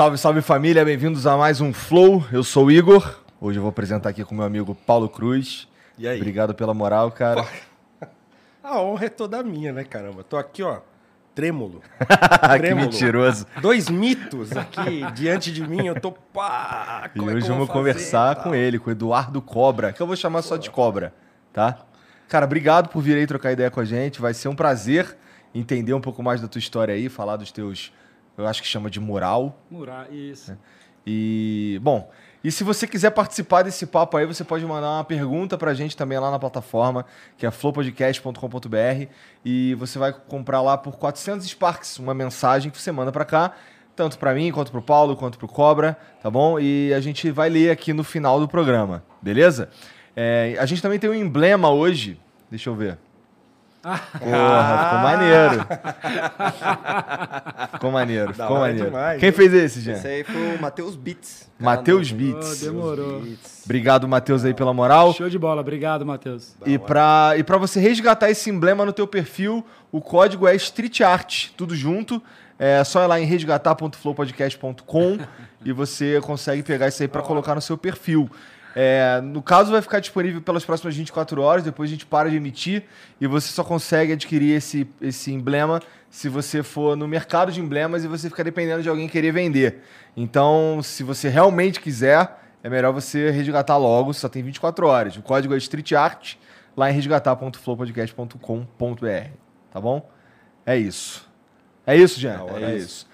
Salve, salve família, bem-vindos a mais um Flow. Eu sou o Igor. Hoje eu vou apresentar aqui com meu amigo Paulo Cruz. E aí? Obrigado pela moral, cara. A honra é toda minha, né, caramba? Tô aqui, ó, trêmulo. que Trêmulo. mentiroso. Dois mitos aqui diante de mim, eu tô pá. E é que hoje eu vamos vou conversar fazer? com ele, com o Eduardo Cobra, que eu vou chamar só de Cobra, tá? Cara, obrigado por vir aí trocar ideia com a gente. Vai ser um prazer entender um pouco mais da tua história aí, falar dos teus, eu acho que chama de mural. Murar, isso. E, bom, e se você quiser participar desse papo aí, você pode mandar uma pergunta pra gente também lá na plataforma, que é flowpodcast.com.br, e você vai comprar lá por 400 Sparks uma mensagem que você manda pra cá, tanto pra mim, quanto pro Paulo, quanto pro Cobra, tá bom? E a gente vai ler aqui no final do programa, beleza? É, a gente também tem um emblema hoje, deixa eu ver. Porra, ficou maneiro. Ficou maneiro, ficou maneiro. demais, Quem fez esse, Jean? Esse aí foi o Matheus Beats. Matheus Beats. Oh, demorou. Beats. Obrigado, Matheus, aí pela moral. Show de bola. Obrigado, Matheus. E pra, e pra você resgatar esse emblema no teu perfil, o código é Street Art, tudo junto. É só ir lá em resgatar.flowpodcast.com e você consegue pegar isso aí pra colocar no seu perfil. É, no caso, vai ficar disponível pelas próximas 24 horas, depois a gente para de emitir e você só consegue adquirir esse, esse emblema se você for no mercado de emblemas e você ficar dependendo de alguém querer vender. Então, se você realmente quiser, é melhor você resgatar logo, só tem 24 horas. O código é Street Art, lá em resgatar.flowpodcast.com.br. Tá bom? É isso. É isso, Jean? Hora. É isso.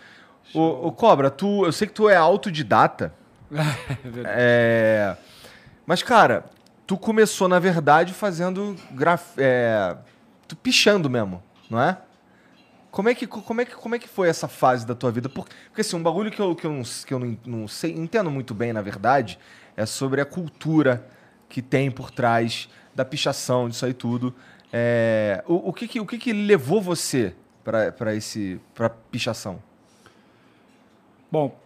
O, o Cobra, tu, eu sei que tu é autodidata. É verdade. É, mas, cara, tu começou, na verdade, fazendo graf... é, tu pichando mesmo, não é? Como é, que, como, é que, como é que foi essa fase da tua vida? Por- Porque, assim, um bagulho que eu, que eu, não, que eu não, não sei, entendo muito bem, na verdade, é sobre a cultura que tem por trás da pichação, disso aí tudo. É, o, o, que, que, o que, que levou você pra esse pra pichação? Bom,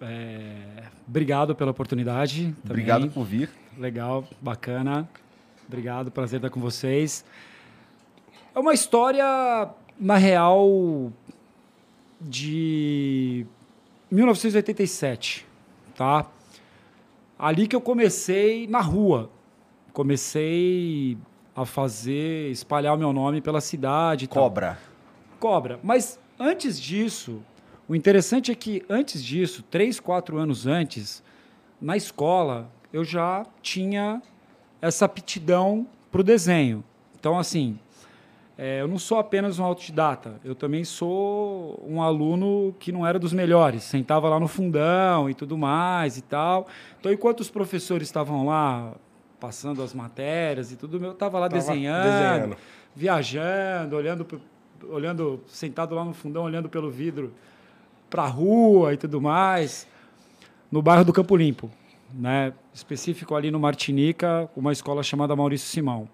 é, obrigado pela oportunidade. também. Obrigado por vir. Legal, bacana. Obrigado, prazer estar com vocês. É uma história, na real, de 1987, tá? Ali que eu comecei na rua. Comecei a fazer, espalhar o meu nome pela cidade. e tal. Cobra. Cobra. Mas antes disso, o interessante é que antes disso, três, quatro anos antes, na escola, eu já tinha essa aptidão para o desenho. Então, assim, é, eu não sou apenas um autodidata, eu também sou um aluno que não era dos melhores, sentava lá no fundão e tudo mais e tal. Então, enquanto os professores estavam lá passando as matérias e tudo, eu estava lá Tava desenhando, desenhando. viajando, olhando, olhando, sentado lá no fundão, olhando pelo vidro para a rua e tudo mais, no bairro do Campo Limpo, né? Específico ali no Martinica, uma escola chamada Maurício Simão.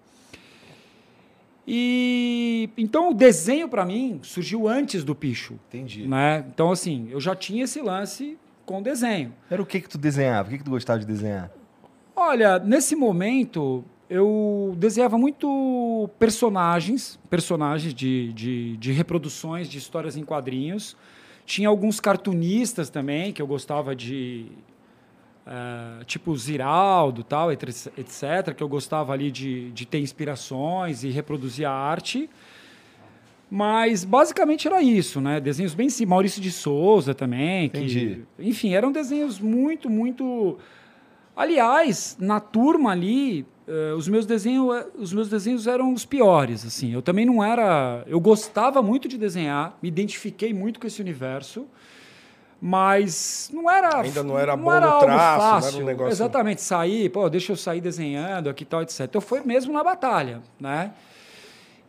E então o desenho para mim surgiu antes do picho, Entendi. né? Então assim, eu já tinha esse lance com desenho. Era o que que tu desenhava? O que que tu gostava de desenhar? Olha, nesse momento eu desenhava muito personagens, personagens de, de, de reproduções de histórias em quadrinhos. Tinha alguns cartunistas também que eu gostava de. Eh, tipo Ziraldo, tal, etc, que eu gostava ali de, de ter inspirações e reproduzir a arte. Mas basicamente era isso, né? Desenhos bem simples. Maurício de Souza também. Que, Entendi. Enfim, eram desenhos muito, muito. Aliás, na turma ali, eh, os, meus desenhos, eh, os meus desenhos eram os piores. Assim, eu também não era. Eu gostava muito de desenhar, me identifiquei muito com esse universo. Mas não era. Ainda não era bom no algo traço, não era um fácil. negócio- Exatamente, sair, pô, deixa eu sair desenhando aqui e tal, etc. Então foi mesmo na batalha, né?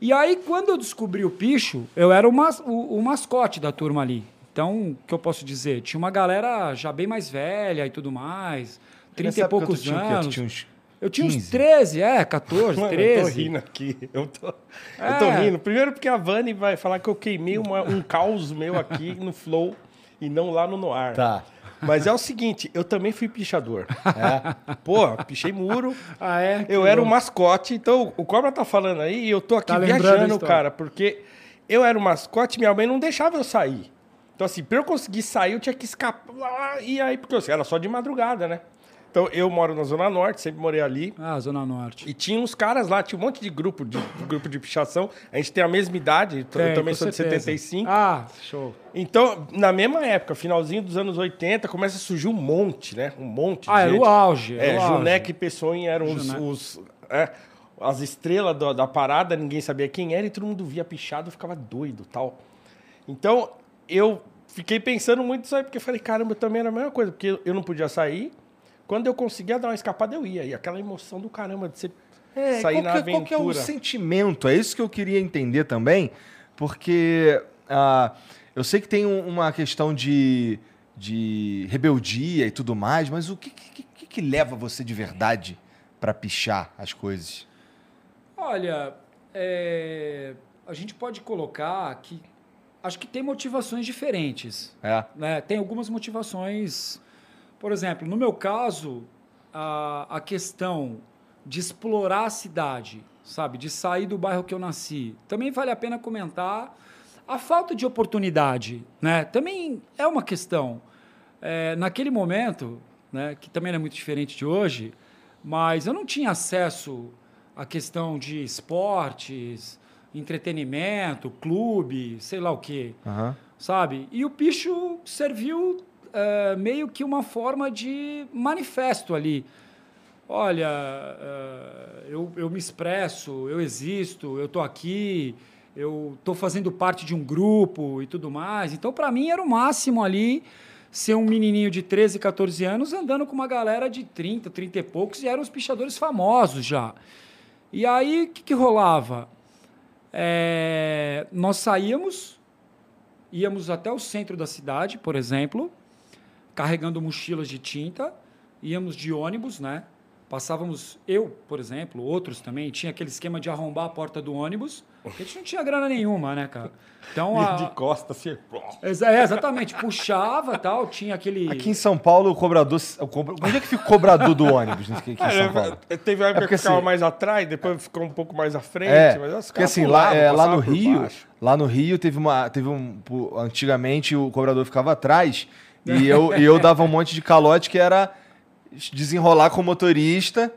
E aí, quando eu descobri o picho, eu era o, mas- o- o mascote da turma ali. Então, o que eu posso dizer? Tinha uma galera já bem mais velha e tudo mais, 30 Nessa e poucos tinha anos. tinha uns Eu tinha 15? uns 13, é, 14, Mano, 13. eu tô rindo aqui. Eu tô, eu É. tô rindo. Primeiro porque a Vani vai falar que eu queimei uma- um caos meu aqui no Flow e não lá no Noir. Tá. Mas é o seguinte, eu também fui pichador. É. Pô, pichei muro. Ah, é? Eu era um louco. mascote, então o Cobra tá falando aí e eu tô aqui Tá viajando, cara, porque eu era o mascote, minha mãe não deixava eu sair. Então, assim, pra eu conseguir sair, eu tinha que escapar. E aí, porque assim, era só de madrugada, né? Então, eu moro na Zona Norte, sempre morei ali. Ah, Zona Norte. E tinha uns caras lá, tinha um monte de grupo de, de grupo de pichação. A gente tem a mesma idade, eu Tem, também com sou de certeza. 75. Ah, show. Então, na mesma época, finalzinho dos anos 80, começa a surgir um monte, né? Um monte de Ah, era gente. o auge. Era É, o auge. Juneca e Pessoa eram os, os- é, as estrelas da, da parada, ninguém sabia quem era e todo mundo via pichado, ficava doido tal. Então, eu fiquei pensando muito nisso aí, porque eu falei, caramba, também era a mesma coisa, porque eu não podia sair. Quando eu conseguia dar uma escapada, eu ia. E aquela emoção do caramba de você É, sair qual na que, aventura. qual que é o sentimento? É isso que eu queria entender também, porque ah, eu sei que tem um- uma questão de, de rebeldia e tudo mais, mas o que, que, que- que leva você de verdade para pichar as coisas? Olha, é, a gente pode colocar que acho que tem motivações diferentes. É. né? Tem algumas motivações. Por exemplo, no meu caso, a, a questão de explorar a cidade, sabe? De sair do bairro que eu nasci. Também vale a pena comentar a falta de oportunidade, né? Também é uma questão. É, naquele momento, né, que também é muito diferente de hoje, mas eu não tinha acesso à questão de esportes, entretenimento, clube, sei lá o quê Aham. sabe? E o picho serviu eh, meio que uma forma de manifesto ali. Olha, eh, eu, eu me expresso, eu existo, eu estou aqui, eu estou fazendo parte de um grupo e tudo mais. Então, para mim, era o máximo ali ser um menininho de 13, 14 anos andando com uma galera de 30, 30 e poucos, e eram os pichadores famosos já. E aí, o que, que rolava? É, nós saíamos, íamos até o centro da cidade, por exemplo, carregando mochilas de tinta, íamos de ônibus, né? Passávamos, eu, por exemplo, outros também, tinha aquele esquema de arrombar a porta do ônibus, porque a gente não tinha grana nenhuma, né, cara? Então, a, de costa, assim. Exa- é, exatamente, puxava tal, tinha aquele... Aqui em São Paulo, o cobrador. O cobra- Onde é que fica o cobrador do ônibus aqui em São Paulo? É, teve uma época porque, que ficava assim, mais atrás, depois ficou um pouco mais à frente. É, mas porque assim, lá, é, lá no Rio, baixo. lá no Rio teve uma, teve um, antigamente o cobrador ficava atrás e eu, e eu dava um monte de calote que era desenrolar com o motorista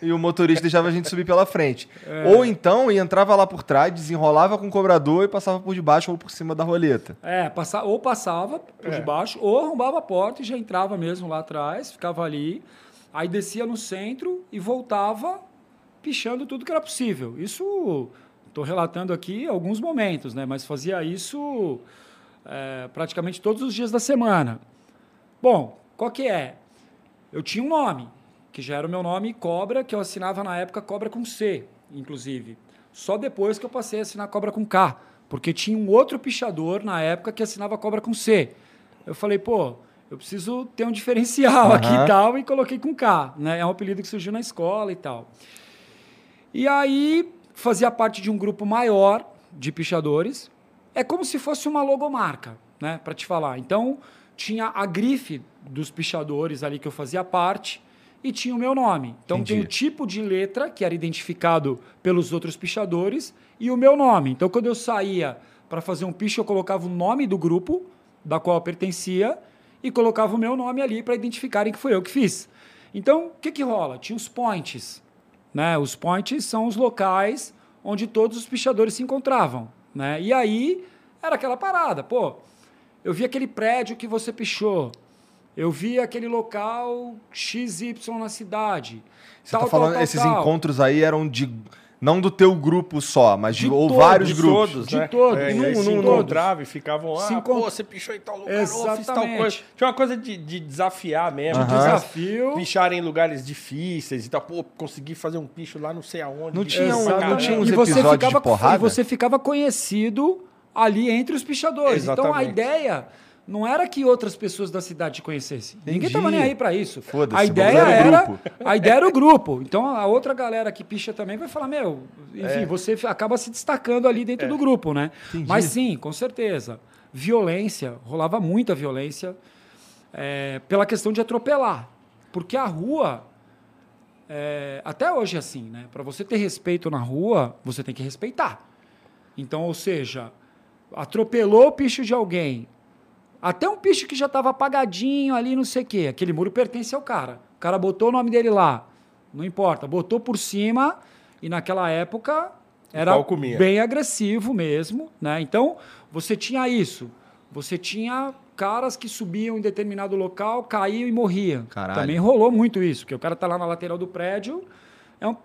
e o motorista deixava a gente subir pela frente. Ou então e entrava lá por trás, desenrolava com o cobrador e passava por debaixo ou por cima da roleta. É, passa, ou passava por debaixo, ou arrombava a porta e já entrava mesmo lá atrás, ficava ali, aí descia no centro e voltava pichando tudo que era possível. Isso, estou relatando aqui alguns momentos, né? Mas fazia isso é, praticamente todos os dias da semana. Bom, qual que é? Eu tinha um nome, que já era o meu nome Cobra, que eu assinava na época Cobra com C, inclusive. Só depois que eu passei a assinar Cobra com K, porque tinha um outro pichador na época que assinava Cobra com C. Eu falei, pô, eu preciso ter um diferencial aqui Aham. e tal, e coloquei com K, né? É um apelido que surgiu na escola e tal. E aí fazia parte de um grupo maior de pichadores. É como se fosse uma logomarca, né, para te falar. Então, tinha a grife dos pichadores ali que eu fazia parte e tinha o meu nome. Então, Entendi. tem o tipo de letra que era identificado pelos outros pichadores e o meu nome. Então, quando eu saía para fazer um picho, eu colocava o nome do grupo da qual eu pertencia e colocava o meu nome ali para identificarem que foi eu que fiz. Então, o que, que rola? Tinha os points. Né? Os points são os locais onde todos os pichadores se encontravam. Né? E aí era aquela parada. Pô, eu vi aquele prédio que você pichou. Eu vi aquele local XY na cidade. Você Tal, tá falando, tal, tal, esses encontros aí eram de. Não do teu grupo só, mas de, De ou todos, vários de grupos. Todos, De né? todos. É, e Num- aí se encontravam e ficavam, ah, Se pô, encont- você pichou em tal lugar, ô, fiz tal Exatamente. coisa. Tinha uma coisa de, de desafiar mesmo. Desafio. Picharem em lugares difíceis e tal. Pô, consegui fazer um picho lá não sei aonde. Não tinha um- não tinha uns e você episódios de ficava, porrada? E você ficava conhecido ali entre os pichadores. Então a Exatamente. ideia não era que outras pessoas da cidade te conhecessem. Ninguém Entendi. tava nem aí para isso. A ideia era o grupo. a ideia era o grupo. Então a outra galera que picha também vai falar, meu, enfim, É. você acaba se destacando ali dentro do grupo, né? Entendi. Mas sim, com certeza. Violência, rolava muita violência é, pela questão de atropelar. Porque a rua, é, até hoje é assim, né? Para você ter respeito na rua, você tem que respeitar. Então, ou seja, atropelou o picho de alguém, Até um piche que já estava apagadinho ali, não sei o quê. Aquele muro pertence ao cara. O cara botou o nome dele lá. Não importa. Botou por cima e naquela época era bem agressivo mesmo, né? Então, você tinha isso. Você tinha caras que subiam em determinado local, caíam e morriam. Caralho. Também rolou muito isso, porque o cara tá lá na lateral do prédio, é um-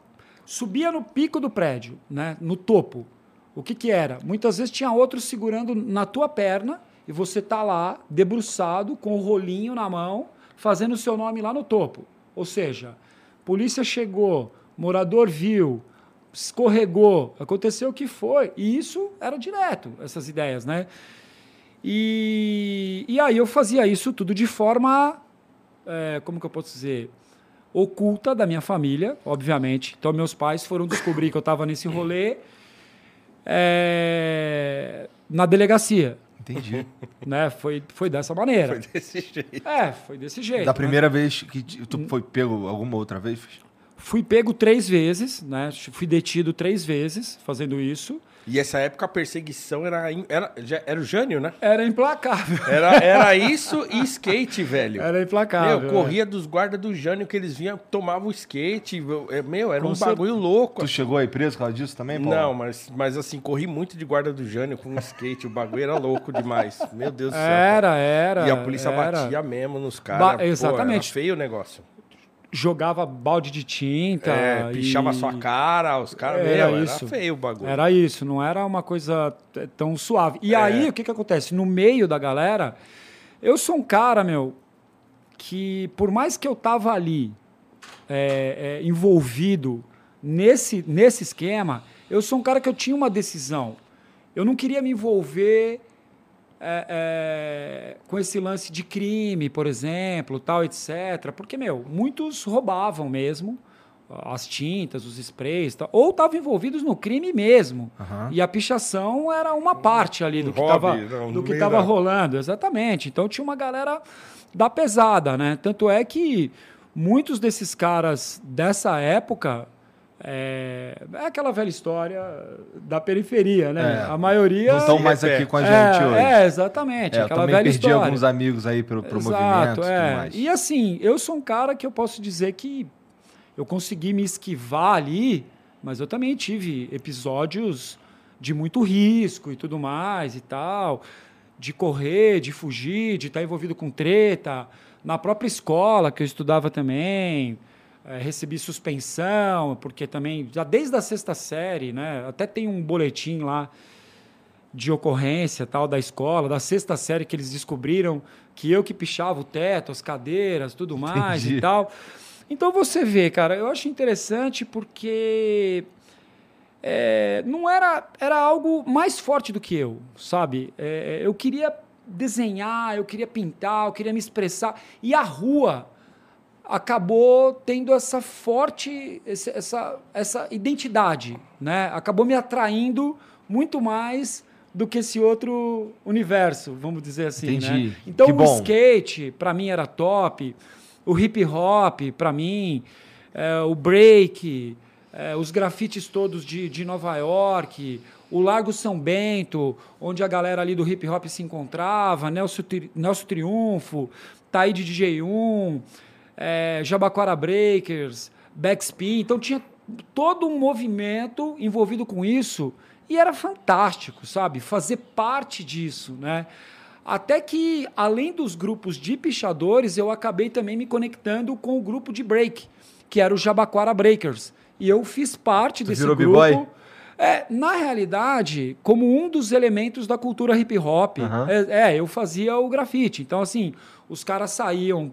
subia no pico do prédio, né? No topo. O que que era? Muitas vezes tinha outros segurando na tua perna e você tá lá debruçado com o rolinho na mão, fazendo o seu nome lá no topo. Ou seja, polícia chegou, morador viu, escorregou, aconteceu o que foi. E isso era direto, essas ideias, né? E, e aí eu fazia isso tudo de forma, é, como que eu posso dizer, oculta da minha família, obviamente. Então meus pais foram descobrir que eu estava nesse rolê é, na delegacia, Entendi. né? Foi, foi dessa maneira. Foi desse jeito. É, foi desse jeito. Da né? primeira vez que tu foi pego alguma outra vez? Fui pego três vezes, né? Fui detido três vezes fazendo isso. E essa época a perseguição era, in- era, já- era o Jânio, né? Era implacável. Era, era isso e skate, velho. Era implacável. Meu, corria dos guardas do Jânio que eles vinham, tomavam skate. eu- é, Meu, era Com um bagulho louco. Tu chegou aí preso por causa disso também, Paulo? Não, mas, mas assim, corri muito de guarda do Jânio com skate. O bagulho era louco demais. Meu Deus do céu. Era, era. E a polícia era. batia mesmo nos Ba- caras. Pô, exatamente. era feio o negócio. Jogava balde de tinta. É, pichava e- sua cara, os caras, Era meu, isso. era feio o bagulho. Era isso, não era uma coisa tão suave. E É. aí, o que que acontece? No meio da galera, eu sou um cara, meu, que por mais que eu tava ali é, é, envolvido nesse, nesse esquema, eu sou um cara que eu tinha uma decisão. Eu não queria me envolver é, é, com esse lance de crime, por exemplo, tal, etc. Porque, meu, muitos roubavam mesmo as tintas, os sprays, tal, ou estavam envolvidos no crime mesmo. Aham. E a pichação era uma parte ali do Um que estava rolando, exatamente. Então tinha uma galera da pesada, né? Tanto é que muitos desses caras dessa época é, é aquela velha história da periferia, né? É. A maioria Não estão mais é, aqui com a é, gente hoje. É, exatamente. É, eu aquela também velha perdi história. alguns amigos aí pro, pro movimento Exato, e tudo é. mais. E assim, eu sou um cara que eu posso dizer que eu consegui me esquivar ali, mas eu também tive episódios de muito risco e tudo mais e tal, de correr, de fugir, de estar envolvido com treta. Na própria escola que eu estudava também, eh, recebi suspensão, porque também, já desde a sexta série, né? Até tem um boletim lá de ocorrência tal da escola, da sexta série que eles descobriram que eu que pichava o teto, as cadeiras, tudo mais Entendi. e tal. Então você vê, cara, eu acho interessante porque é, não era era algo mais forte do que eu, sabe? É, eu queria desenhar, eu queria pintar, eu queria me expressar e a rua acabou tendo essa forte essa, essa identidade, né? Acabou me atraindo muito mais do que esse outro universo, vamos dizer assim, Entendi. né? Então Que o bom. skate para mim era top, o hip hop para mim, é, o break, é, os grafites todos de, de Nova York, o Largo São Bento, onde a galera ali do hip hop se encontrava, Nelson, Nelson Triunfo, Taíde DJ1, é, Jabaquara Breakers, Backspin. Então tinha todo um movimento envolvido com isso e era fantástico, sabe? Fazer parte disso, né? Até que, além dos grupos de pichadores, eu acabei também me conectando com o grupo de break, que era o Jabaquara Breakers. E eu fiz parte Tu desse virou grupo. b-boy? É, na realidade, como um dos elementos da cultura hip hop, Aham. é, é, eu fazia o grafite. Então, assim, os caras saíam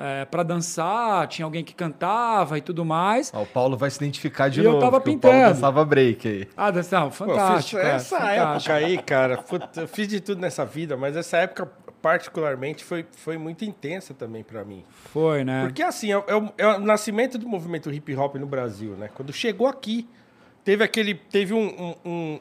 é, para dançar, tinha alguém que cantava e tudo mais. Ó, o Paulo vai se identificar de E eu novo. tava porque O Paulo pintando. dançava break aí. Ah, dan- não, Pô, eu fantástico. fiz é, essa fantástico. época aí, cara, puta, eu fiz de tudo nessa vida, mas essa época, particularmente, foi, foi muito intensa também pra mim. Foi, né? Porque assim, é, o- é o, é o nascimento do movimento hip hop no Brasil, né? Quando chegou aqui, teve aquele. Teve um, um, um,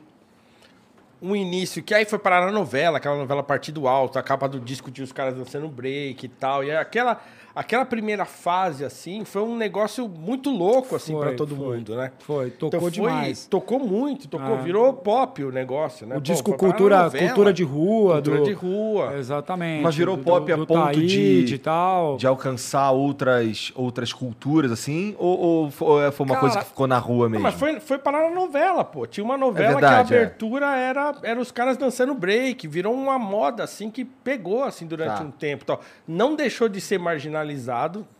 um início que aí foi parar na novela, aquela novela Partido Alto, a capa do disco tinha os caras dançando break e tal. E aquela, aquela primeira fase, assim, foi um negócio muito louco, assim, para todo foi. mundo, né? Foi, tocou Então foi- demais. Tocou muito, tocou, Ah. virou pop o negócio, né? O Pô, disco cultura, cultura de rua. Cultura do... de rua. Exatamente. Mas virou do- pop a do ponto Taíde de- e tal. De alcançar outras, outras culturas, assim? Ou, ou ou foi uma Cara, coisa que ficou na rua Não, mesmo? mas foi, foi parar na novela, pô. Tinha uma novela verdade, que é. a abertura era, era os caras dançando break. Virou uma moda, assim, que pegou, assim, durante Tá. um tempo. e Tal. Não deixou de ser marginalizado,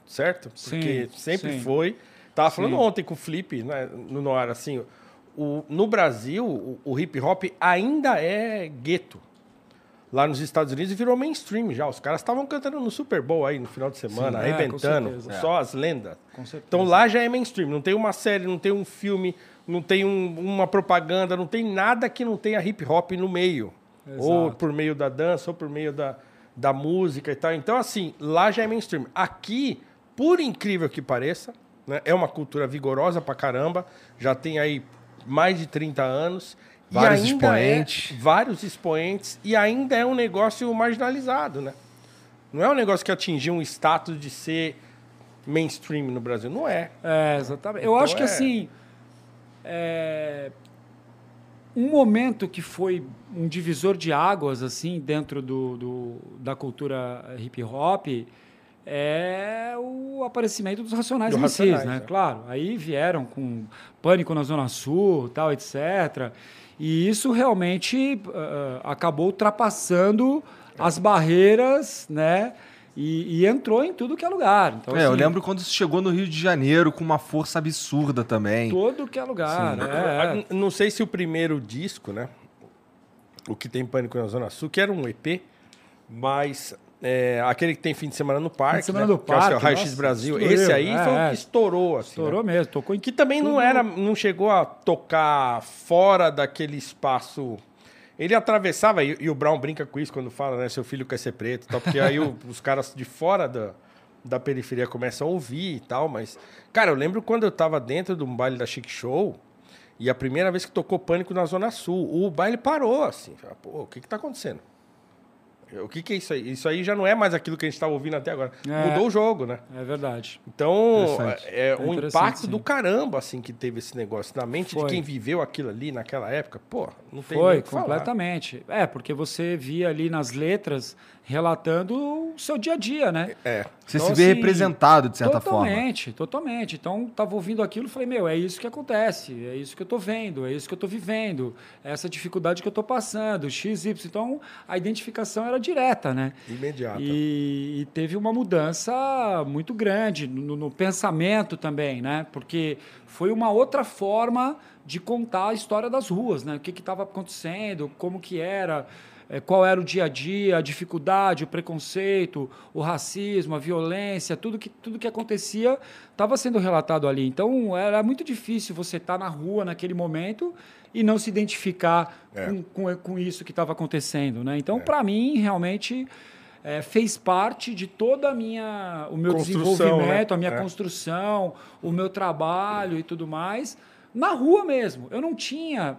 certo? Porque Sim, sempre sim. foi. Tava falando Sim. ontem com o Flip, né, no Noir, assim... O, no Brasil, o, o hip hop ainda é gueto. Lá nos Estados Unidos virou mainstream já. Os caras estavam cantando no Super Bowl aí no final de semana, Sim, é, arrebentando. certeza. só as lendas. Então lá já é mainstream. Não tem uma série, não tem um filme, não tem um- uma propaganda, não tem nada que não tenha hip hop no meio. Ou Exato. por meio da dança, ou por meio da, da música e tal. Então, assim, lá já é mainstream. Aqui, por incrível que pareça, né, é uma cultura vigorosa pra caramba. Já tem aí mais de 30 anos. Vários ainda expoentes. É, vários expoentes. E ainda é um negócio marginalizado, né? Não é um negócio que atingiu um status de ser mainstream no Brasil. Não é. É, exatamente. Eu Então acho que é- assim. é, Um momento que foi um divisor de águas assim dentro do, do- da cultura hip hop é o aparecimento dos Racionais Do MCs, Racionais, né? é. Claro, aí vieram com Pânico na Zona Sul, tal, etc. E isso realmente ah, acabou ultrapassando as barreiras, né? E, e entrou em tudo que é lugar. Então, é, eu assim, lembro quando isso chegou no Rio de Janeiro com uma força absurda também. Todo que é lugar. É, é. Não sei se o primeiro disco, né? O que tem Pânico na Zona Sul, que era um EP, mas é, aquele que tem fim de semana no parque. Fim de semana né, do que eu acho que é o Parque, Raio X Brasil. estourou, Esse aí é, foi o é. que estourou, assim. Estourou né? mesmo, tocou em Que também não era, não chegou a tocar fora daquele espaço. Ele atravessava, e, e o Brown brinca com isso quando fala, né? Seu filho quer ser preto tal, porque aí o- os caras de fora da, da periferia começam a ouvir e tal, mas. Cara, eu lembro quando eu tava dentro de um baile da Chic Show, e a primeira vez que tocou pânico na Zona Sul, o baile parou, assim. Pô, o que que tá acontecendo? O que que é isso aí? Isso aí já não é mais aquilo que a gente tava ouvindo até agora. É. Mudou o jogo, né? É verdade. Então, Interessante. é, É um impacto sim. do caramba, assim, que teve esse negócio. Na mente Foi. de quem viveu aquilo ali naquela época, pô, não tem Foi, completamente. É, porque você via ali nas letras relatando o seu dia a dia, né? É. Você Então, se vê assim, representado, de certa forma. Totalmente, totalmente. Então, tava ouvindo aquilo e falei, meu, é isso que acontece, é isso que eu tô vendo, é isso que eu tô vivendo, é essa dificuldade que eu tô passando, X, Y. Então, a identificação era direta, né? Imediata. E, e teve uma mudança muito grande no, no pensamento também, né? Porque foi uma outra forma de contar a história das ruas, né? O que estava acontecendo, como que era, qual era o dia a dia, a dificuldade, o preconceito, o racismo, a violência, tudo que, tudo que acontecia estava sendo relatado ali. Então era muito difícil você estar na rua naquele momento e não se identificar É. com, com, com isso que estava acontecendo, né? Então, para mim, realmente é, fez parte de toda a minha, o meu Construção, desenvolvimento, né? a minha É. construção, o meu trabalho e tudo mais, na rua mesmo. Eu não tinha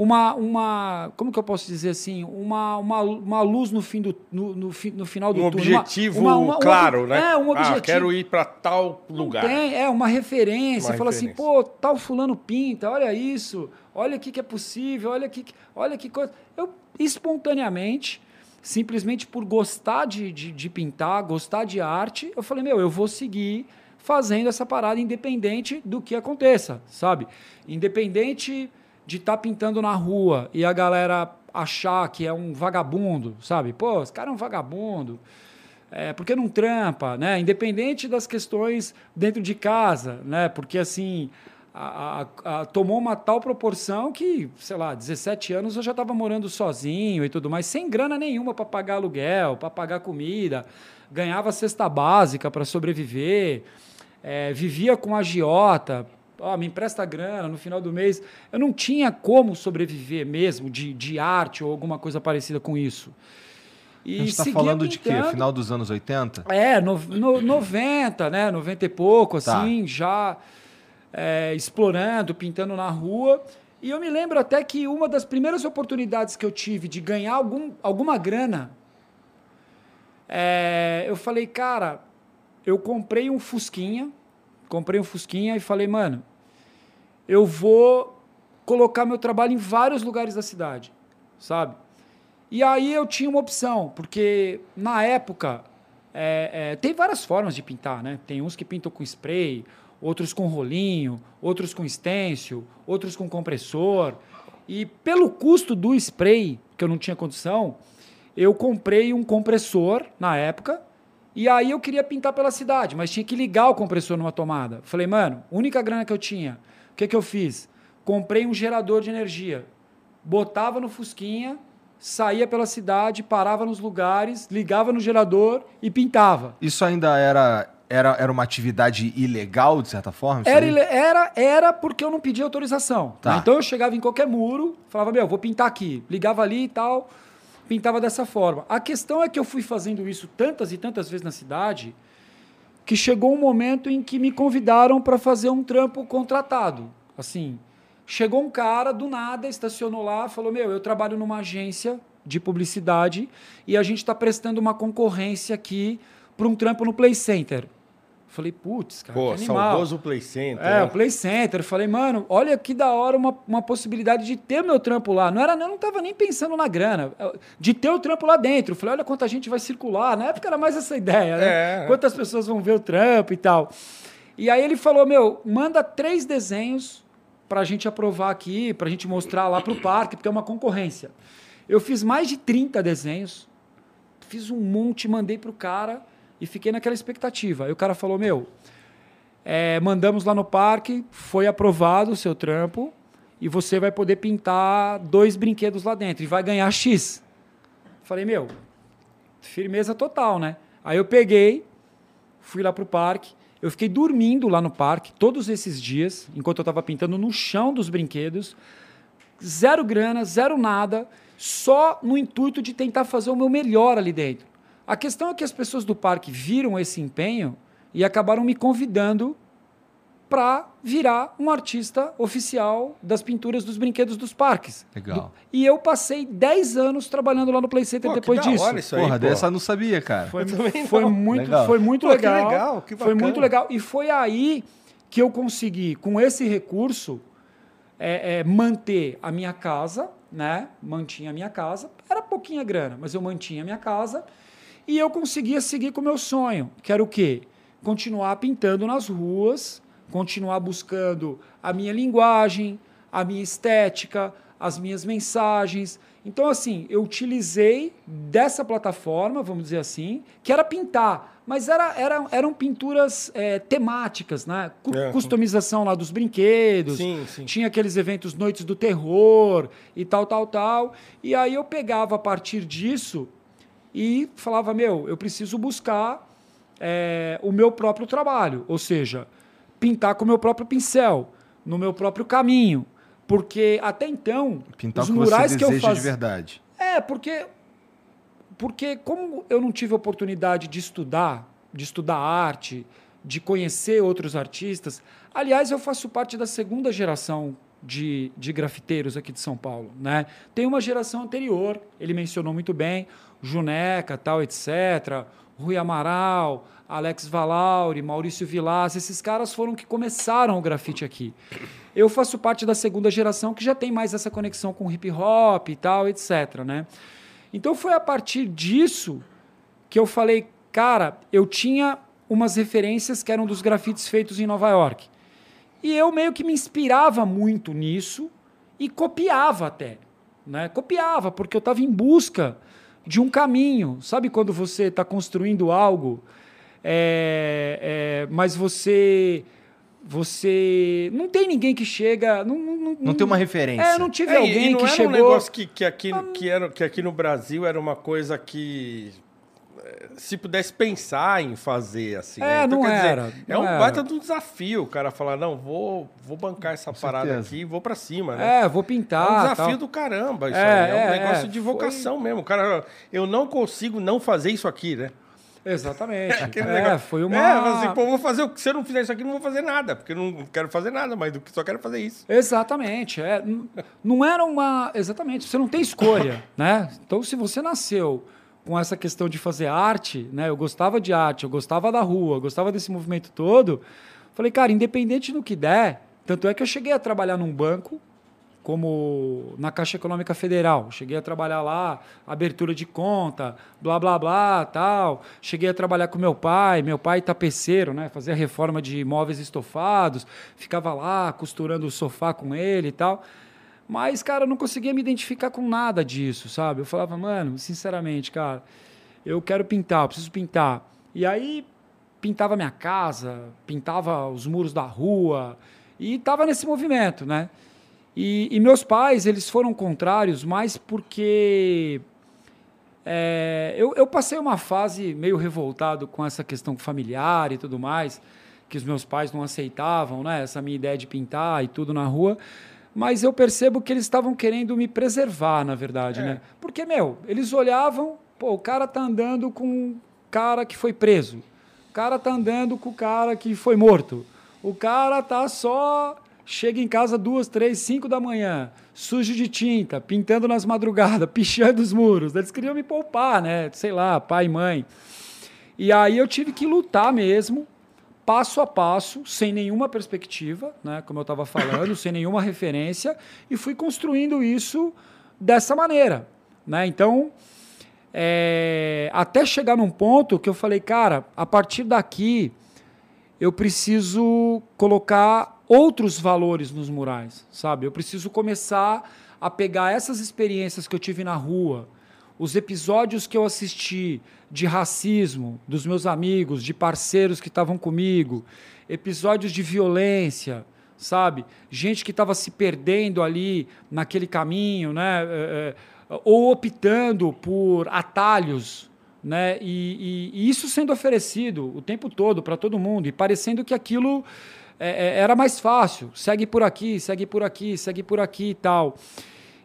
uma, uma como que eu posso dizer assim, uma, uma, uma luz no fim do no, no, no final do Um túnel. Uma- objetivo uma- uma- um claro, né? É, um objetivo. Ah, quero ir para tal lugar. Tem, é uma referência. Uma fala assim, referência. pô, tal fulano pinta, olha isso, olha o que que é possível, olha que, olha que coisa. Eu, espontaneamente, simplesmente por gostar de, de, de pintar, gostar de arte, eu falei, meu, eu vou seguir fazendo essa parada independente do que aconteça, sabe? Independente de estar pintando na rua e a galera achar que é um vagabundo, sabe? Pô, esse cara é um vagabundo. É, porque não trampa, né? Independente das questões dentro de casa, né? Porque assim a- a- a- tomou uma tal proporção que, sei lá, 17 anos eu já estava morando sozinho e tudo mais, sem grana nenhuma para pagar aluguel, para pagar comida, ganhava cesta básica para sobreviver, é, vivia com agiota, ó, me empresta grana no final do mês. Eu não tinha como sobreviver mesmo de, de arte ou alguma coisa parecida com isso. E A gente tá seguia falando de quê? Final dos anos 80? É, no, no, 90, né? 90 e pouco, Tá. assim, já é, explorando, pintando na rua. E eu me lembro até que uma das primeiras oportunidades que eu tive de ganhar algum, alguma grana, é, eu falei, cara, eu comprei um Fusquinha, comprei um Fusquinha e falei, mano, eu vou colocar meu trabalho em vários lugares da cidade, sabe? E aí eu tinha uma opção, porque na época é, é, tem várias formas de pintar, né? Tem uns que pintam com spray, outros com rolinho, outros com stencil, outros com compressor. E pelo custo do spray, que eu não tinha condição, eu comprei um compressor na época. E aí eu queria pintar pela cidade, mas tinha que ligar o compressor numa tomada. Falei, mano, única grana que eu tinha. O que, que eu fiz? Comprei um gerador de energia. Botava no Fusquinha, saía pela cidade, parava nos lugares, ligava no gerador e pintava. Isso ainda era, era, era uma atividade ilegal, de certa forma? Era, era, era porque eu não pedia autorização. Tá. Então eu chegava em qualquer muro, falava, meu, vou pintar aqui. Ligava ali e tal, pintava dessa forma. A questão é que eu fui fazendo isso tantas e tantas vezes na cidade que chegou um momento em que me convidaram para fazer um trampo contratado. Assim, chegou um cara do nada, estacionou lá, falou: Meu, eu trabalho numa agência de publicidade e a gente está prestando uma concorrência aqui para um trampo no Play Center. Falei, putz, cara, Pô, que animal. saudoso Play Center. É, né? o Play Center. Falei, mano, olha que da hora uma, uma possibilidade de ter meu trampo lá. Não era, eu não tava nem pensando na grana, de ter o trampo lá dentro. Falei, olha quanta gente vai circular. Na época era mais essa ideia, né? É. Quantas pessoas vão ver o trampo e tal. E aí ele falou, meu, manda três desenhos pra gente aprovar aqui, pra gente mostrar lá pro parque, porque é uma concorrência. Eu fiz mais de 30 desenhos, fiz um monte, mandei pro cara e fiquei naquela expectativa. Aí o cara falou, meu, é, mandamos lá no parque, foi aprovado o seu trampo e você vai poder pintar dois brinquedos lá dentro e vai ganhar X. Falei, meu, firmeza total, né? Aí eu peguei, fui lá pro parque, eu fiquei dormindo lá no parque todos esses dias, enquanto eu estava pintando no chão dos brinquedos, zero grana, zero nada, só no intuito de tentar fazer o meu melhor ali dentro. A questão é que as pessoas do parque viram esse empenho e acabaram me convidando para virar um artista oficial das pinturas dos brinquedos dos parques. Legal. Do- e eu passei 10 anos trabalhando lá no Play Center Pô, que depois da disso. hora isso aí, Porra, pô. dessa eu não sabia, cara. Foi, foi muito, Legal. foi muito Pô, que legal. legal, que foi muito legal. E foi aí que eu consegui, com esse recurso, é, é, manter a minha casa, né? Mantinha a minha casa. Era pouquinha grana, mas eu mantinha a minha casa. E eu conseguia seguir com o meu sonho, que era o quê? Continuar pintando nas ruas, continuar buscando a minha linguagem, a minha estética, as minhas mensagens. Então, assim, eu utilizei dessa plataforma, vamos dizer assim, que era pintar, mas era, era, eram pinturas é, temáticas, né? Cu- É. Customização lá dos brinquedos, Sim, sim. tinha aqueles eventos Noites do Terror e tal, tal, tal. E aí eu pegava a partir disso e falava, meu, eu preciso buscar é, o meu próprio trabalho, ou seja, pintar com o meu próprio pincel, no meu próprio caminho. Porque até então, Pintar os o que murais que eu deseja de fazia. verdade. É, porque, porque como eu não tive oportunidade de estudar, de estudar arte, de conhecer outros artistas, aliás, eu faço parte da segunda geração de, de grafiteiros aqui de São Paulo. Né? Tem uma geração anterior, ele mencionou muito bem, Juneca, tal, etc., Rui Amaral, Alex Valauri, Maurício Vilas, esses caras foram que começaram o grafite aqui. Eu faço parte da segunda geração que já tem mais essa conexão com hip hop e tal, etc. Né? Então foi a partir disso que eu falei, cara, eu tinha umas referências que eram dos grafites feitos em Nova York. E eu meio que me inspirava muito nisso e copiava até. Né? Copiava, porque eu estava em busca de um caminho. Sabe quando você está construindo algo, é, é, mas você. Você. Não tem ninguém que chega. Não, não, Não tem uma referência. É, não tive É, alguém e não que era chegou. um negócio que, que, aqui, que, era, que aqui no Brasil era uma coisa que se pudesse pensar em fazer assim. É, né? não quer dizer, era, é não um era. baita de um desafio o cara falar, não, vou, vou bancar essa parada certeza. aqui e vou pra cima, né? É, vou É pintar. um desafio tal. do caramba isso É, aí. É um é, negócio é, de foi- vocação mesmo. O cara, eu não consigo não fazer isso aqui, né? Exatamente. Aquele é, negócio. foi uma. É, assim, pô, vou fazer. o- Se eu não fizer isso aqui, não vou fazer nada. Porque eu não quero fazer nada, mas do que só quero fazer isso. Exatamente. É, não era uma. Exatamente. Você não tem escolha, né? Então, se você nasceu com essa questão de fazer arte, né? Eu gostava de arte, eu gostava da rua, eu gostava desse movimento todo. Falei, cara, independente do que der, tanto é que eu cheguei a trabalhar num banco, como na Caixa Econômica Federal. Cheguei a trabalhar lá, abertura de conta, blá blá blá, tal. Cheguei a trabalhar com meu pai, meu pai tapeceiro, né? Fazia reforma de móveis estofados, ficava lá costurando o sofá com ele e tal. Mas, cara, eu não conseguia me identificar com nada disso, sabe? Eu falava, mano, sinceramente, cara, eu quero pintar, eu preciso pintar. E aí pintava minha casa, pintava os muros da rua e estava nesse movimento, né? E, e, meus pais, eles foram contrários, mais porque é, eu, eu, passei uma fase meio revoltado com essa questão familiar e tudo mais, que os meus pais não aceitavam, né? Essa minha ideia de pintar e tudo na rua. Mas eu percebo que eles estavam querendo me preservar, na verdade, é. né? Porque, meu, eles olhavam, pô, o cara tá andando com um cara que foi preso. O cara tá andando com o cara que foi morto. O cara tá só chega em casa duas, três, cinco da manhã, sujo de tinta, pintando nas madrugadas, pichando os muros. Eles queriam me poupar, né? Sei lá, pai e mãe. E aí eu tive que lutar mesmo, passo a passo, sem nenhuma perspectiva, né? Como eu estava falando, sem nenhuma referência, e fui construindo isso dessa maneira, né? Então, é, até chegar num ponto que eu falei, cara, a partir daqui eu preciso colocar outros valores nos murais, sabe? Eu preciso começar a pegar essas experiências que eu tive na rua, os episódios que eu assisti de racismo dos meus amigos, de parceiros que estavam comigo, episódios de violência, sabe? Gente que estava se perdendo ali naquele caminho, né? É, é, ou optando por atalhos, né? E, e, e isso sendo oferecido o tempo todo para todo mundo e parecendo que aquilo é, é, era mais fácil. Segue por aqui, segue por aqui, segue por aqui e tal.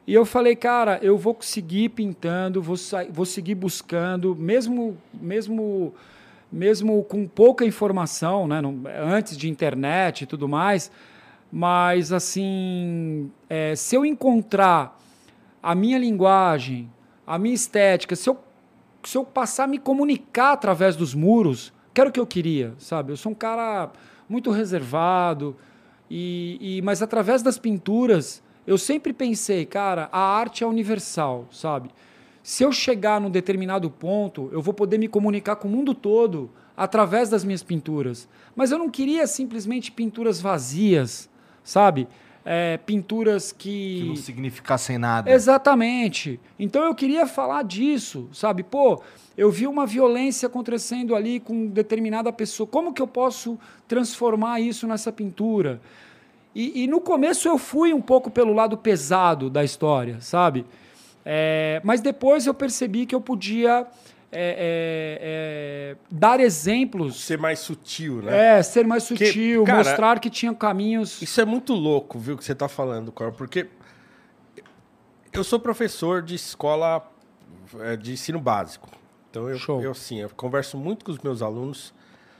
E eu falei, cara, eu vou seguir pintando, vou, vou seguir buscando, mesmo, mesmo, mesmo com pouca informação, né? Antes de internet e tudo mais. Mas, assim, é, se eu encontrar a minha linguagem, a minha estética, se eu, se eu passar a me comunicar através dos muros, que era o que eu queria, sabe? Eu sou um cara muito reservado. E, e, mas através das pinturas, eu sempre pensei, cara, a arte é universal, sabe? Se eu chegar num determinado ponto, eu vou poder me comunicar com o mundo todo através das minhas pinturas. Mas eu não queria simplesmente pinturas vazias, sabe? É, pinturas que. Que não significassem nada. Exatamente. Então eu queria falar disso, sabe? Pô, eu vi uma violência acontecendo ali com determinada pessoa. Como que eu posso transformar isso nessa pintura? E, e no começo eu fui um pouco pelo lado pesado da história, sabe? É, mas depois eu percebi que eu podia é, é, é dar exemplos. Ser mais sutil, né? É, ser mais sutil, cara, mostrar que tinha caminhos. Isso é muito louco, viu, que você está falando, Cor, porque eu sou professor de escola é, de ensino básico. Então eu, Show. eu sim, eu converso muito com os meus alunos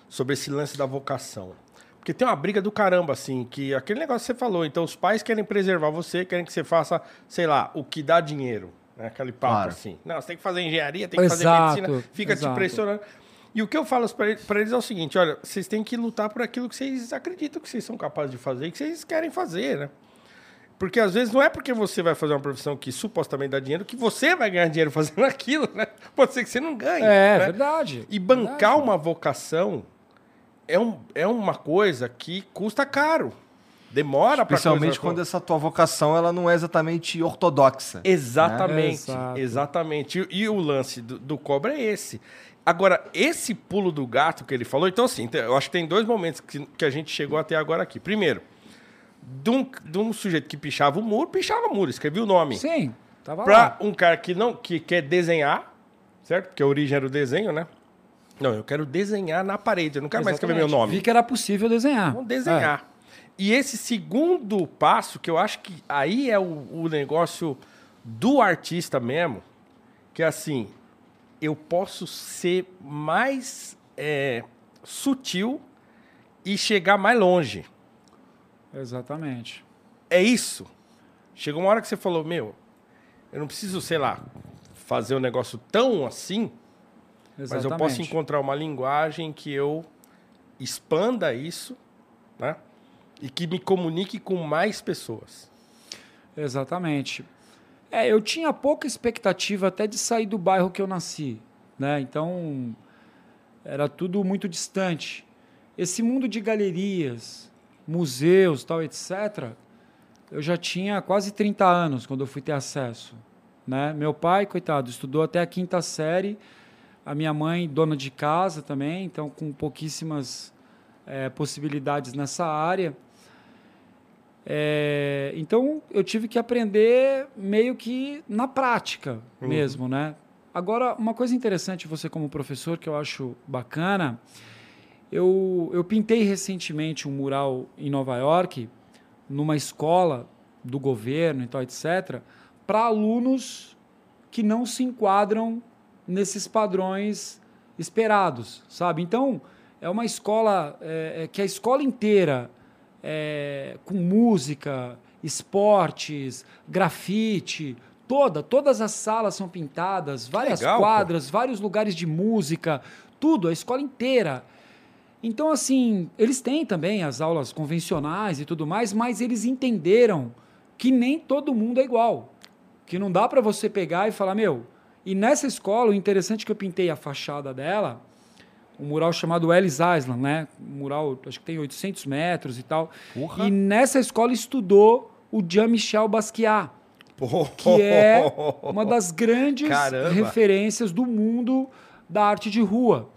sobre esse lance da vocação. Porque tem uma briga do caramba, assim, que aquele negócio que você falou. Então, os pais querem preservar você, querem que você faça, sei lá, o que dá dinheiro. Né? Aquele papo claro. assim. Não, você tem que fazer engenharia, tem que exato, fazer medicina, fica exato. te pressionando. E o que eu falo para eles é o seguinte: olha, vocês têm que lutar por aquilo que vocês acreditam que vocês são capazes de fazer e que vocês querem fazer, né? Porque às vezes não é porque você vai fazer uma profissão que supostamente dá dinheiro que você vai ganhar dinheiro fazendo aquilo, né? Pode ser que você não ganhe. É, né? verdade. E bancar verdade. uma vocação é, um, é uma coisa que custa caro. Demora para Especialmente quando essa tua vocação ela não é exatamente ortodoxa. Né? Exatamente, né? exatamente. E, e, o lance do, do cobra é esse. Agora, esse pulo do gato que ele falou, então assim, eu acho que tem dois momentos que, que a gente chegou até agora aqui. Primeiro, de um, de um sujeito que pichava o muro, pichava o muro, escrevia o nome. Sim, tava pra lá. um cara que não que quer desenhar, certo? Porque a origem era o desenho, né? Não, eu quero desenhar na parede, eu não quero Exatamente. mais escrever meu nome. Vi que era possível desenhar. Vamos desenhar. É. E esse segundo passo, que eu acho que aí é o, o negócio do artista mesmo, que é assim, eu posso ser mais é, sutil e chegar mais longe. Exatamente. É isso. Chegou uma hora que você falou, meu, eu não preciso, sei lá, fazer um negócio tão assim, mas eu posso Exatamente. encontrar uma linguagem que eu expanda isso, né? E que me comunique com mais pessoas. Exatamente. É, eu tinha pouca expectativa até de sair do bairro que eu nasci, né? Então era tudo muito distante. Esse mundo de galerias, museus, tal, etc. Eu já tinha quase 30 anos quando eu fui ter acesso, né? Meu pai, coitado, estudou até a quinta série. A minha mãe, dona de casa também, então com pouquíssimas eh, possibilidades nessa área. É, então eu tive que aprender meio que na prática mesmo, né? Agora, uma coisa interessante você como professor que eu acho bacana, eu, eu pintei recentemente um mural em Nova York, numa escola do governo e tal, etc., para alunos que não se enquadram nesses padrões esperados, sabe? Então, é uma escola é, é, que a escola inteira é, com música, esportes, grafite, toda, todas as salas são pintadas, várias legal, pô. quadras, vários lugares de música, tudo, a escola inteira. Então, assim, eles têm também as aulas convencionais e tudo mais, mas eles entenderam que nem todo mundo é igual. Que não dá para você pegar e falar, meu. E nessa escola, o interessante é que eu pintei a fachada dela, um mural chamado Ellis Island, né? Um mural, acho que tem 800 metros e tal. Porra. E nessa escola estudou o Jean-Michel Basquiat, que é uma das grandes Caramba. referências do mundo da arte de rua.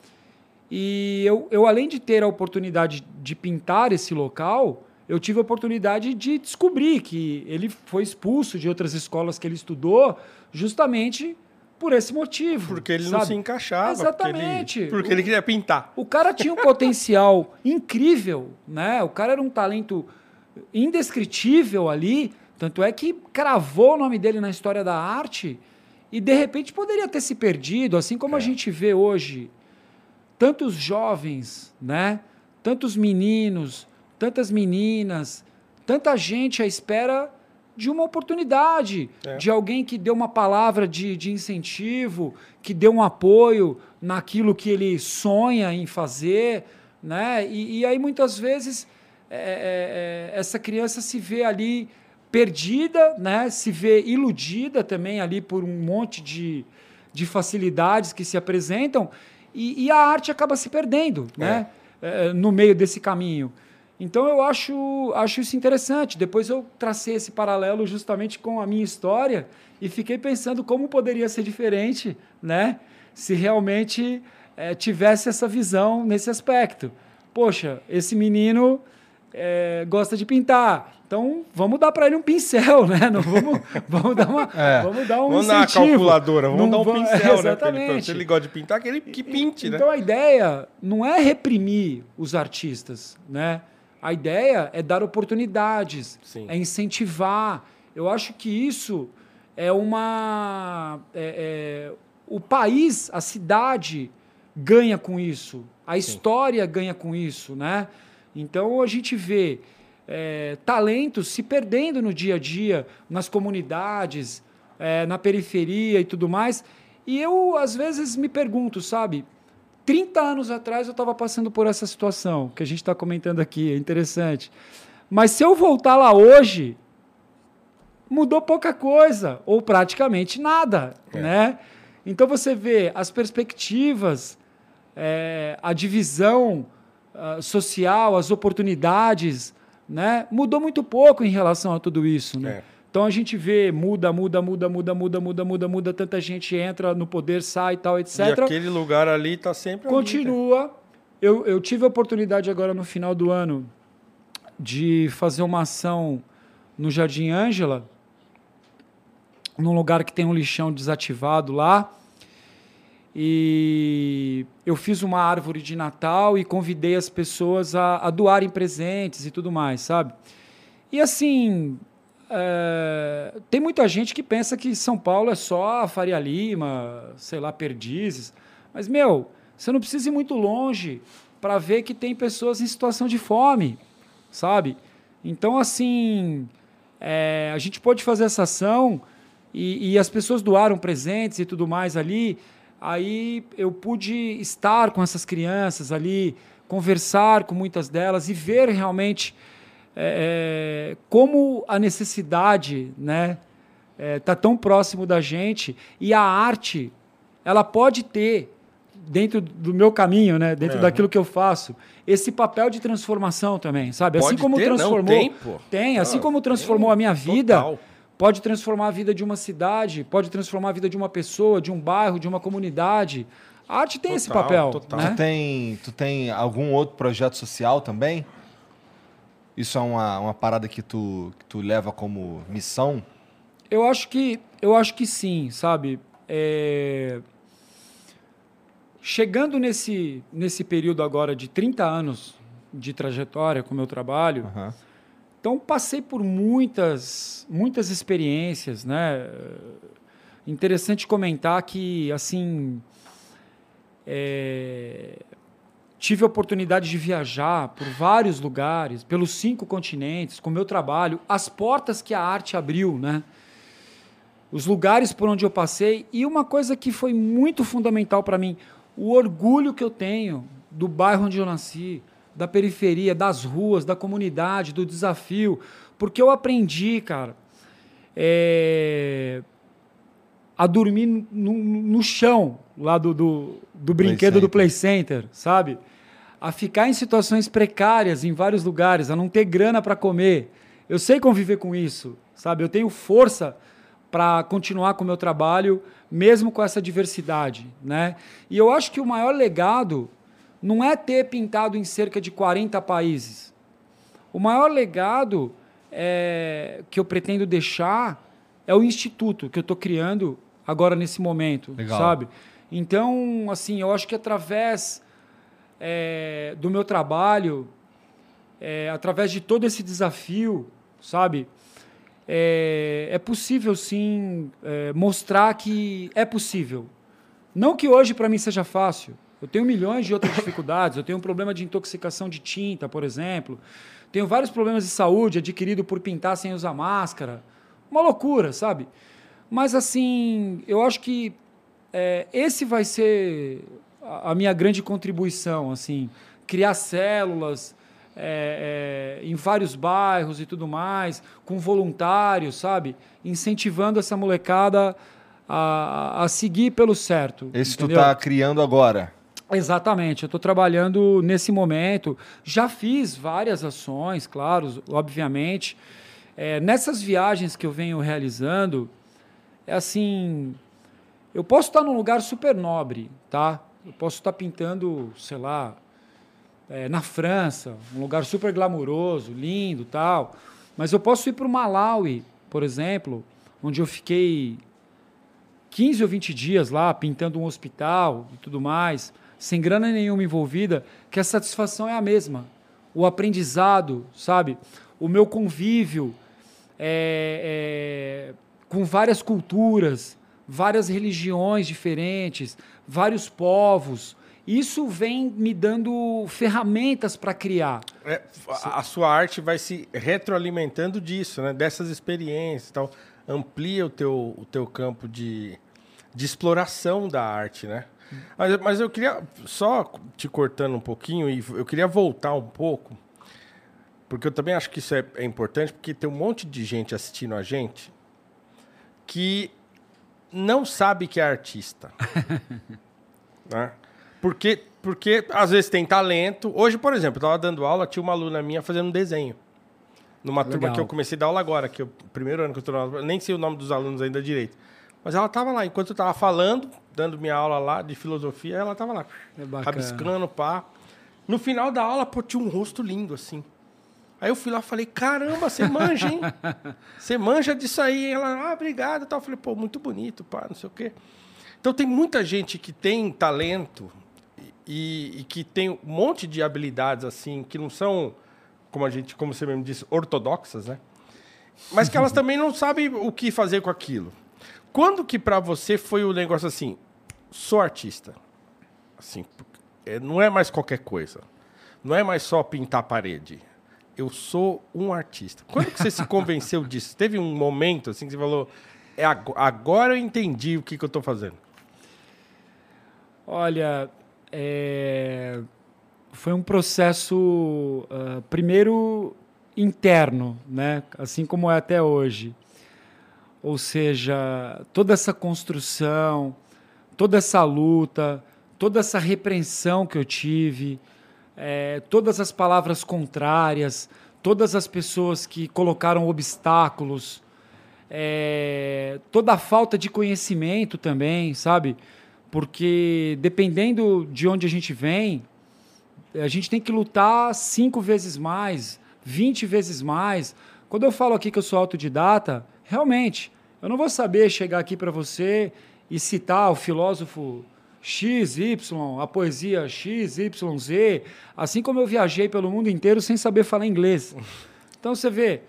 E eu, eu, além de ter a oportunidade de pintar esse local, eu tive a oportunidade de descobrir que ele foi expulso de outras escolas que ele estudou justamente por esse motivo. Porque ele não sabe? se encaixava. Exatamente. Porque ele, porque ele queria pintar. O cara tinha um potencial incrível, né? O cara era um talento indescritível ali, tanto é que cravou o nome dele na história da arte e de repente poderia ter se perdido, assim como a gente vê hoje tantos jovens, né? Tantos meninos, tantas meninas, tanta gente à espera de uma oportunidade, É. de alguém que deu uma palavra de, de incentivo, que deu um apoio naquilo que ele sonha em fazer, né? E, e aí muitas vezes é, é, é, essa criança se vê ali perdida, né? Se vê iludida também ali por um monte de, de facilidades que se apresentam e, e a arte acaba se perdendo, né? É, no meio desse caminho. Então eu acho, acho isso interessante. Depois eu tracei esse paralelo justamente com a minha história e fiquei pensando como poderia ser diferente, né? Se realmente eh, tivesse essa visão nesse aspecto. Poxa, esse menino eh, gosta de pintar. Então vamos dar para ele um pincel, né? Não vamos, vamos dar uma, É. vamos dar um Vamos dar uma incentivo. calculadora, vamos Não dar um pincel, né? pra ele- Exatamente. Se ele gosta de pintar, que ele que pinte, né? Então a ideia não é reprimir os artistas, né? A ideia é dar oportunidades, Sim. é incentivar. Eu acho que isso é uma. é- é- o país, a cidade ganha com isso, a história ganha com isso, né? Então a gente vê é, talentos se perdendo no dia a dia, nas comunidades, é, na periferia e tudo mais. E eu, às vezes, me pergunto, sabe? 30 anos atrás eu estava passando por essa situação que a gente está comentando aqui, é interessante. Mas se eu voltar lá hoje, mudou pouca coisa, ou praticamente nada, É. né? Então você vê as perspectivas, é, a divisão ah, social, as oportunidades, né? Mudou muito pouco em relação a tudo isso, né? É. Então a gente vê, muda, muda, muda, muda, muda, muda, muda, muda, tanta gente entra no poder, sai e tal, etc. E aquele lugar ali tá sempre ali? Continua. Eu, eu tive a oportunidade agora no final do ano de fazer uma ação no Jardim Ângela, num lugar que tem um lixão desativado lá. E eu fiz uma árvore de Natal e convidei as pessoas a, a doarem presentes e tudo mais, sabe? E assim, é, tem muita gente que pensa que São Paulo é só Faria Lima, sei lá, Perdizes. Mas, meu, você não precisa ir muito longe para ver que tem pessoas em situação de fome, sabe? Então, assim, é, a gente pode fazer essa ação E, e as pessoas doaram presentes e tudo mais ali. Aí eu pude estar com essas crianças ali, conversar com muitas delas e ver realmente é, é, como a necessidade né, é, tá tão próximo da gente e a arte ela pode ter dentro do meu caminho, né, dentro Uhum. daquilo que eu faço, esse papel de transformação também, sabe? assim Pode como ter, não, transformou, tem, pô. tem, assim Ah, como transformou tem, a minha vida, total. pode transformar a vida de uma cidade, pode transformar a vida de uma pessoa, de um bairro, de uma comunidade. A arte tem esse Total, papel, total. né? Tu, tem, tu tem algum outro projeto social também? Isso é uma, uma parada que tu, que tu leva como missão? Eu acho que eu acho que sim, sabe? É, Chegando nesse, nesse período agora de 30 anos de trajetória com o meu trabalho, Aham. então passei por muitas muitas experiências, né? Interessante comentar que assim é, tive a oportunidade de viajar por vários lugares, pelos cinco continentes, com o meu trabalho, as portas que a arte abriu, né? Os lugares por onde eu passei e uma coisa que foi muito fundamental para mim, o orgulho que eu tenho do bairro onde eu nasci, da periferia, das ruas, da comunidade, do desafio, porque eu aprendi, cara, é, a dormir no, no- chão lá do, do, do brinquedo do Center. Play Center, sabe? A ficar em situações precárias em vários lugares, a não ter grana para comer. Eu sei conviver com isso, sabe? Eu tenho força para continuar com o meu trabalho, mesmo com essa diversidade, né? E eu acho que o maior legado não é ter pintado em cerca de 40 países. O maior legado é, que eu pretendo deixar é o instituto que eu estou criando agora nesse momento, Legal. sabe? Então, assim, eu acho que através é, do meu trabalho, é, através de todo esse desafio, sabe? É, é possível sim é, mostrar que é possível. Não que hoje para mim seja fácil. Eu tenho milhões de outras dificuldades. Eu tenho um problema de intoxicação de tinta, por exemplo. Tenho vários problemas de saúde adquirido por pintar sem usar máscara. Uma loucura, sabe? Mas assim, eu acho que é, esse vai ser a, a minha grande contribuição, assim, criar células é, é, em vários bairros e tudo mais, com voluntários, sabe, incentivando essa molecada a, a seguir pelo certo. Esse tu entendeu? tá criando agora. Exatamente, eu estou trabalhando nesse momento. Já fiz várias ações, claro, obviamente. É, nessas viagens que eu venho realizando, é assim, eu posso estar num lugar super nobre, tá? Eu posso estar pintando, sei lá, é, na França, um lugar super glamuroso, lindo, tal. Mas eu posso ir para o Malawi, por exemplo, onde eu fiquei 15 ou 20 dias lá pintando um hospital e tudo mais, sem grana nenhuma envolvida, que a satisfação é a mesma. O aprendizado, sabe? O meu convívio é, é, com várias culturas, várias religiões diferentes, vários povos. Isso vem me dando ferramentas para criar. É, a, a sua arte vai se retroalimentando disso, né? Dessas experiências tal. Amplia o teu, o teu campo de, de exploração da arte, né? Mas, mas eu queria, só te cortando um pouquinho, e eu queria voltar um pouco, porque eu também acho que isso é, é importante, porque tem um monte de gente assistindo a gente que não sabe que é artista. né? Porque, porque às vezes tem talento. Hoje, por exemplo, eu estava dando aula, tinha uma aluna minha fazendo um desenho. Numa turma Legal. que eu comecei a dar aula agora, que é o primeiro ano que eu estou dando aula, nem sei o nome dos alunos ainda direito. Mas ela estava lá, enquanto eu estava falando, dando minha aula lá de filosofia, ela estava lá, É rabiscando, pá. No final da aula, pô, tinha um rosto lindo, assim. Aí eu fui lá e falei, caramba, você manja, hein? Você manja disso aí. Ela, ah, obrigado. e Tal. Eu falei, pô, muito bonito, pá, não sei o quê. Então tem muita gente que tem talento e, e que tem um monte de habilidades, assim, que não são, como a gente, como você mesmo disse, ortodoxas, né? Mas que elas também não sabem o que fazer com aquilo. Quando que pra você foi o negócio assim, sou artista? Assim, é, não é mais qualquer coisa. Não é mais só pintar a parede. Eu sou um artista. Quando que você se convenceu disso? Teve um momento assim que você falou, é ag- agora eu entendi o que, que eu tô fazendo. Olha, é, foi um processo, ah, primeiro, interno, né? assim como é até hoje. Ou seja, toda essa construção, toda essa luta, toda essa repreensão que eu tive, eh, todas as palavras contrárias, todas as pessoas que colocaram obstáculos, eh, toda a falta de conhecimento também, sabe? Porque dependendo de onde a gente vem, a gente tem que lutar cinco vezes mais, 20 vezes mais. Quando eu falo aqui que eu sou autodidata, realmente, eu não vou saber chegar aqui para você e citar o filósofo X, Y, a poesia X, Y, Z, assim como eu viajei pelo mundo inteiro sem saber falar inglês. Então você vê,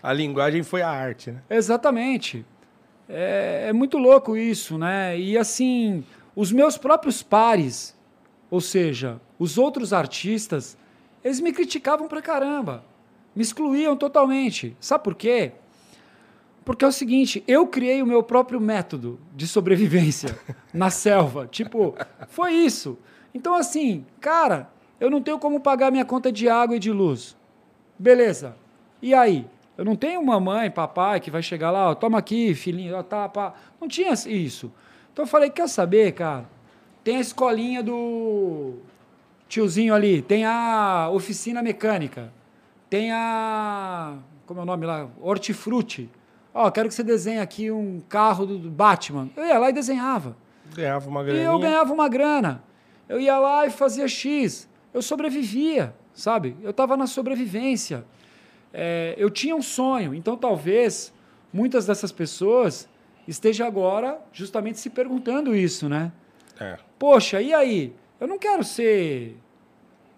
A linguagem foi a arte, né? Exatamente. É, é muito louco isso, né? E assim, os meus próprios pares, ou seja, os outros artistas, eles me criticavam pra caramba. Me excluíam totalmente. Sabe por quê? Porque é o seguinte, eu criei o meu próprio método de sobrevivência na selva. Tipo, foi isso. Então, assim, cara, eu não tenho como pagar minha conta de água e de luz. Beleza. E aí? Eu não tenho mamãe, papai que vai chegar lá, ó, toma aqui, filhinho, ó, tá, pá. Não tinha isso. Então eu falei, quer saber, cara? Tem a escolinha do tiozinho ali, tem a oficina mecânica, tem a. Como é o nome lá? Hortifruti. Ó, quero que você desenhe aqui um carro do Batman. Eu ia lá e desenhava. Ganhava uma E graninha. eu ganhava uma grana. Eu ia lá e fazia X. Eu sobrevivia, sabe? Eu estava na sobrevivência. É, eu tinha um sonho. Então, talvez, muitas dessas pessoas estejam agora justamente se perguntando isso, né? É. Poxa, e aí? Eu não quero ser,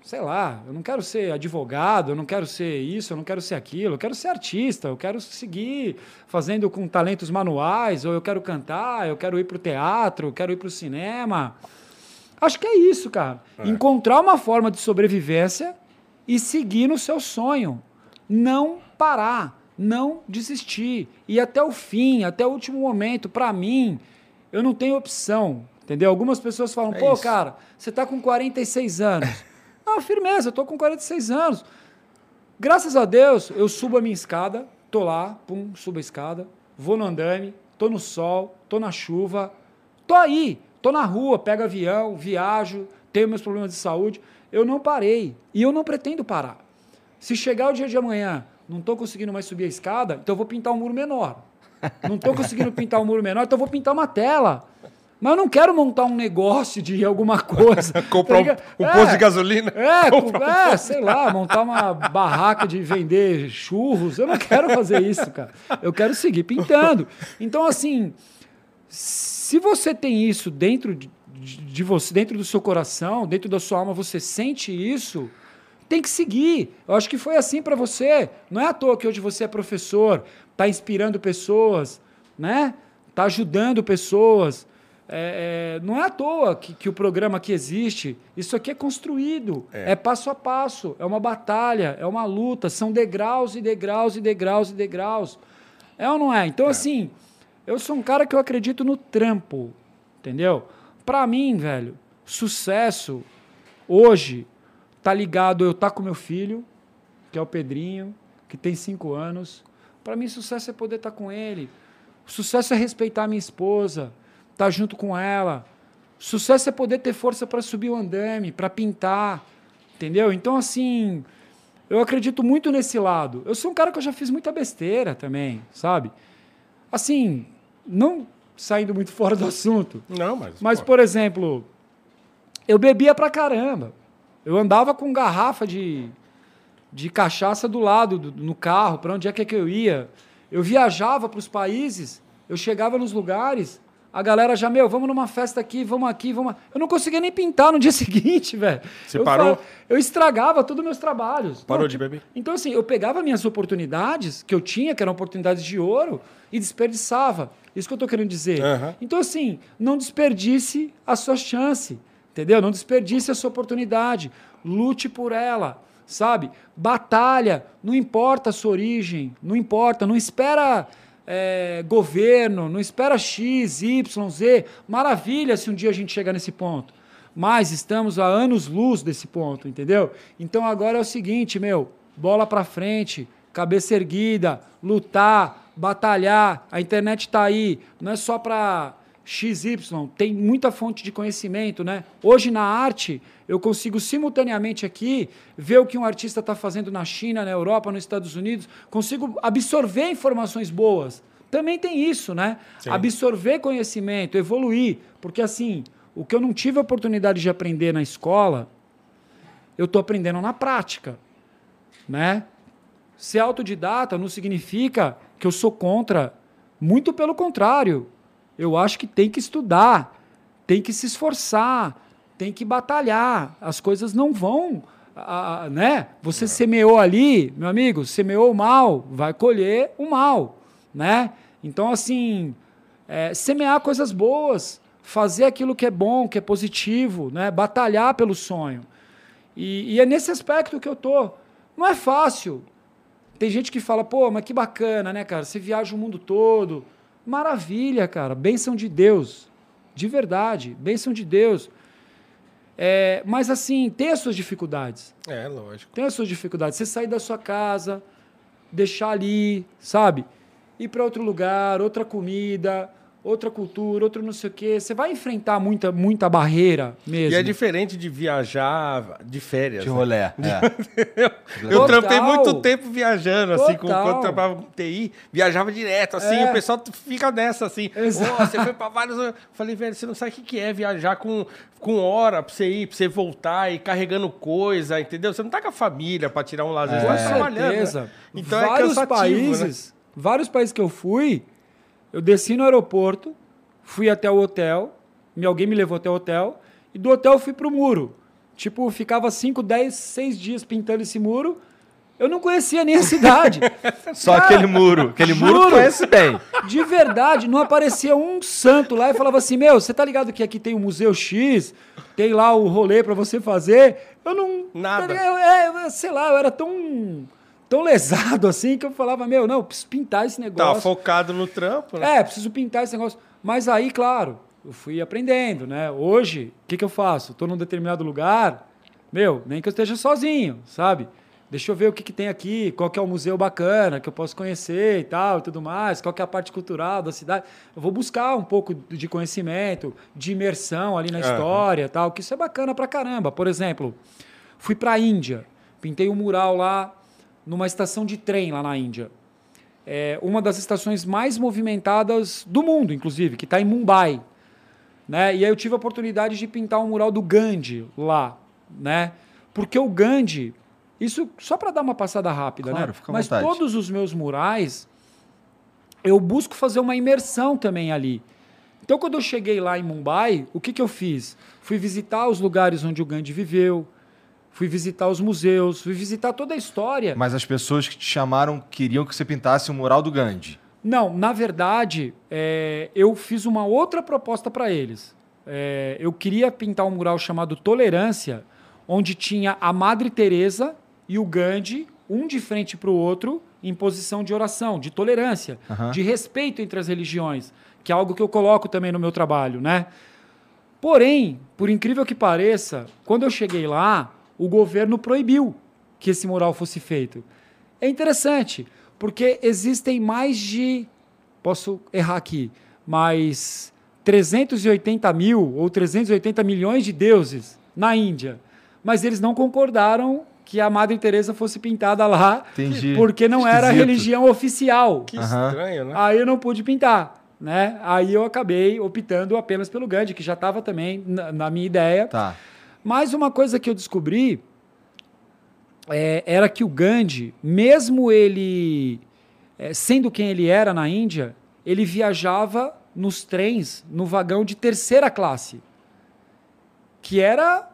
sei lá, eu não quero ser advogado, eu não quero ser isso, eu não quero ser aquilo, eu quero ser artista, eu quero seguir fazendo com talentos manuais, ou eu quero cantar, eu quero ir para o teatro, eu quero ir para o cinema. Acho que é isso, cara. Encontrar uma forma de sobrevivência e seguir no seu sonho. Não parar, não desistir. E até o fim, até o último momento. Para mim, eu não tenho opção. Entendeu? Algumas pessoas falam, É pô, isso. cara, você tá com 46 anos. Não, firmeza, eu tô com 46 anos. Graças a Deus, eu subo a minha escada, tô lá, pum, subo a escada, vou no andame, tô no sol, tô na chuva, tô aí, tô na rua, pego avião, viajo, tenho meus problemas de saúde. Eu não parei e eu não pretendo parar. Se chegar o dia de amanhã, não tô conseguindo mais subir a escada, então eu vou pintar um muro menor. Não tô conseguindo pintar um muro menor, então eu vou pintar uma tela. Mas eu não quero montar um negócio de alguma coisa. Comprar tá um, ligado? um É. posto de gasolina. É, com- é, sei lá, montar uma barraca de vender churros. Eu não quero fazer isso, cara. Eu quero seguir pintando. Então, assim, se você tem isso dentro de, de- de você, dentro do seu coração, dentro da sua alma, você sente isso, tem que seguir. Eu acho que foi assim para você. Não é à toa que hoje você é professor, está inspirando pessoas, né? Está ajudando pessoas. É, é, não é à toa que, que o programa aqui existe. Isso aqui é construído. É. passo a passo. É uma batalha, é uma luta. São degraus e degraus e degraus e degraus. É ou não é? Então, assim, eu sou um cara que eu acredito no trampo. Entendeu? Para mim, velho, sucesso hoje tá ligado eu estar com meu filho, que é o Pedrinho, que tem cinco anos. Para mim, sucesso é poder estar com ele. Sucesso é respeitar a minha esposa, estar junto com ela. Sucesso é poder ter força para subir o andame, para pintar, entendeu? Então, assim, eu acredito muito nesse lado. Eu sou um cara que eu já fiz muita besteira também, sabe? Assim, não saindo muito fora do assunto, Não, mas. mas, por exemplo, eu bebia pra caramba. Eu andava com garrafa de, de cachaça do lado, do- no carro, para onde é que, é que eu ia. Eu viajava para os países, eu chegava nos lugares, a galera já, meu, vamos numa festa aqui, vamos aqui, vamos. Eu não conseguia nem pintar no dia seguinte, velho. Você eu parou? Eu estragava todos os meus trabalhos. Parou Não, de beber? Então, assim, eu pegava minhas oportunidades que eu tinha, que eram oportunidades de ouro, e desperdiçava. Isso que eu tô querendo dizer. Aham. Então, assim, não desperdice a sua chance, entendeu? Não desperdice a sua oportunidade. Lute por ela, sabe? Batalha, não importa a sua origem, não importa, não espera é, governo, não espera X, Y, Z. Maravilha se um dia a gente chegar nesse ponto. Mas estamos a anos-luz desse ponto, entendeu? Então agora é o seguinte, meu, bola para frente, cabeça erguida, lutar, batalhar. A internet está aí, não é só para XY, tem muita fonte de conhecimento, né? Hoje na arte, eu consigo simultaneamente aqui ver o que um artista está fazendo na China, na Europa, nos Estados Unidos, consigo absorver informações boas. Também tem isso, né? Sim. Absorver conhecimento, evoluir, porque assim, o que eu não tive a oportunidade de aprender na escola, eu estou aprendendo na prática, né? Ser autodidata não significa que eu sou contra, muito pelo contrário. Eu acho que tem que estudar, tem que se esforçar, tem que batalhar. As coisas não vão, ah, né? Você semeou ali, meu amigo, semeou o mal, vai colher o mal, né? Então, assim, é, semear coisas boas, fazer aquilo que é bom, que é positivo, né? Batalhar pelo sonho. E, e é nesse aspecto que eu tô. Não é fácil. Tem gente que fala, pô, mas que bacana, né, cara? Você viaja o mundo todo. Maravilha, cara. Bênção de Deus. De verdade. Bênção de Deus. É, mas assim, tem as suas dificuldades. É, lógico. Tem as suas dificuldades. Você sair da sua casa, deixar ali, sabe? Ir para outro lugar, outra comida, outra cultura, outro não sei o quê. Você vai enfrentar muita, muita barreira mesmo. E é diferente de viajar de férias. De né? rolé. É. Eu Total. trampei muito tempo viajando, assim, com, Total. quando eu trabalhava com TI, viajava direto, assim, É. o pessoal fica nessa, assim. Exato. Você foi pra vários. Eu Falei, velho, você não sabe o que que é viajar com, com hora pra você ir, pra você voltar e carregando coisa, entendeu? Você não tá com a família pra tirar um lazer, você Com tá trabalhando. né? Então é vários cansativo, países, vários países que eu fui, eu desci no aeroporto, fui até o hotel, me- alguém me levou até o hotel, e do hotel eu fui pro muro. Tipo, ficava 5, 10, 6 dias pintando esse muro. Eu não conhecia nem a cidade. Só Cara, aquele muro. Aquele muro juro. conhece bem. De verdade, não aparecia um santo lá e falava assim: Meu, você tá ligado que aqui tem o Museu X, tem lá o rolê pra você fazer? Eu não. Nada. Eu, é, eu- sei lá, eu era tão. Tão lesado assim que eu falava: Meu, não, eu preciso pintar esse Tava negócio. focado no trampo, né? É, preciso pintar esse negócio. Mas aí, claro, eu fui aprendendo, né? Hoje, o que, que eu faço? Estou num determinado lugar, meu, nem que eu esteja sozinho, sabe? Deixa eu ver o que, que tem aqui, qual que é o museu bacana que eu posso conhecer e tal, e tudo mais, qual que é a parte cultural da cidade. Eu vou buscar um pouco de conhecimento, de imersão ali na história e tal, que isso é bacana pra caramba. Por exemplo, fui pra Índia, pintei um mural lá numa estação de trem lá na Índia é uma das estações mais movimentadas do mundo, inclusive, que está em Mumbai. Né? E aí eu tive a oportunidade de pintar um mural do Gandhi lá, né? Porque o Gandhi, isso só para dar uma passada rápida, Claro, né? fica à Mas vontade. todos os meus murais eu busco fazer uma imersão também ali. Então, quando eu cheguei lá em Mumbai, o que, que eu fiz? Fui visitar os lugares onde o Gandhi viveu, fui visitar os museus, fui visitar toda a história. Mas as pessoas que te chamaram queriam que você pintasse o mural do Gandhi. Não, na verdade, é, eu fiz uma outra proposta para eles. É, eu queria pintar um mural chamado Tolerância, onde tinha a Madre Teresa e o Gandhi, um de frente para o outro, em posição de oração, de tolerância, Aham. de respeito entre as religiões, que é algo que eu coloco também no meu trabalho, né? Porém, por incrível que pareça, quando eu cheguei lá, o governo proibiu que esse mural fosse feito. É interessante, porque existem mais de. Posso errar aqui, mas 380 mil ou 380 milhões de deuses na Índia. Mas eles não concordaram que a Madre Teresa fosse pintada lá, Entendi. porque não era a Esquisito. religião oficial. Que estranho, né? Aí eu não pude pintar, né? Aí eu acabei optando apenas pelo Gandhi, que já estava também na, na minha ideia. Tá. Mas uma coisa que eu descobri é, era que o Gandhi, mesmo ele é, sendo quem ele era na Índia, ele viajava nos trens no vagão de terceira classe, que era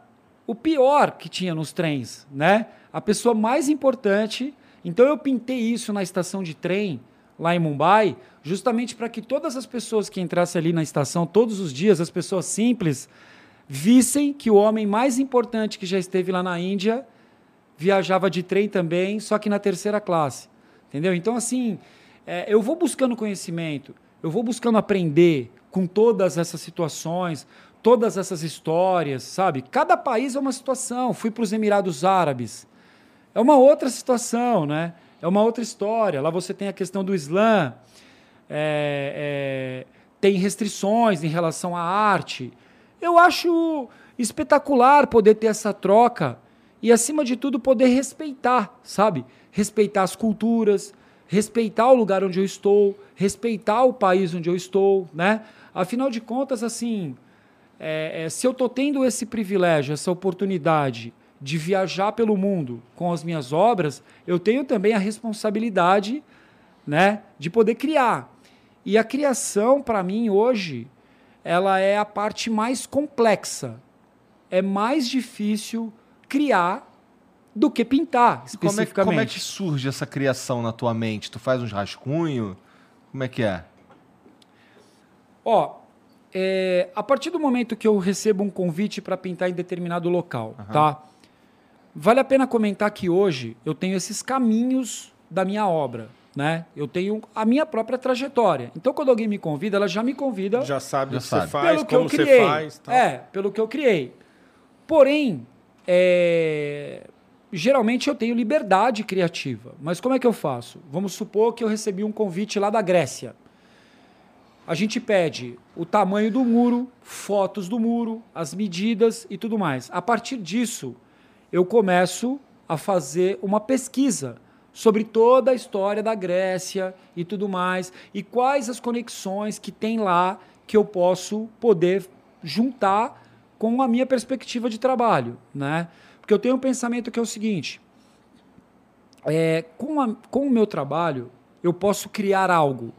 o pior que tinha nos trens, né? A pessoa mais importante. Então eu pintei isso na estação de trem lá em Mumbai, justamente para que todas as pessoas que entrassem ali na estação todos os dias, as pessoas simples, vissem que o homem mais importante que já esteve lá na Índia viajava de trem também, só que na terceira classe. Entendeu? Então, assim, é, eu vou buscando conhecimento, eu vou buscando aprender com todas essas situações, todas essas histórias, sabe? Cada país é uma situação. Fui para os Emirados Árabes, é uma outra situação, né? É uma outra história. Lá você tem a questão do Islã, é, é, tem restrições em relação à arte. Eu acho espetacular poder ter essa troca e, acima de tudo, poder respeitar, sabe? Respeitar as culturas, respeitar o lugar onde eu estou, respeitar o país onde eu estou, né? Afinal de contas, assim, é, é, se eu estou tendo esse privilégio, essa oportunidade de viajar pelo mundo com as minhas obras, eu tenho também a responsabilidade né, de poder criar. E a criação, para mim, hoje, ela é a parte mais complexa. É mais difícil criar do que pintar, especificamente. Como é, como é que surge essa criação na tua mente? Tu faz uns rascunhos? Como é que é? Ó, é, a partir do momento que eu recebo um convite para pintar em determinado local, uhum. tá? Vale a pena comentar que hoje eu tenho esses caminhos da minha obra, né? Eu tenho a minha própria trajetória. Então, quando alguém me convida, ela já me convida. Já sabe já o que sabe. você faz, pelo que eu criei. Faz, tá. É, pelo que eu criei. Porém, é, geralmente eu tenho liberdade criativa. Mas como é que eu faço? Vamos supor que eu recebi um convite lá da Grécia a gente pede o tamanho do muro, fotos do muro, as medidas e tudo mais. A partir disso, eu começo a fazer uma pesquisa sobre toda a história da Grécia e tudo mais, e quais as conexões que tem lá que eu posso poder juntar com a minha perspectiva de trabalho, né? Porque eu tenho um pensamento que é o seguinte: é, com, a, com o meu trabalho, eu posso criar algo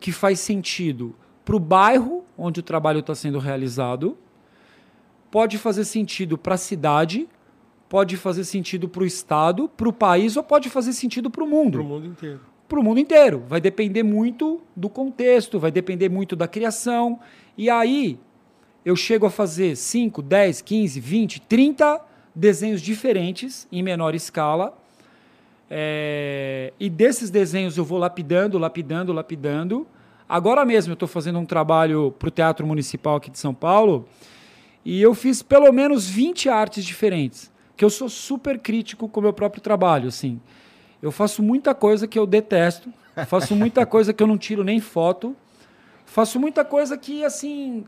que faz sentido para o bairro onde o trabalho está sendo realizado, pode fazer sentido para a cidade, pode fazer sentido para o estado, para o país ou pode fazer sentido para o mundo. Para o mundo inteiro. Para o mundo inteiro. Vai depender muito do contexto, vai depender muito da criação. E aí eu chego a fazer 5, 10, 15, 20, 30 desenhos diferentes em menor escala é, e desses desenhos eu vou lapidando, lapidando, lapidando. Agora mesmo eu estou fazendo um trabalho para o Teatro Municipal aqui de São Paulo e eu fiz pelo menos 20 artes diferentes, que eu sou super crítico com o meu próprio trabalho, assim. Eu faço muita coisa que eu detesto, faço muita coisa que eu não tiro nem foto, faço muita coisa que, assim...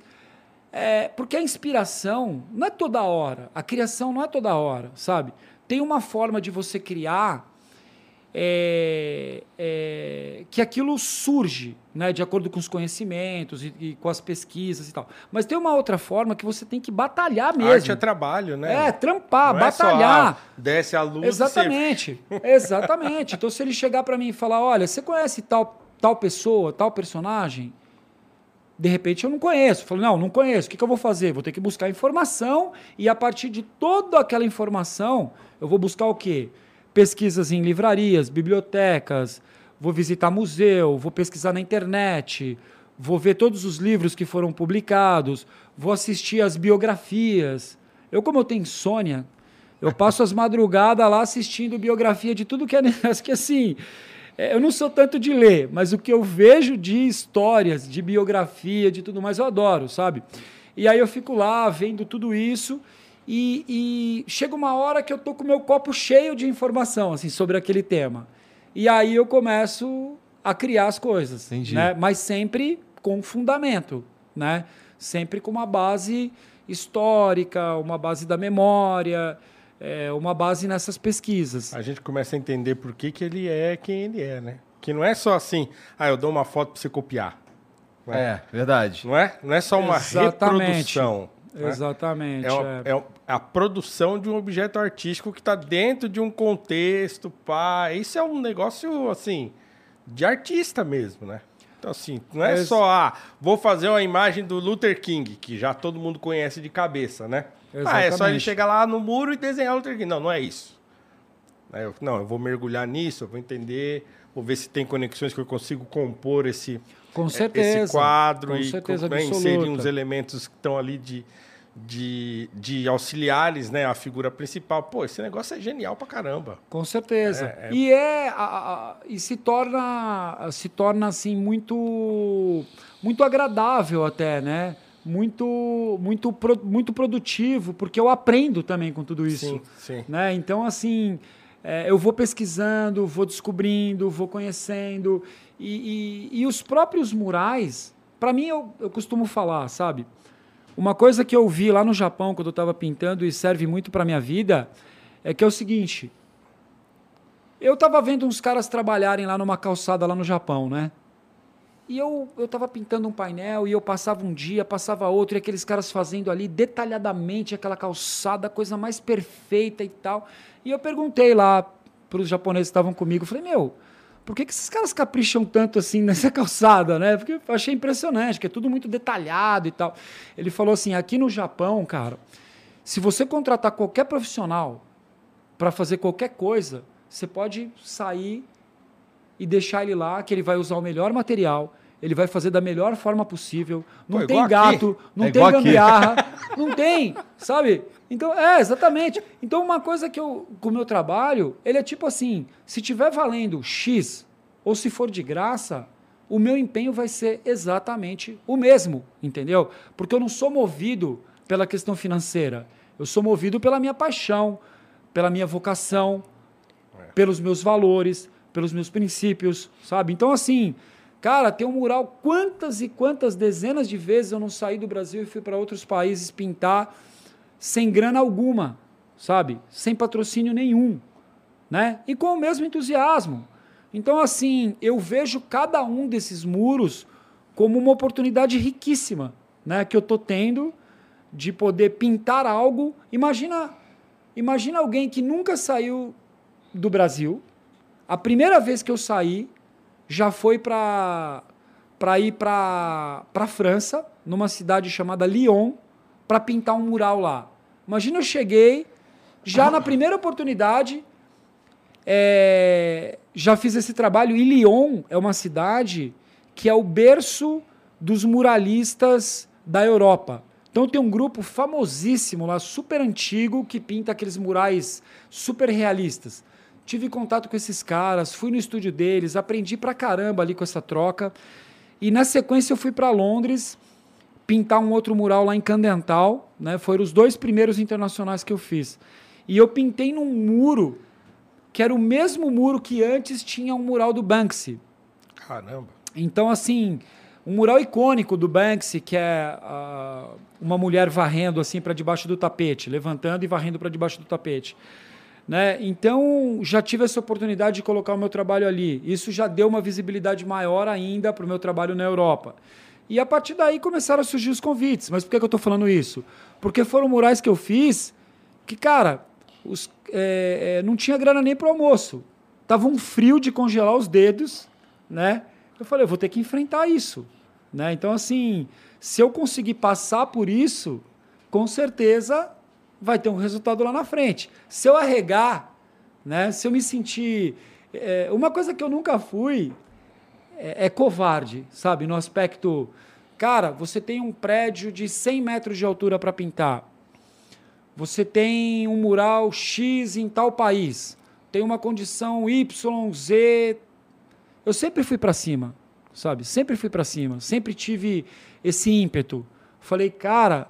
É, porque a inspiração não é toda hora, a criação não é toda hora, sabe? Tem uma forma de você criar é, é, que aquilo surge, né, de acordo com os conhecimentos e, e, com as pesquisas e tal. Mas tem uma outra forma que você tem que batalhar mesmo. arte é trabalho, né? É, trampar, Não batalhar. É ah, desce a luz. Exatamente, você... exatamente. Então, se ele chegar para mim e falar, olha, você conhece tal, tal pessoa, tal personagem? De repente eu não conheço. Eu falo, não, não conheço. O que, que eu vou fazer? Vou ter que buscar informação e a partir de toda aquela informação, eu vou buscar o quê? Pesquisas em livrarias, bibliotecas, vou visitar museu, vou pesquisar na internet, vou ver todos os livros que foram publicados, vou assistir as biografias. Eu, como eu tenho insônia, eu passo as madrugadas lá assistindo biografia de tudo que é. Acho que assim. É, eu não sou tanto de ler, mas o que eu vejo de histórias, de biografia, de tudo mais, eu adoro, sabe? E aí eu fico lá vendo tudo isso e, e, chega uma hora que eu tô com o meu copo cheio de informação assim sobre aquele tema. E aí eu começo a criar as coisas, Entendi. né? Mas sempre com fundamento, né? Sempre com uma base histórica, uma base da memória, é, uma base nessas pesquisas. A gente começa a entender por que, que ele é quem ele é, né? Que não é só assim, ah, eu dou uma foto para você copiar. É? é? verdade. Não é? Não é só uma Exatamente. reprodução. Né? Exatamente. É, uma, é. é, a produção de um objeto artístico que está dentro de um contexto, pá. Isso é um negócio, assim, de artista mesmo, né? Então, assim, não é só, ah, vou fazer uma imagem do Luther King, que já todo mundo conhece de cabeça, né? Exatamente. Ah, é só ele chegar lá no muro e desenhar o Luther King. Não, não é isso. É, eu, não, eu vou mergulhar nisso, eu vou entender, vou ver se tem conexões que eu consigo compor esse, com certeza, esse quadro com e certeza com, né, inserir uns elementos que estão ali de, de, de auxiliares, né? A figura principal. Pô, esse negócio é genial pra caramba. Com certeza. É, é- E é a- a- e se torna se torna assim muito muito agradável até, né? Muito muito pro- muito produtivo, porque eu aprendo também com tudo isso. Sim, sim. né? Então, assim, é, eu vou pesquisando, vou descobrindo, vou conhecendo. E, e- e os próprios murais, para mim, eu, eu costumo falar, sabe? Uma coisa que eu vi lá no Japão, quando eu estava pintando, e serve muito para minha vida, é que é o seguinte. Eu estava vendo uns caras trabalharem lá numa calçada lá no Japão, né? E eu, eu tava pintando um painel e eu passava um dia, passava outro, e aqueles caras fazendo ali detalhadamente aquela calçada, coisa mais perfeita e tal. E eu perguntei lá para os japoneses que estavam comigo, falei, meu, por que, que esses caras capricham tanto assim nessa calçada, né? Porque eu achei impressionante, que é tudo muito detalhado e tal. Ele falou assim, aqui no Japão, cara, se você contratar qualquer profissional para fazer qualquer coisa, você pode sair e deixar ele lá, que ele vai usar o melhor material, ele vai fazer da melhor forma possível. Não Pô, tem igual gato, não É tem aqui. gambiarra, não tem, sabe? Então, é, exatamente. Então, uma coisa que eu, com o meu trabalho, ele é tipo assim: se tiver valendo X, ou se for de graça, o meu empenho vai ser exatamente o mesmo, entendeu? Porque eu não sou movido pela questão financeira. Eu sou movido pela minha paixão, pela minha vocação, pelos meus valores, pelos meus princípios, sabe? Então, assim, cara, tem um mural. Quantas e quantas dezenas de vezes eu não saí do Brasil e fui para outros países pintar sem grana alguma, sabe? Sem patrocínio nenhum, né? E com o mesmo entusiasmo. Então, assim, eu vejo cada um desses muros como uma oportunidade riquíssima, né? Que eu tô tendo de poder pintar algo. Imagina, imagina alguém que nunca saiu do Brasil. A primeira vez que eu saí já foi para para ir para para França, numa cidade chamada Lyon, para pintar um mural lá. Imagina eu cheguei já na primeira oportunidade é, já fiz esse trabalho. E Lyon é uma cidade que é o berço dos muralistas da Europa. Então tem um grupo famosíssimo lá, super antigo, que pinta aqueles murais super realistas. Tive contato com esses caras, fui no estúdio deles, aprendi pra caramba ali com essa troca. E na sequência eu fui para Londres pintar um outro mural lá em Candental, né? Foram os dois primeiros internacionais que eu fiz. E eu pintei num muro que era o mesmo muro que antes tinha um mural do Banksy. Caramba. Então, assim, um mural icônico do Banksy, que é ah, uma mulher varrendo assim para debaixo do tapete, levantando e varrendo para debaixo do tapete. Né? Então, já tive essa oportunidade de colocar o meu trabalho ali. Isso já deu uma visibilidade maior ainda para o meu trabalho na Europa. E a partir daí começaram a surgir os convites. Mas por que, que eu estou falando isso? Porque foram murais que eu fiz que, cara, os, é, é, não tinha grana nem para almoço. Tava um frio de congelar os dedos, né? Eu falei, eu vou ter que enfrentar isso, né? Então, assim, se eu conseguir passar por isso, com certeza vai ter um resultado lá na frente. Se eu arregar, né? Se eu me sentir... é, uma coisa que eu nunca fui é, é covarde, sabe? No aspecto... Cara, você tem um prédio de 100 metros de altura para pintar. Você tem um mural X em tal país. Tem uma condição Y, Z. Eu sempre fui para cima, sabe? Sempre fui para cima. Sempre tive esse ímpeto. Falei, cara,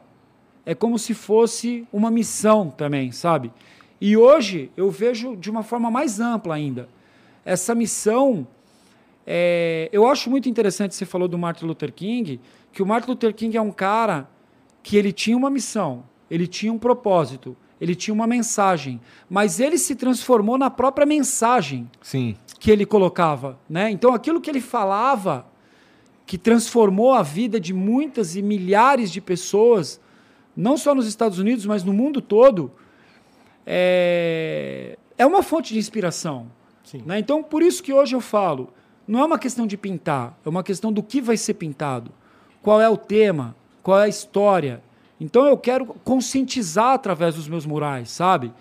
é como se fosse uma missão também, sabe? E hoje eu vejo de uma forma mais ampla ainda. Essa missão, é, eu acho muito interessante, você falou do Martin Luther King, que o Martin Luther King é um cara que ele tinha uma missão, ele tinha um propósito, ele tinha uma mensagem, mas ele se transformou na própria mensagem Sim. que ele colocava, né? Então aquilo que ele falava, que transformou a vida de muitas e milhares de pessoas, não só nos Estados Unidos, mas no mundo todo, é, é uma fonte de inspiração. Né? Então, por isso que hoje eu falo, não é uma questão de pintar, é uma questão do que vai ser pintado, qual é o tema, qual é a história. Então, eu quero conscientizar através dos meus murais, sabe?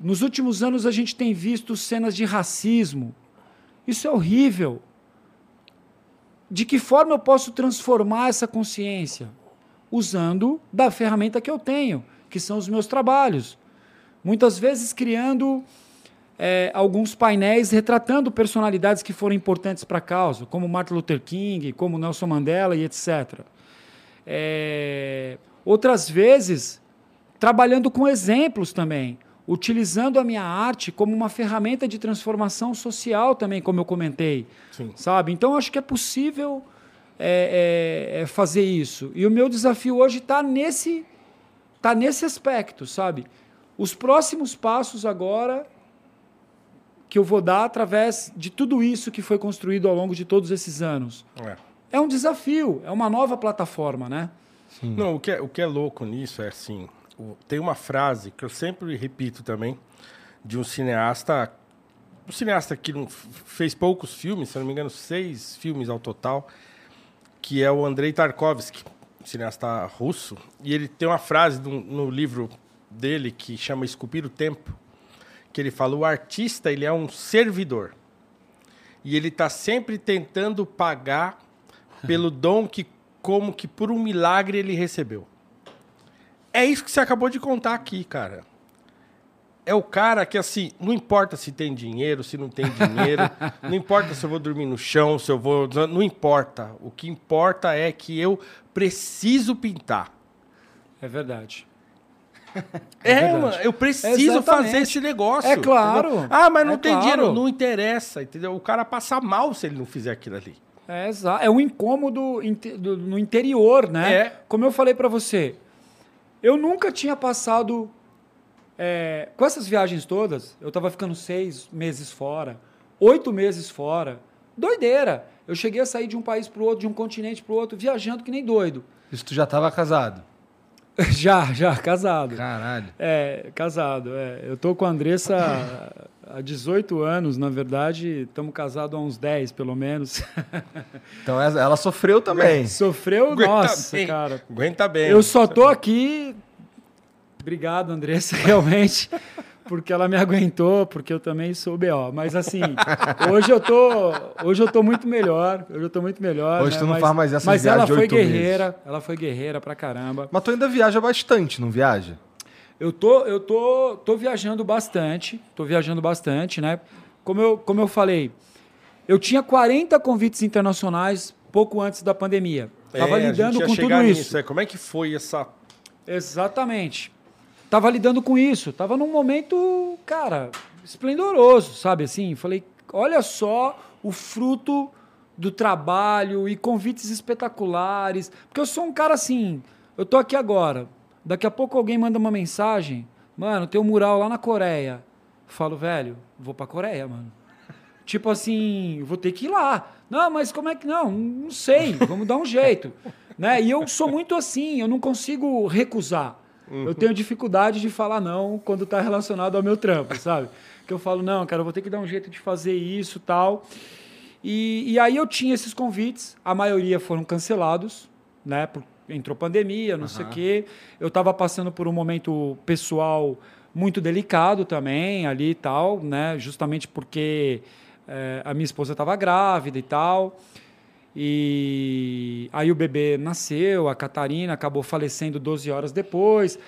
Nos últimos anos, a gente tem visto cenas de racismo. Isso é horrível. De que forma eu posso transformar essa consciência? usando da ferramenta que eu tenho, que são os meus trabalhos. Muitas vezes criando é, alguns painéis retratando personalidades que foram importantes para a causa, como Martin Luther King, como Nelson Mandela e etc. É, outras vezes, trabalhando com exemplos também, utilizando a minha arte como uma ferramenta de transformação social também, como eu comentei, Sim. sabe? Então acho que é possível é, é, é fazer isso. E o meu desafio hoje está nesse, tá nesse aspecto, sabe? Os próximos passos agora que eu vou dar através de tudo isso que foi construído ao longo de todos esses anos. É. É um desafio, é uma nova plataforma, né? Não, o que, é, o que é louco nisso é assim: o- tem uma frase que eu sempre repito também, de um cineasta. Um cineasta que não fez poucos filmes, se não me engano, seis filmes ao total, que é o Andrei Tarkovsky, um cineasta russo. E ele tem uma frase no, no livro dele que chama Esculpir o Tempo, que ele fala: o artista ele é um servidor. E ele está sempre tentando pagar pelo dom que, como que por um milagre ele recebeu. É isso que você acabou de contar aqui, cara. É o cara que, assim, não importa se tem dinheiro, se não tem dinheiro, não importa se eu vou dormir no chão, se eu vou. Não importa. O que importa é que eu preciso pintar. É verdade. É, verdade. mano, eu preciso Exatamente. fazer esse negócio. É claro. entendeu? Ah, mas não É tem claro. dinheiro. Não interessa, entendeu? O cara passa mal se ele não fizer aquilo ali. É, é um incômodo no interior, né? É. Como eu falei para você, eu nunca tinha passado é, com essas viagens todas. Eu tava ficando seis meses fora, oito meses fora, doideira. Eu cheguei a sair de um país para outro, de um continente para outro, viajando que nem doido. Isso tu já tava casado. já, já casado. Caralho. É, casado. É. Eu tô com a Andressa há 18 anos, na verdade, estamos casados há uns 10, pelo menos. Então ela sofreu também. Sofreu, Aguenta nossa, bem. cara. Aguenta bem. Eu só tô aqui. Obrigado, Andressa, realmente, porque ela me aguentou, porque eu também sou BO. Mas assim, hoje eu tô, hoje eu tô muito melhor. Hoje eu tô muito melhor. Hoje né? tu não mas, faz mais essas Mas ela de foi oito meses. guerreira, ela foi guerreira pra caramba. Mas tu ainda viaja bastante, não viaja? Eu tô, eu tô, tô viajando bastante, tô viajando bastante, né? Como eu, como eu falei, eu tinha 40 convites internacionais pouco antes da pandemia. Tava É, a lidando gente ia com tudo chegar isso. nisso, é. Como é que foi essa Exatamente. Tava lidando com isso. Tava num momento, cara, esplendoroso, sabe assim? Falei, olha só o fruto do trabalho e convites espetaculares. Porque eu sou um cara assim, eu tô aqui agora. Daqui a pouco alguém manda uma mensagem. Mano, tem um mural lá na Coreia. Falo, velho, vou pra Coreia, mano. Tipo assim, vou ter que ir lá. Não, mas como é que não? Não sei, vamos dar um jeito. né? E eu sou muito assim, eu não consigo recusar. Eu tenho dificuldade de falar não quando está relacionado ao meu trampo, sabe? Que eu falo, não, cara, eu vou ter que dar um jeito de fazer isso tal. E, e aí eu tinha esses convites, a maioria foram cancelados, né? Por, entrou pandemia, não sei o quê. Eu estava passando por um momento pessoal muito delicado também ali e tal, né? Justamente porque eh, a minha esposa estava grávida e tal. E aí o bebê nasceu, a Catarina acabou falecendo 12 horas depois.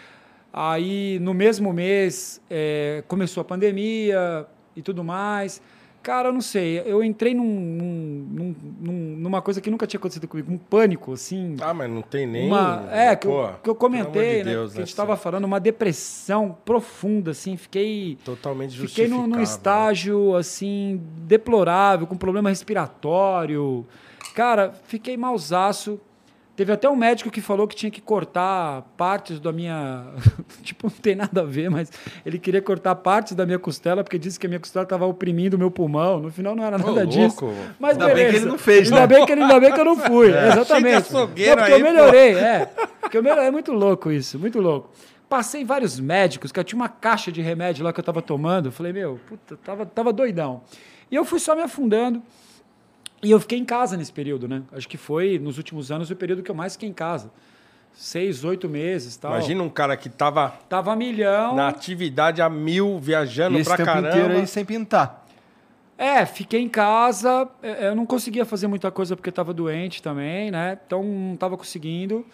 Aí no mesmo mês eh, começou a pandemia e tudo mais. Cara, eu não sei, eu entrei num, num- num- num- numa coisa que nunca tinha acontecido comigo, um pânico, assim. Ah, mas não tem nem. Uma, é, que, Pô, eu, que eu comentei, de né? Deus, que a gente né, estava falando, uma depressão profunda, assim, fiquei. Totalmente Fiquei num, num né? estágio, assim, deplorável, com problema respiratório. Cara, fiquei mausaço. Teve até um médico que falou que tinha que cortar partes da minha. tipo, não tem nada a ver, mas ele queria cortar partes da minha costela, porque disse que a minha costela estava oprimindo o meu pulmão. No final não era nada Ô, disso. louco. Mas Ainda bem beleza. que ele não fez, ainda né? Bem que ele, ainda bem que eu não fui. Exatamente. De açougueiro Não, porque eu aí, pô. melhorei, é. Porque eu melhorei. É muito louco isso, muito louco. Passei vários médicos, que eu tinha uma caixa de remédio lá que eu tava tomando. Eu falei, meu, puta, tava, tava doidão. E eu fui só me afundando. E eu fiquei em casa nesse período, né? Acho que foi, nos últimos anos, o período que eu mais fiquei em casa. Seis, oito meses tal. Imagina um cara que tava Tava a milhão. na atividade a mil, viajando E esse pra tempo caramba. inteiro aí sem pintar. É, fiquei em casa. é, Eu não conseguia fazer muita coisa porque estava doente também, né? Então não estava conseguindo.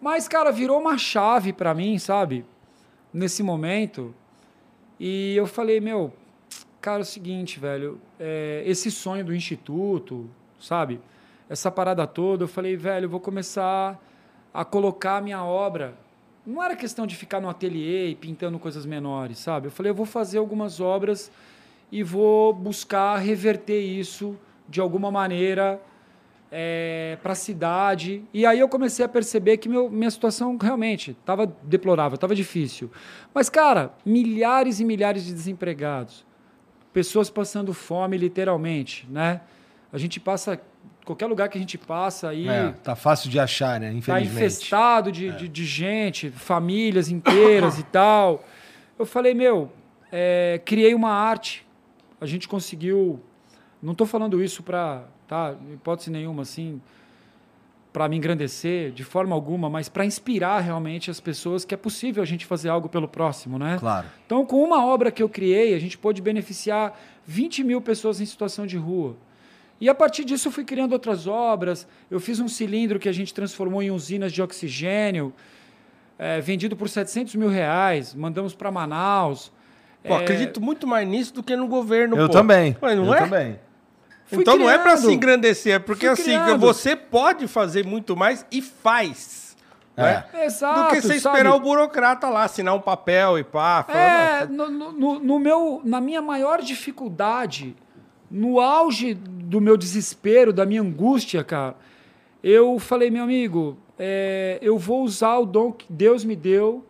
Mas, cara, virou uma chave para mim, sabe? Nesse momento. E eu falei, meu, cara, é o seguinte, velho, é, esse sonho do instituto, sabe? Essa parada toda, eu falei, velho, eu vou começar a colocar a minha obra. Não era questão de ficar no ateliê e pintando coisas menores, sabe? Eu falei, eu vou fazer algumas obras e vou buscar reverter isso de alguma maneira é, para a cidade. E aí eu comecei a perceber que meu, minha situação realmente estava deplorável, estava difícil. Mas, cara, milhares e milhares de desempregados, pessoas passando fome, literalmente, né? A gente passa qualquer lugar que a gente passa aí É, tá fácil de achar, né? tá Infelizmente. infestado de, de, de gente, famílias inteiras e tal. Eu falei, meu, é, criei uma arte. A gente conseguiu. Não estou falando isso para, tá, hipótese nenhuma, assim, para me engrandecer de forma alguma, mas para inspirar realmente as pessoas que é possível a gente fazer algo pelo próximo, né? Claro. Então, com uma obra que eu criei, a gente pôde beneficiar 20 mil pessoas em situação de rua. E a partir disso eu fui criando outras obras. Eu fiz um cilindro que a gente transformou em usinas de oxigênio, é, vendido por 700 mil reais. Mandamos para Manaus. Pô, É, acredito muito mais nisso do que no governo, Eu pô. também. Mas não eu é? também. Fui então não é pra criando. se engrandecer, é porque Fui assim, você pode fazer muito mais e faz. É. né? Exato. Do que você sabe? esperar o burocrata lá, assinar um papel e pá. falar, É, "Não, no, no- no meu, na minha maior dificuldade, no auge do meu desespero, da minha angústia, cara, eu falei, meu amigo, é, eu vou usar o dom que Deus me deu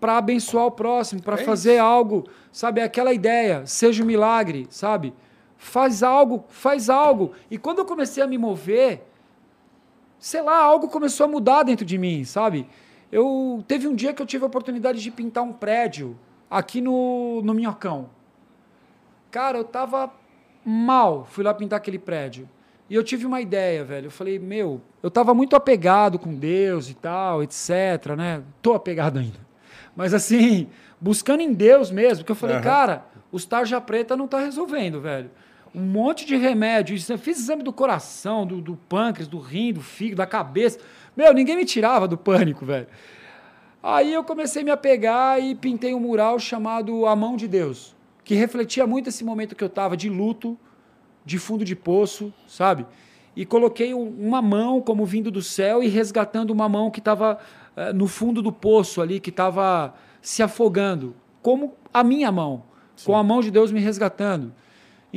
para abençoar o próximo, para É fazer isso. algo, sabe? Aquela ideia, seja um milagre, sabe? Faz algo, faz algo. E quando eu comecei a me mover, sei lá, algo começou a mudar dentro de mim, sabe? Eu teve um dia que eu tive a oportunidade de pintar um prédio aqui no, no Minhocão. Cara, eu tava mal, fui lá pintar aquele prédio. E eu tive uma ideia, velho. Eu falei, meu, eu tava muito apegado com Deus e tal, etc, né? Tô apegado ainda. Mas assim, buscando em Deus mesmo, porque eu falei, Aham. cara, os tarja preta não tá resolvendo, velho. Um monte de remédio. Eu fiz exame do coração, do, do pâncreas, do rim, do fígado, da cabeça. Meu, ninguém me tirava do pânico, velho. Aí eu comecei a me apegar e pintei um mural chamado A Mão de Deus, que refletia muito esse momento que eu tava de luto, de fundo de poço, sabe? E coloquei um- uma mão como vindo do céu e resgatando uma mão que estava no fundo do poço ali, que estava se afogando, como a minha mão, com a mão de Deus me resgatando.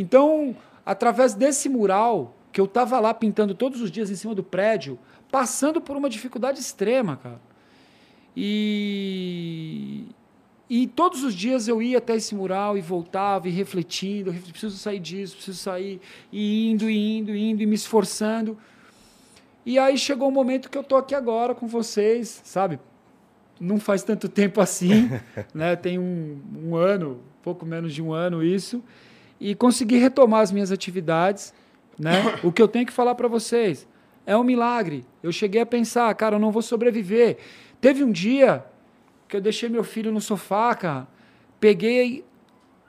Então, através desse mural, que eu estava lá pintando todos os dias em cima do prédio, passando por uma dificuldade extrema, cara. E, e todos os dias eu ia até esse mural e voltava e refletindo, preciso sair disso, preciso sair, e indo, e indo, e indo, e me esforçando. E aí chegou o momento que eu tô aqui agora com vocês, sabe? Não faz tanto tempo assim, né? Tem um, um ano, pouco menos de um ano isso, e consegui retomar as minhas atividades, né? O que eu tenho que falar para vocês é um milagre. Eu cheguei a pensar, cara, eu não vou sobreviver. Teve um dia que eu deixei meu filho no sofá, cara, peguei,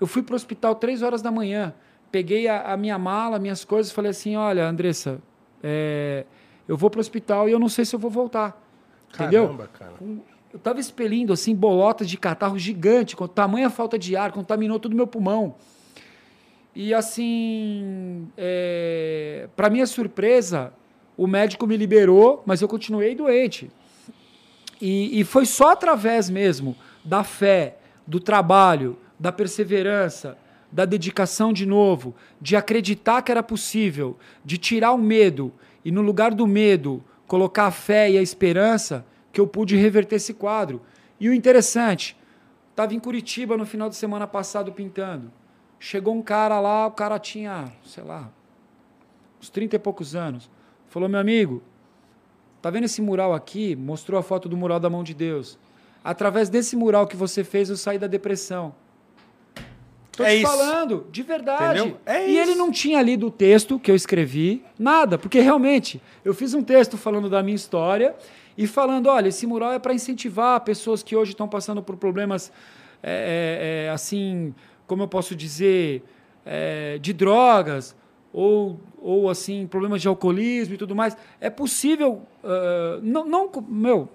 eu fui pro hospital três horas da manhã, peguei a, a minha mala, minhas coisas, falei assim, olha, Andressa, é, eu vou pro hospital e eu não sei se eu vou voltar. Entendeu? Caramba, cara. Com- Eu tava expelindo assim bolotas de catarro gigante, com tamanha falta de ar, contaminou todo o meu pulmão. E assim, é, para minha surpresa, o médico me liberou, mas eu continuei doente. E, e foi só através mesmo da fé, do trabalho, da perseverança, da dedicação de novo, de acreditar que era possível, de tirar o medo e no lugar do medo colocar a fé e a esperança, que eu pude reverter esse quadro. E o interessante, estava em Curitiba no final de semana passado pintando. Chegou um cara lá, o cara tinha, sei lá, uns 30 e poucos anos. Falou, meu amigo, Tá vendo esse mural aqui? Mostrou a foto do mural da mão de Deus. Através desse mural que você fez, eu saí da depressão. Tô É te isso. falando, de verdade. É e isso. ele não tinha lido o texto que eu escrevi, nada, porque realmente eu fiz um texto falando da minha história e falando, olha, esse mural é para incentivar pessoas que hoje estão passando por problemas, é, é, assim, como eu posso dizer, é, de drogas ou, ou assim problemas de alcoolismo e tudo mais. É possível, ah, não, não, meu,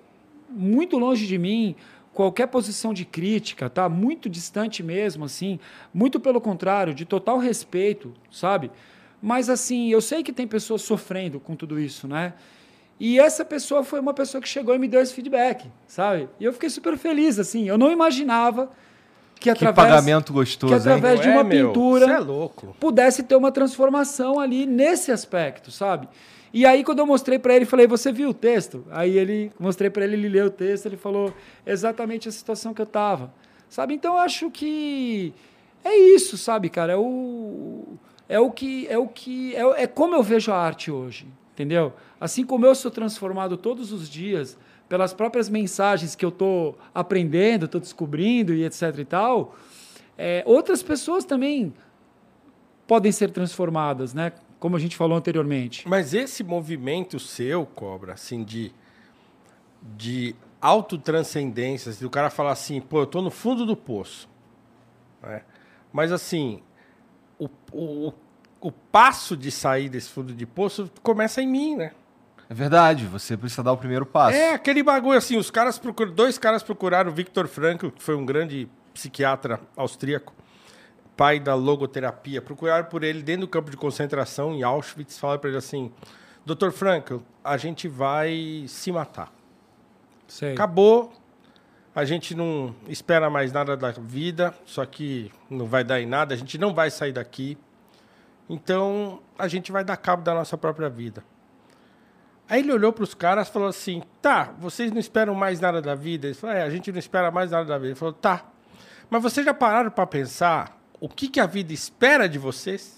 muito longe de mim qualquer posição de crítica, tá? Muito distante mesmo, assim. Muito pelo contrário, de total respeito, sabe? Mas assim, eu sei que tem pessoas sofrendo com tudo isso, né? E essa pessoa foi uma pessoa que chegou e me deu esse feedback, sabe? E eu fiquei super feliz, assim. Eu não imaginava que Que através, pagamento gostoso, que através hein? de uma É, meu, pintura Você é louco. pudesse ter uma transformação ali nesse aspecto, sabe? E aí quando eu mostrei para ele, falei: "Você viu o texto?" Aí ele mostrei para ele, ele leu o texto, ele falou exatamente a situação que eu tava. Sabe? Então eu acho que é isso, sabe, cara? É o é o que é o que é, é como eu vejo a arte hoje, entendeu? Assim como eu sou transformado todos os dias pelas próprias mensagens que eu tô aprendendo, tô descobrindo e etc e tal, é, outras pessoas também podem ser transformadas, né? Como a gente falou anteriormente. Mas esse movimento seu, Cobra, assim, de, de autotranscendências, do cara falar assim, pô, eu tô no fundo do poço. né? Mas assim, o, o, o passo de sair desse fundo de poço começa em mim, né? É verdade, você precisa dar o primeiro passo. É, aquele bagulho assim, os caras procuram, dois caras procuraram o Viktor Frankl, que foi um grande psiquiatra austríaco, pai da logoterapia, procuraram por ele dentro do campo de concentração em Auschwitz, falaram para ele assim: "Dr. Frankl, a gente vai se matar. Sei. Acabou. A gente não espera mais nada da vida, só que não vai dar em nada, a gente não vai sair daqui. Então, a gente vai dar cabo da nossa própria vida. Aí ele olhou para os caras e falou assim: tá, vocês não esperam mais nada da vida? Ele falou: é, a gente não espera mais nada da vida. Ele falou: tá, mas vocês já pararam para pensar o que, que a vida espera de vocês?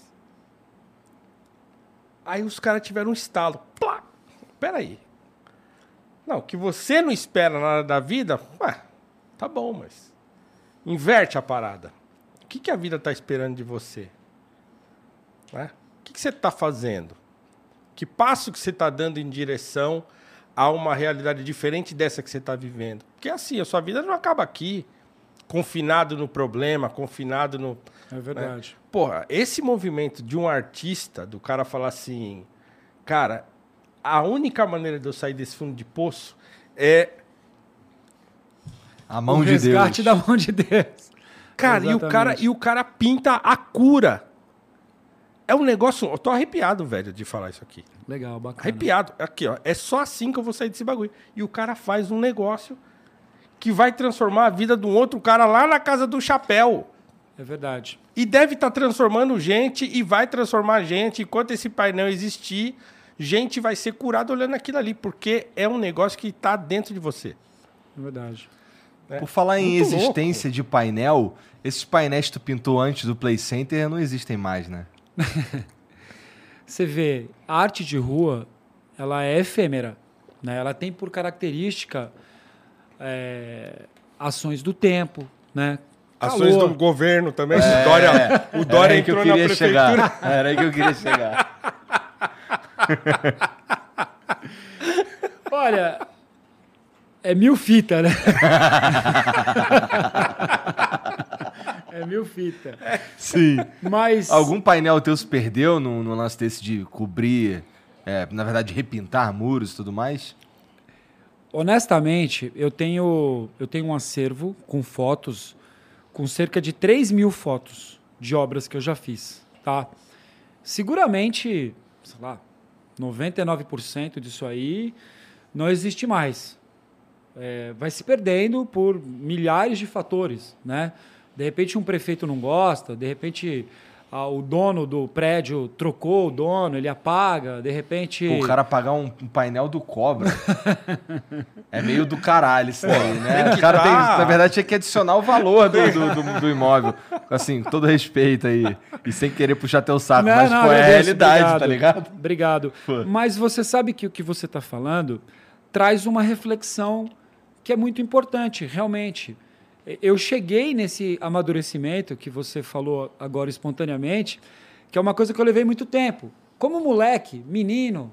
Aí os caras tiveram um estalo. Plá! Peraí. Não, que você não espera nada da vida, ué, tá bom, mas inverte a parada. O que, que a vida está esperando de você? Né? O que, que você está fazendo? Que passo que você está dando em direção a uma realidade diferente dessa que você está vivendo? Porque assim, a sua vida não acaba aqui, confinado no problema, confinado no. É verdade. Porra, esse movimento de um artista, do cara falar assim, cara, a única maneira de eu sair desse fundo de poço é. A mão o de Deus. resgate da mão de Deus. Cara, e o cara, e o cara pinta a cura. É um negócio. Eu tô arrepiado, velho, de falar isso aqui. Legal, bacana. Arrepiado. Aqui, ó. É só assim que eu vou sair desse bagulho. E o cara faz um negócio que vai transformar a vida de um outro cara lá na casa do chapéu. É verdade. E deve estar transformando gente e vai transformar gente. Enquanto esse painel existir, gente vai ser curada olhando aquilo ali, porque é um negócio que está dentro de você. É verdade. Por falar em Muito existência de painel, esses painéis que tu pintou antes do Play Center não existem mais, né? Você vê, a arte de rua, ela é efêmera. Né? Ela tem por característica é, ações do tempo, né? Ações Calor. do governo também. O Dória, o Dória Era aí que eu entrou na queria prefeitura. chegar. Era aí que eu queria chegar. Olha, é mil fita, né? é mil fita. Sim. Mas Algum painel teu se perdeu no, no lance desse de cobrir, é, na verdade, repintar muros e tudo mais? honestamente, eu tenho, eu tenho um acervo com fotos, com cerca de 3 mil fotos de obras que eu já fiz, tá? Seguramente, sei lá, 99% disso aí não existe mais. É, vai se perdendo por milhares de fatores, né? De repente um prefeito não gosta, de repente ah, o dono do prédio trocou o dono, ele apaga, de repente... Pô, o cara pagar um, um painel do Cobra é meio do caralho isso aí, né? O cara tem, dar- na verdade, tinha que adicionar o valor do, do, do- do imóvel. Assim, com todo respeito aí. E sem querer puxar teu saco. Não, mas, não, pô, é a realidade, obrigado. tá ligado? Obrigado. Pô. Mas você sabe que o que você está falando traz uma reflexão que é muito importante, realmente. Eu cheguei nesse amadurecimento que você falou agora espontaneamente, que é uma coisa que eu levei muito tempo. Como moleque, menino,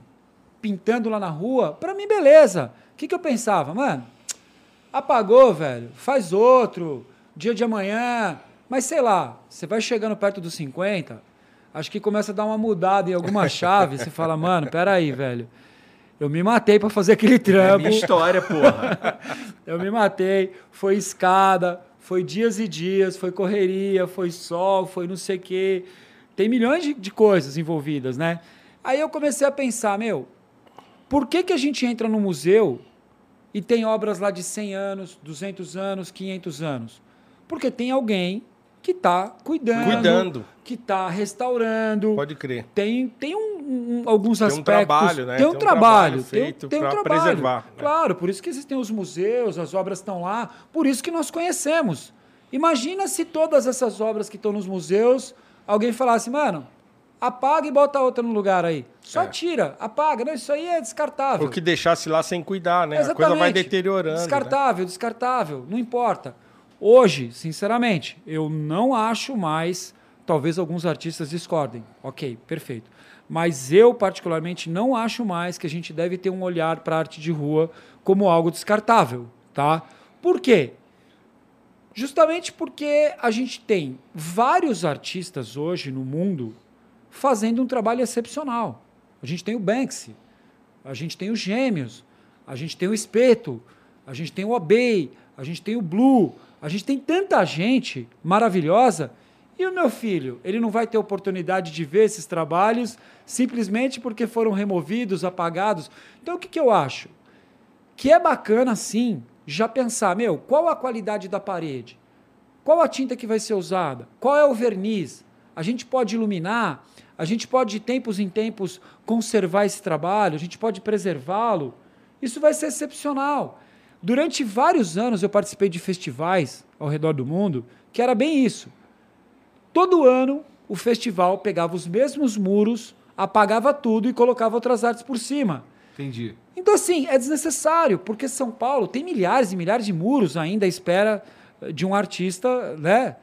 pintando lá na rua, para mim, beleza. O que, que eu pensava? Mano, apagou, velho, faz outro, dia de amanhã. Mas sei lá, você vai chegando perto dos 50, acho que começa a dar uma mudada em alguma chave. Você fala, mano, peraí, velho. Eu me matei para fazer aquele É trampo. minha história, porra. Eu me matei, foi escada, foi dias e dias, foi correria, foi sol, foi não sei o quê. Tem milhões de, de coisas envolvidas, né? Aí eu comecei a pensar, meu, por que, que a gente entra no museu e tem obras lá de 100 anos, 200 anos, 500 anos? Porque tem alguém que está cuidando, Cuidando. que está restaurando, Pode crer. tem, tem um- um- alguns Tem um aspectos. trabalho, né? Tem um Tem um trabalho. trabalho tem, um- feito tem um pra trabalho. preservar, né? Claro, por isso que existem os museus, as obras estão lá, por isso que nós conhecemos. Imagina se todas essas obras que estão nos museus, alguém falasse, mano, apaga e bota outra no lugar aí. Só É. tira, apaga. Não, isso aí é descartável. Ou que deixasse lá sem cuidar, né? A Exatamente. coisa vai deteriorando. né? Descartável, descartável, não importa. Hoje, sinceramente, eu não acho mais. Talvez alguns artistas discordem. Ok, perfeito. Mas eu, particularmente, não acho mais que a gente deve ter um olhar para a arte de rua como algo descartável. Tá? Por quê? Justamente porque a gente tem vários artistas hoje no mundo fazendo um trabalho excepcional. A gente tem o Banksy, a gente tem os Gêmeos, a gente tem o Espeto, a gente tem o Obey, a gente tem o Blue, a gente tem tanta gente maravilhosa. E o meu filho, ele não vai ter oportunidade de ver esses trabalhos simplesmente porque foram removidos, apagados. Então o que, que eu acho? Que é bacana, sim, já pensar, meu, qual a qualidade da parede? Qual a tinta que vai ser usada? Qual é o verniz? A gente pode iluminar, a gente pode, de tempos em tempos, conservar esse trabalho, a gente pode preservá-lo. Isso vai ser excepcional. Durante vários anos eu participei de festivais ao redor do mundo que era bem isso. Todo ano o festival pegava os mesmos muros, apagava tudo e colocava outras artes por cima. Entendi. Então, assim, é desnecessário, porque São Paulo tem milhares e milhares de muros ainda à espera eh, de um artista, né?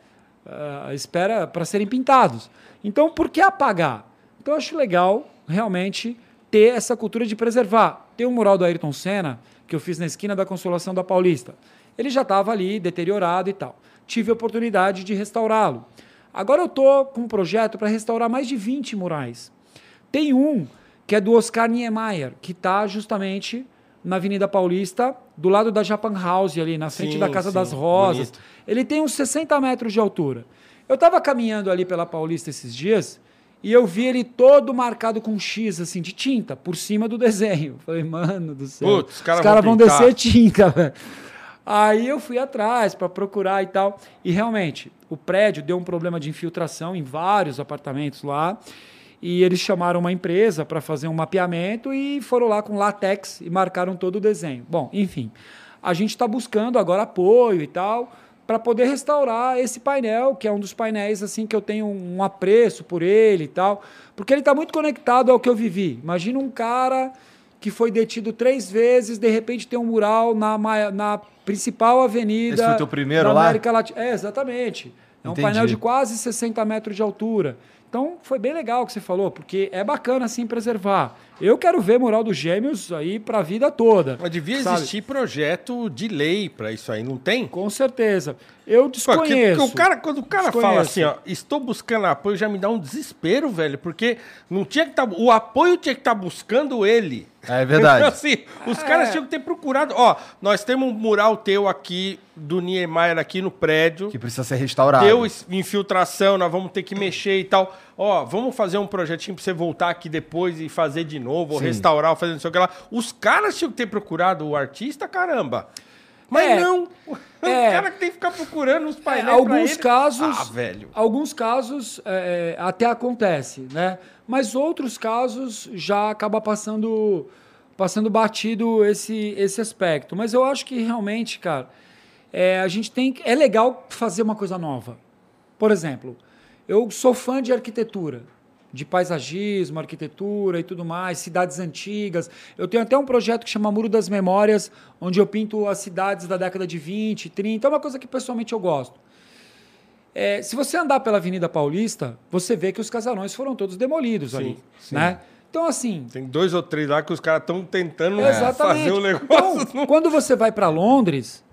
ah, à espera para serem pintados. Então, por que apagar? Então, eu acho legal, realmente, ter essa cultura de preservar. Tem um mural do Ayrton Senna, que eu fiz na esquina da Consolação da Paulista. Ele já estava ali, deteriorado e tal. Tive a oportunidade de restaurá-lo. Agora eu estou com um projeto para restaurar mais de 20 murais. Tem um que é do Oscar Niemeyer, que está justamente na Avenida Paulista, do lado da Japan House, ali na frente Sim, da Casa sim, das Rosas. bonito. Ele tem uns 60 metros de altura. Eu estava caminhando ali pela Paulista esses dias e eu vi ele todo marcado com X, assim, de tinta, por cima do desenho. Falei, mano do céu. Putz, os caras os caras vão vão descer tinta, velho. Aí eu fui atrás para procurar e tal. E realmente, o prédio deu um problema de infiltração em vários apartamentos lá. E eles chamaram uma empresa para fazer um mapeamento e foram lá com látex e marcaram todo o desenho. Bom, enfim, a gente está buscando agora apoio e tal para poder restaurar esse painel, que é um dos painéis assim que eu tenho um apreço por ele e tal, porque ele está muito conectado ao que eu vivi. Imagina um cara que foi detido três vezes, de repente tem um mural na, na principal avenida Esse foi teu primeiro da lá? América Latina. É, exatamente. É um Entendi. painel de quase 60 metros de altura. Então foi bem legal o que você falou, porque é bacana assim preservar. Eu quero ver mural dos Gêmeos aí para a vida toda. Mas devia sabe? existir projeto de lei pra isso aí, não tem? Com certeza. Eu desconheço. porque o cara, quando o cara Desconheço. fala assim, ó, estou buscando apoio, já me dá um desespero, velho, porque não tinha que estar. o apoio tinha que estar buscando ele. É verdade. assim, os caras tinham que ter procurado. Ó, nós temos um mural teu aqui, do Niemeyer, aqui no prédio. Que precisa ser restaurado. Deu es- infiltração, nós vamos ter que mexer e tal. Ó, vamos fazer um projetinho pra você voltar aqui depois e fazer de novo, ou restaurar, ou fazer não sei o que lá. Os caras tinham que ter procurado o artista, caramba. Mas É. não. É. O cara que tem que ficar procurando os É, painéis. pra alguns casos, Ah, velho. alguns casos é, é, até acontece, né? Mas outros casos já acaba passando passando batido esse esse aspecto. Mas eu acho que realmente, cara, é, a gente tem que- é legal fazer uma coisa nova. Por exemplo, eu sou fã de arquitetura, de paisagismo, arquitetura e tudo mais, cidades antigas. Eu tenho até um projeto que chama Muro das Memórias, onde eu pinto as cidades da década de 20, 30. É uma coisa que pessoalmente eu gosto. É, se você andar pela Avenida Paulista, você vê que os casarões foram todos demolidos Sim, ali. sim. Né? Então, assim, Tem dois ou três lá que os caras estão tentando Exatamente. fazer o negócio. Então, quando você vai para Londres,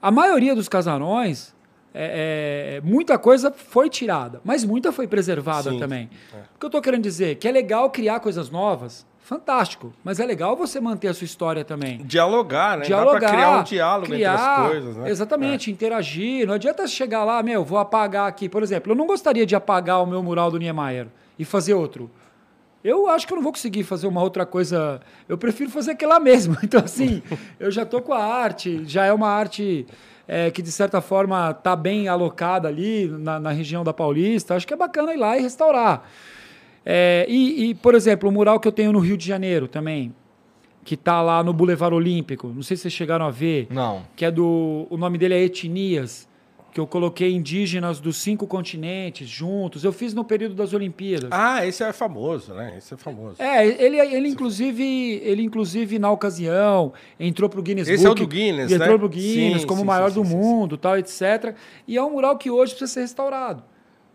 a maioria dos casarões, é, é, muita coisa foi tirada, mas muita foi preservada Sim, também. O que eu estou querendo dizer? Que é legal criar coisas novas, fantástico. Mas é legal você manter a sua história também. Dialogar, né? Dialogar, Dá pra criar um diálogo criar, entre as coisas, né? Exatamente, interagir. Não adianta chegar lá, meu, vou apagar aqui. Por exemplo, eu não gostaria de apagar o meu mural do Niemeyer e fazer outro. Eu acho que eu não vou conseguir fazer uma outra coisa. Eu prefiro fazer aquela mesmo. Então, assim, eu já tô com a arte, já é uma arte é, que, de certa forma, está bem alocada ali na, na região da Paulista. Acho que é bacana ir lá e restaurar. É, e, e, por exemplo, o mural que eu tenho no Rio de Janeiro também, que está lá no Boulevard Olímpico, não sei se vocês chegaram a ver, Não. que é do. O nome dele é Etnias, que eu coloquei indígenas dos cinco continentes juntos. Eu fiz no período das Olimpíadas. Ah, esse é famoso, né? Esse é famoso. É, ele, ele inclusive, ele inclusive na ocasião entrou pro Guinness Esse é o Book, do Guinness, e entrou né? pro Guinness Sim, como sim, o maior sim, do mundo, tal, etc. E é um mural que hoje precisa ser restaurado,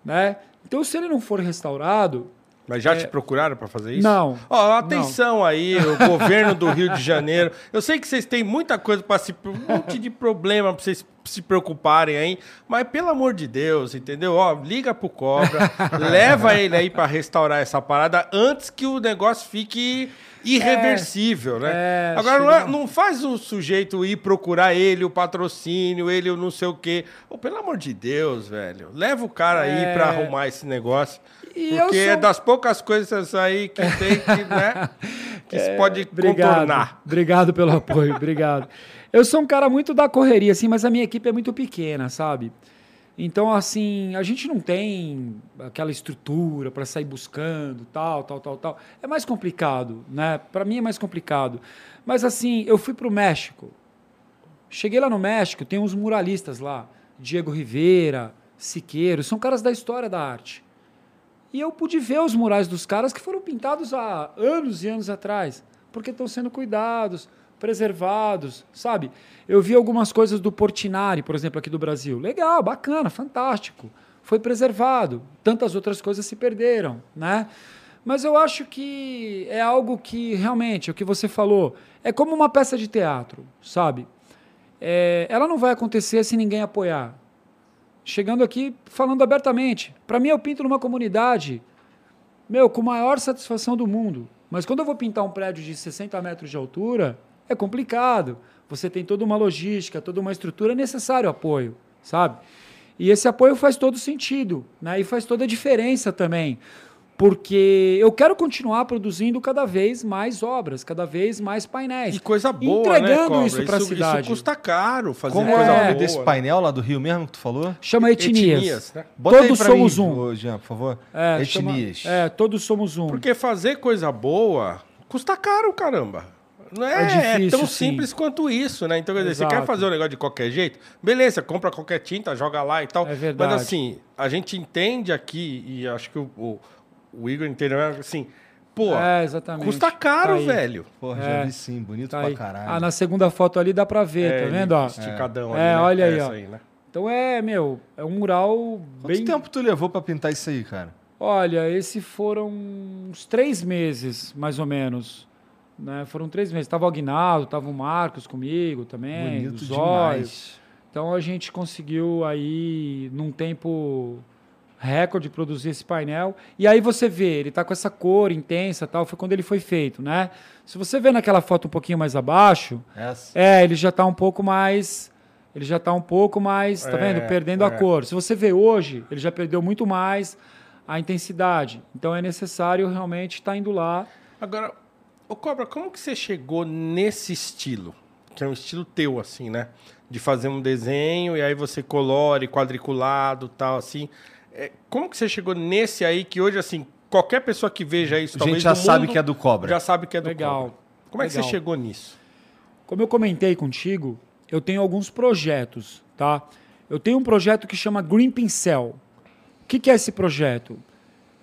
né? Então, se ele não for restaurado, Mas já te procuraram para fazer isso? É. Não. Ó, atenção aí, o governo do Rio de Janeiro. Eu sei que vocês têm muita coisa para se. um monte de problema para vocês se preocuparem aí, mas pelo amor de Deus, entendeu? Ó, liga pro Cobra, leva ele aí para restaurar essa parada antes que o negócio fique irreversível, né? é, Agora, não, é- não faz o sujeito ir procurar ele, o patrocínio, ele, o não sei o quê. Ô, pelo amor de Deus, velho. Leva o cara aí É. para arrumar esse negócio. E porque sou- é das poucas coisas aí que tem que, né? Que se pode É, Obrigado. contornar. Obrigado pelo apoio, obrigado. Eu sou um cara muito da correria, assim, mas a minha equipe é muito pequena, sabe? Então, assim, a gente não tem aquela estrutura para sair buscando, tal, tal, tal, tal. É mais complicado, né? Para mim é mais complicado. Mas, assim, eu fui para o México. Cheguei lá no México, tem uns muralistas lá. Diego Rivera, Siqueiro, são caras da história da arte. E eu pude ver os murais dos caras que foram pintados há anos e anos atrás, porque estão sendo cuidados, preservados, sabe? Eu vi algumas coisas do Portinari, por exemplo, aqui do Brasil. Legal, bacana, fantástico. Foi preservado. Tantas outras coisas se perderam, né? Mas eu acho que é algo que realmente, o que você falou, é como uma peça de teatro, sabe? É, ela não vai acontecer se ninguém apoiar chegando aqui falando abertamente. Para mim, eu pinto numa comunidade, meu, com a maior satisfação do mundo. Mas quando eu vou pintar um prédio de 60 metros de altura, é complicado. Você tem toda uma logística, toda uma estrutura, é necessário apoio, sabe? E esse apoio faz todo sentido, né? E faz toda a diferença também. Porque eu quero continuar produzindo cada vez mais obras, cada vez mais painéis. E coisa boa, Entregando né, isso pra isso, cidade. Isso custa caro fazer Como coisa é boa. desse né? painel lá do Rio mesmo que tu falou? Chama etnias. Etnias, né? Bota Todos somos mim, um. Jean, por favor. É, chama- Etnias. é, todos somos um. Porque fazer coisa boa custa caro, caramba. Não é, É difícil, tão sim. simples quanto isso, né? Então, quer dizer, você Exato. quer fazer um negócio de qualquer jeito? Beleza, compra qualquer tinta, joga lá e tal. É verdade. Mas assim, a gente entende aqui, e acho que o, o, o Igor entendeu, assim, pô, É, exatamente. custa caro, Tá aí. velho. Porra, É. já vi sim, bonito Tá pra aí. caralho. Ah, na segunda foto ali dá pra ver, É, tá vendo? ó? Esticadão É, ali, né? olha aí, ó. né? Então é, meu, é um mural Quanto bem. tempo tu levou pra pintar isso aí, cara? Olha, esse foram uns três meses, mais ou menos. Né? Foram três meses. Tava o Aguinaldo, tava o Marcos comigo também, bonito o Zóio. demais. Então a gente conseguiu aí, num tempo recorde, produzir esse painel. E aí você vê, ele tá com essa cor intensa e tal, foi quando ele foi feito, né? Se você vê naquela foto um pouquinho mais abaixo, Essa. é, ele já tá um pouco mais. Ele já tá um pouco mais, tá É, vendo? Perdendo a é. cor. Se você vê hoje, ele já perdeu muito mais a intensidade. Então é necessário realmente estar indo lá. Agora, ô Cobra, como que você chegou nesse estilo? Que é um estilo teu, assim, né? De fazer um desenho e aí você colore, quadriculado tal, assim. É, como que você chegou nesse aí que hoje, assim, qualquer pessoa que veja isso, A talvez gente já do sabe mundo, que é do Cobra. Já sabe que é do Legal. Cobra. Como é que você chegou nisso? Como eu comentei contigo, eu tenho alguns projetos, tá? Eu tenho um projeto que chama Green Pincel. O que, que é esse projeto?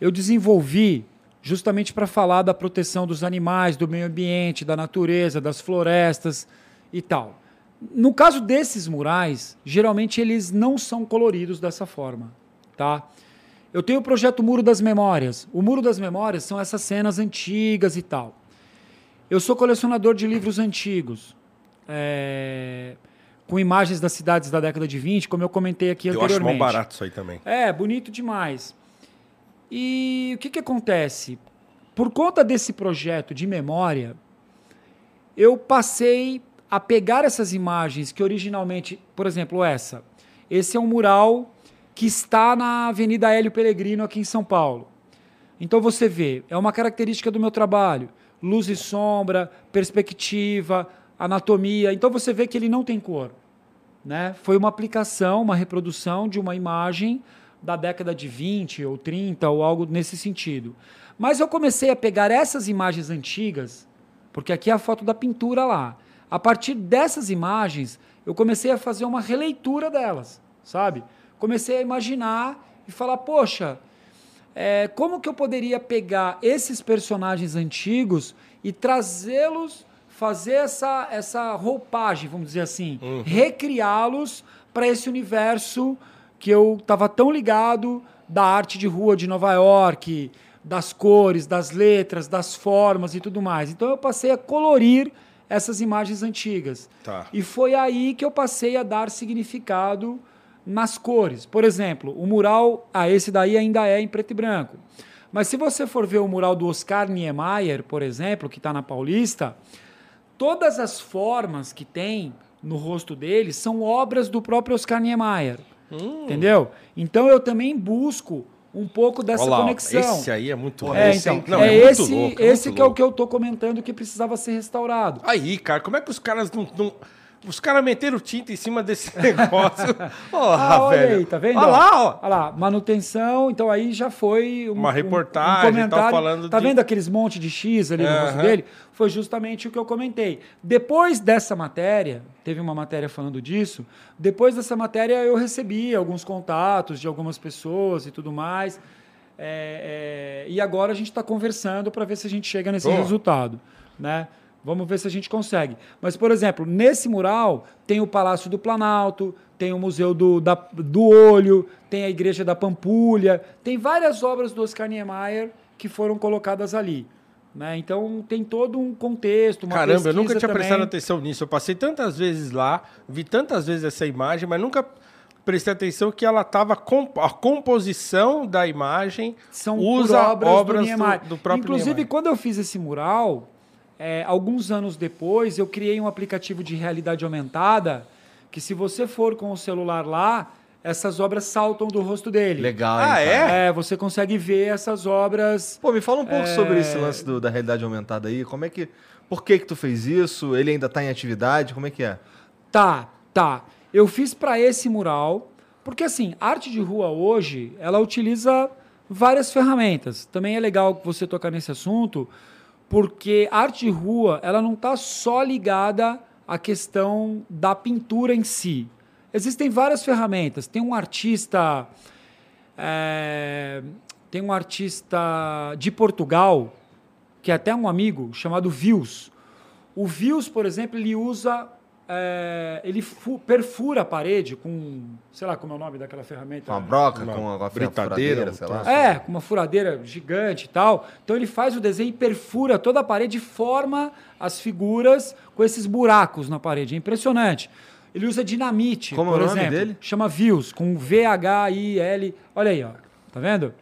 Eu desenvolvi justamente para falar da proteção dos animais, do meio ambiente, da natureza, das florestas e tal. No caso desses murais, geralmente eles não são coloridos dessa forma, tá? Eu tenho o projeto Muro das Memórias. O Muro das Memórias são essas cenas antigas e tal. Eu sou colecionador de livros antigos, é, com imagens das cidades da década de 20, como eu comentei aqui Eu acho anteriormente. mal barato isso aí também. É, bonito demais. E o que, que acontece? por conta desse projeto de memória, eu passei a pegar essas imagens que originalmente, por exemplo, essa. Esse é um mural que está na Avenida Hélio Pellegrino, aqui em São Paulo. Então você vê, é uma característica do meu trabalho: luz e sombra, perspectiva, anatomia. Então você vê que ele não tem cor. Né? Foi uma aplicação, uma reprodução de uma imagem da década de 20 ou 30 ou algo nesse sentido. Mas eu comecei a pegar essas imagens antigas, porque aqui é a foto da pintura lá. A partir dessas imagens, eu comecei a fazer uma releitura delas, sabe? Comecei a imaginar e falar, poxa, é, como que eu poderia pegar esses personagens antigos e trazê-los, fazer essa, essa roupagem, vamos dizer assim, Uhum. recriá-los para esse universo que eu estava tão ligado da arte de rua de Nova York, das cores, das letras, das formas e tudo mais. Então eu passei a colorir essas imagens antigas. Tá. E foi aí que eu passei a dar significado nas cores. Por exemplo, o mural, ah, esse daí ainda é em preto e branco. Mas se você for ver o mural do Oscar Niemeyer, por exemplo, que está na Paulista, todas as formas que tem no rosto dele são obras do próprio Oscar Niemeyer. Entendeu? Então eu também busco um pouco dessa Olha lá, ó, conexão. Esse aí é muito É, esse é então. Não, é, é esse, louco, é esse que é o louco. que eu tô comentando que precisava ser restaurado. Aí, cara, como é que os caras não. não- os caras meteram tinta em cima desse negócio. Porra, Ah, olha velho. aí, tá vendo? Olha lá, ó. Olha lá, manutenção, então aí já foi um, Uma um- reportagem, um tal, falando Tá de- vendo aqueles monte de X ali no rosto dele? Foi justamente o que eu comentei. Depois dessa matéria, teve uma matéria falando disso, depois dessa matéria eu recebi alguns contatos de algumas pessoas e tudo mais. É, é, e agora a gente está conversando para ver se a gente chega nesse resultado, né? Vamos ver se a gente consegue. Mas, por exemplo, nesse mural tem o Palácio do Planalto, tem o Museu do, da- do Olho, tem a Igreja da Pampulha, tem várias obras do Oscar Niemeyer que foram colocadas ali. Né? Então tem todo um contexto, uma Caramba, eu nunca tinha também. prestado atenção nisso. Eu passei tantas vezes lá, vi tantas vezes essa imagem, mas nunca prestei atenção que ela estava. Com, a composição da imagem são usa por obras, do, do próprio Inclusive, Niemeyer. quando eu fiz esse mural, é, alguns anos depois, eu criei um aplicativo de realidade aumentada que, se você for com o celular lá, essas obras saltam do rosto dele. Legal, Ah, é? É, você consegue ver essas obras. Pô, me fala um pouco É. sobre esse lance do- da realidade aumentada aí. Como é que. Por que que tu fez isso? Ele ainda tá em atividade? Como é que é? Tá, tá. Eu fiz para esse mural, porque assim, arte de rua hoje, ela utiliza várias ferramentas. Também é legal você tocar nesse assunto, porque arte rua, ela não está só ligada à questão da pintura em si. Existem várias ferramentas. Tem um artista, é, tem um artista de Portugal que é até um amigo chamado Vils. O Vils, por exemplo, ele usa. É, ele fu- perfura a parede com. Sei lá como é o nome daquela ferramenta. Uma broca, Uma com uma, uma um sei lá. É, com uma furadeira gigante e tal. Então ele faz o desenho e perfura toda a parede e forma as figuras com esses buracos na parede. É impressionante. Ele usa dinamite, Como é por o nome exemplo. dele? Chama Vils, com V-H-I-L. Olha aí, ó. Tá vendo?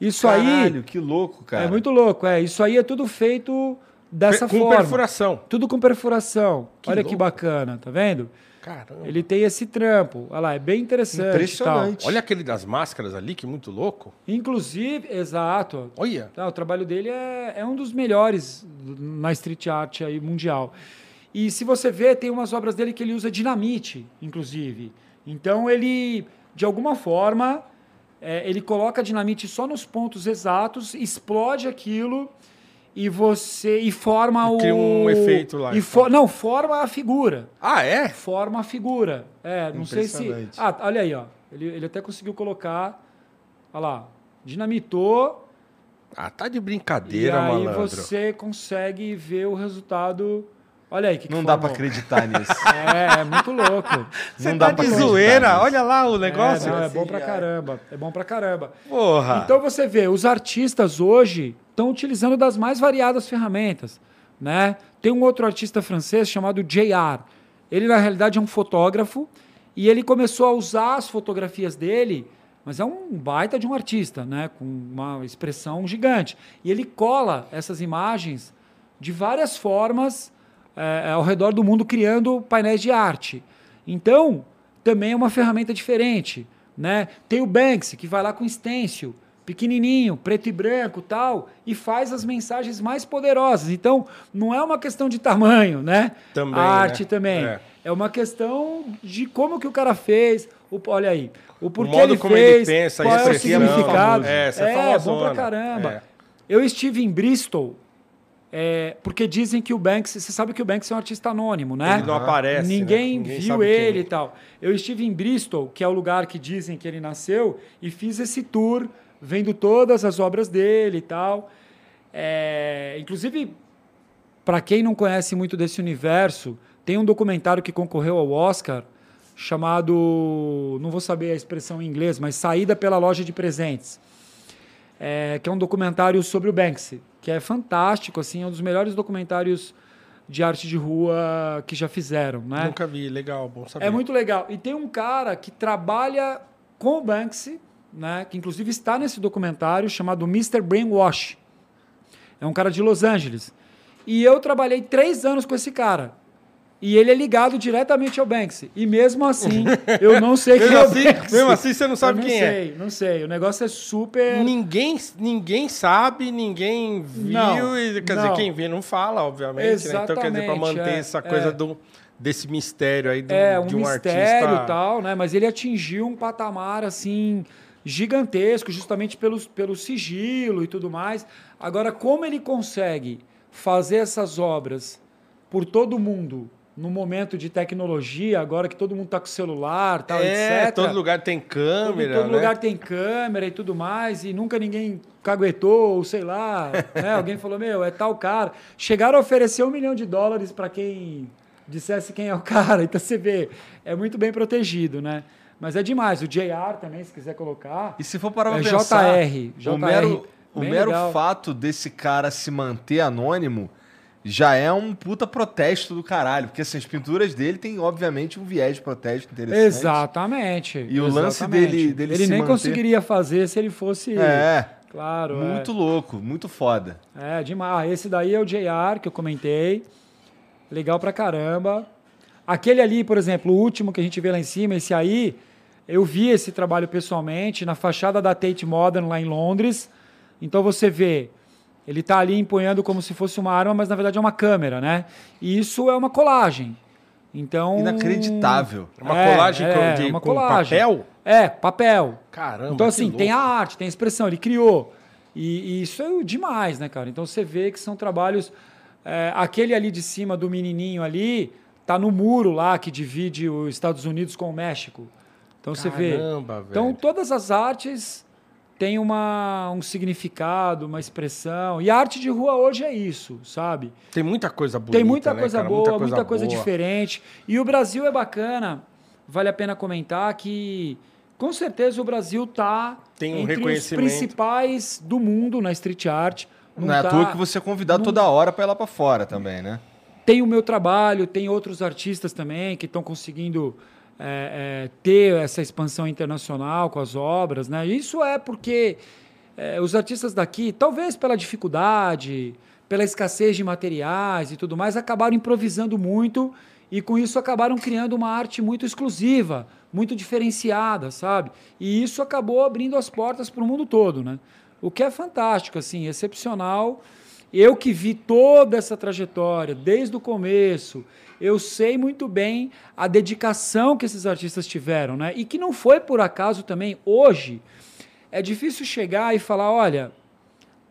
Isso aí Caralho, que louco, cara. é muito louco. É, isso aí é tudo feito dessa com forma. perfuração. Tudo com perfuração. Que Olha que louco. bacana, tá vendo? Caramba. Ele tem esse trampo. Olha lá, é bem interessante. Impressionante. tal. Olha aquele das máscaras ali, que muito louco. Inclusive, exato. Olha. Tá, o trabalho dele é, é um dos melhores na street art aí mundial. E se você vê, tem umas obras dele que ele usa dinamite, inclusive. Então ele, de alguma forma, é, ele coloca dinamite só nos pontos exatos, explode aquilo e você e forma E o cria um efeito lá, E então. fo- não, forma a figura. Ah, é? Forma a figura. É, não sei se. Ah, olha aí, ó. Ele, ele até conseguiu colocar. Olha lá. Dinamitou. Ah, tá de E brincadeira, aí malandro. você consegue ver o resultado. Olha aí, que, que Não dá pra formou. acreditar nisso. É, é muito louco. Você Não tá dá pra de zoeira. nisso. Olha lá o negócio. É, não, é bom pra caramba. É bom pra caramba. Porra. Então você vê, os artistas hoje estão utilizando das mais variadas ferramentas, né? Tem um outro artista francês chamado J.R. Ele na realidade é um fotógrafo e ele começou a usar as fotografias dele mas é um baita de um artista, né? Com uma expressão gigante. E ele cola essas imagens de várias formas é, ao redor do mundo, criando painéis de arte. Então, também é uma ferramenta diferente. Né? Tem o Banksy, que vai lá com stencil, pequenininho, preto e branco tal, e faz as mensagens mais poderosas. Então, não é uma questão de tamanho, né? Também, A arte né? também. É. É. uma questão de como que o cara fez. O, olha aí, o porquê modo ele como fez, ele pensa, qual é o significado. é, essa é é bom pra caramba. É. Eu estive em Bristol, é, porque dizem que o Banks, você sabe que o Banks é um artista anônimo, né? Ele não aparece, Ninguém, né? Ninguém viu ele é. e tal. Eu estive em Bristol, que é o lugar que dizem que ele nasceu, e fiz esse tour vendo todas as obras dele e tal. É, inclusive, para quem não conhece muito desse universo, tem um documentário que concorreu ao Oscar chamado, não vou saber a expressão em inglês, mas Saída pela Loja de Presentes, é, que é um documentário sobre o Banksy, que é fantástico, assim, é um dos melhores documentários de arte de rua que já fizeram, né? Nunca vi, legal, bom saber. É muito legal. E tem um cara que trabalha com o Banksy, né, que inclusive está nesse documentário, chamado Mr. Brainwash. É um cara de Los Angeles. E eu trabalhei três anos com esse cara. E ele é ligado diretamente ao Banksy. E mesmo assim, eu não sei quem Mesmo é o assim, Banksy. mesmo assim, você não sabe Eu quem não é. sei, não sei. O negócio é super... Ninguém, ninguém sabe, ninguém viu, Não, e, quer não. dizer, quem vê não fala, obviamente. Né? Então, quer dizer, para manter é, essa coisa é. do, desse mistério aí do, é um de um mistério artista. e tal, né? Mas ele atingiu um patamar assim gigantesco, justamente pelo, pelo sigilo e tudo mais. Agora, como ele consegue fazer essas obras por todo mundo no momento de tecnologia, agora que todo mundo está com celular, tal, É, etc. todo lugar tem Todo- câmera, todo né? lugar tem câmera e tudo mais, e nunca ninguém caguetou, ou sei lá, né? Alguém falou, meu, é tal cara. Chegaram a oferecer um milhão de dólares para quem dissesse quem é o cara. Então você vê, é muito bem protegido, né? Mas é demais. O JR também, se quiser colocar. E se for parar pra É pensar, JR, o mero, o mero legal. fato desse cara se manter anônimo já é um puta protesto do caralho. Porque assim, as pinturas dele têm, obviamente, um viés de protesto interessante. Exatamente. E o lance exatamente. dele- dele Ele nem manter- conseguiria fazer se ele fosse. É, Claro. é. muito louco, muito foda. É, demais. Ah, Esse daí é o JR que eu comentei. Legal pra caramba. Aquele ali, por exemplo, o último que a gente vê lá em cima, esse aí, eu vi esse trabalho pessoalmente na fachada da Tate Modern lá em Londres. Então você vê, ele tá ali empunhando como se fosse uma arma, mas na verdade é uma câmera, né? E isso é uma colagem. Então. Inacreditável. Uma colagem com- de- uma com colagem. papel? É, papel. Caramba, Então, que assim, louco. tem a arte, tem a expressão, ele criou. E, e isso é demais, né, cara? Então você vê que são trabalhos. é, aquele ali de cima do menininho ali, tá no muro lá que divide os Estados Unidos com o México. Então você vê. Caramba, velho. Então todas as artes têm uma, um significado, uma expressão. E a arte de rua hoje é isso, sabe? Tem muita coisa bonita, Tem muita né, coisa cara? boa, muita coisa, boa. diferente. E o Brasil é bacana, vale a pena comentar que com certeza o Brasil está Tem um entre os principais do mundo na street art. Não, é à tá- toa que você é convidado não- toda hora pra ir lá pra fora também, né? Tem o meu trabalho, tem outros artistas também que estão conseguindo é, é, ter essa expansão internacional com as obras, né? Isso é porque é, os artistas daqui, talvez pela dificuldade, pela escassez de materiais e tudo mais, acabaram improvisando muito e com isso acabaram criando uma arte muito exclusiva, muito diferenciada, sabe? E isso acabou abrindo as portas para o mundo todo, né? O que é fantástico, assim, excepcional. Eu que vi toda essa trajetória desde o começo, eu sei muito bem a dedicação que esses artistas tiveram, né? E que não foi por acaso também hoje. É difícil chegar e falar, olha,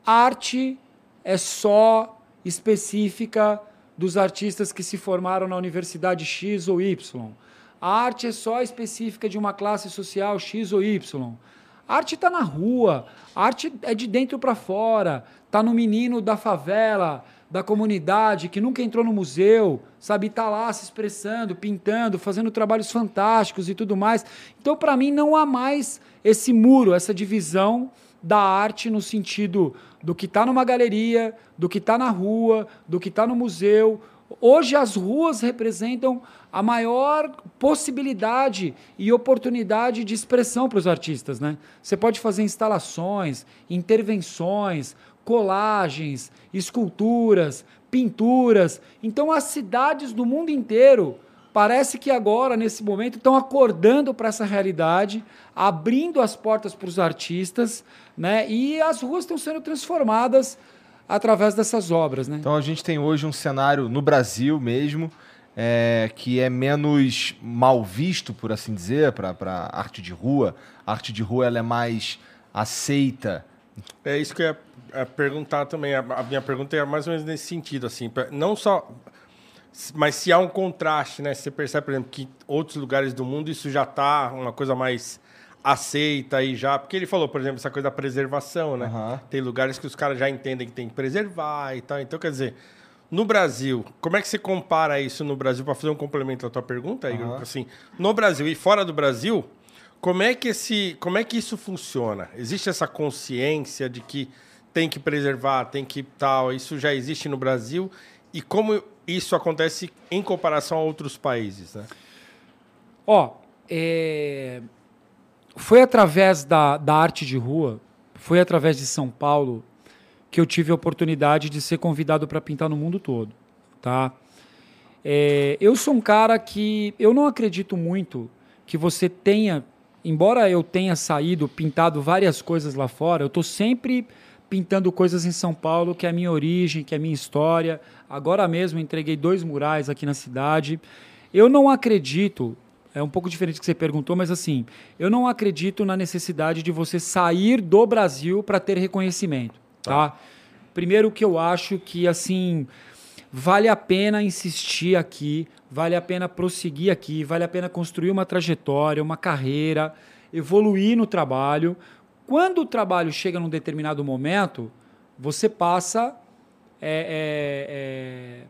arte é só específica dos artistas que se formaram na universidade X ou Y. A arte é só específica de uma classe social X ou Y. A arte está na rua, a arte é de dentro para fora, está no menino da favela, da comunidade que nunca entrou no museu, sabe, está lá se expressando, pintando, fazendo trabalhos fantásticos e tudo mais. Então, para mim, não há mais esse muro, essa divisão da arte no sentido do que está numa galeria, do que está na rua, do que está no museu. Hoje as ruas representam a maior possibilidade e oportunidade de expressão para os artistas, né? Você pode fazer instalações, intervenções, colagens, esculturas, pinturas. Então as cidades do mundo inteiro parece que agora nesse momento estão acordando para essa realidade, abrindo as portas para os artistas, né? E as ruas estão sendo transformadas através dessas obras, né? Então a gente tem hoje um cenário no Brasil mesmo é, que é menos mal visto, por assim dizer, para arte de rua. A arte de rua ela é mais aceita. É isso que eu ia é, perguntar também. A, a minha pergunta é mais ou menos nesse sentido, assim, pra- não só, mas se há um contraste, né? Você percebe, por exemplo, que outros lugares do mundo isso já está uma coisa mais aceita aí já, porque ele falou, por exemplo, essa coisa da preservação, né? Aham. Tem lugares que os caras já entendem que tem que preservar e tal. Então, quer dizer, no Brasil, como é que você compara isso no Brasil para fazer um complemento à tua pergunta, Igor? Aham. Assim, no Brasil e fora do Brasil, como é que esse, como é que isso funciona? Existe essa consciência de que tem que preservar, tem que tal, isso já existe no Brasil e como isso acontece em comparação a outros países, né? Ó, é, foi através da, da arte de rua, foi através de São Paulo que eu tive a oportunidade de ser convidado para pintar no mundo todo, tá? É, eu sou um cara que eu não acredito muito que você tenha, embora eu tenha saído pintado várias coisas lá fora, eu estou sempre pintando coisas em São Paulo, que é a minha origem, que é a minha história. Agora mesmo entreguei dois murais aqui na cidade. Eu não acredito, é um pouco diferente do que você perguntou, mas assim, eu não acredito na necessidade de você sair do Brasil para ter reconhecimento, tá? Primeiro que eu acho que assim, vale a pena insistir aqui, vale a pena prosseguir aqui, vale a pena construir uma trajetória, uma carreira, evoluir no trabalho. Quando o trabalho chega num determinado momento, você passa é, é, é,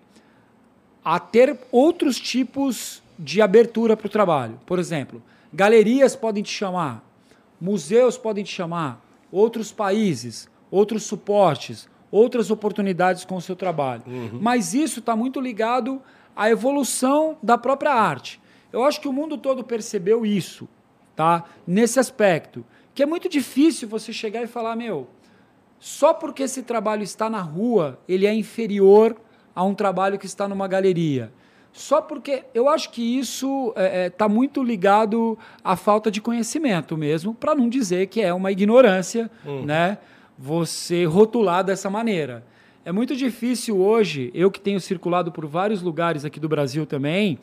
a ter outros tipos de abertura para o trabalho. Por exemplo, galerias podem te chamar, museus podem te chamar, outros países, outros suportes, outras oportunidades com o seu trabalho. Mas isso está muito ligado à evolução da própria arte. Eu acho que o mundo todo percebeu isso, tá? Nesse aspecto, que é muito difícil você chegar e falar, meu, só porque esse trabalho está na rua, ele é inferior a um trabalho que está numa galeria. Só porque eu acho que isso está muito ligado à falta de conhecimento mesmo, para não dizer que é uma ignorância, né? Você rotular dessa maneira. É muito difícil hoje, eu que tenho circulado por vários lugares aqui do Brasil também,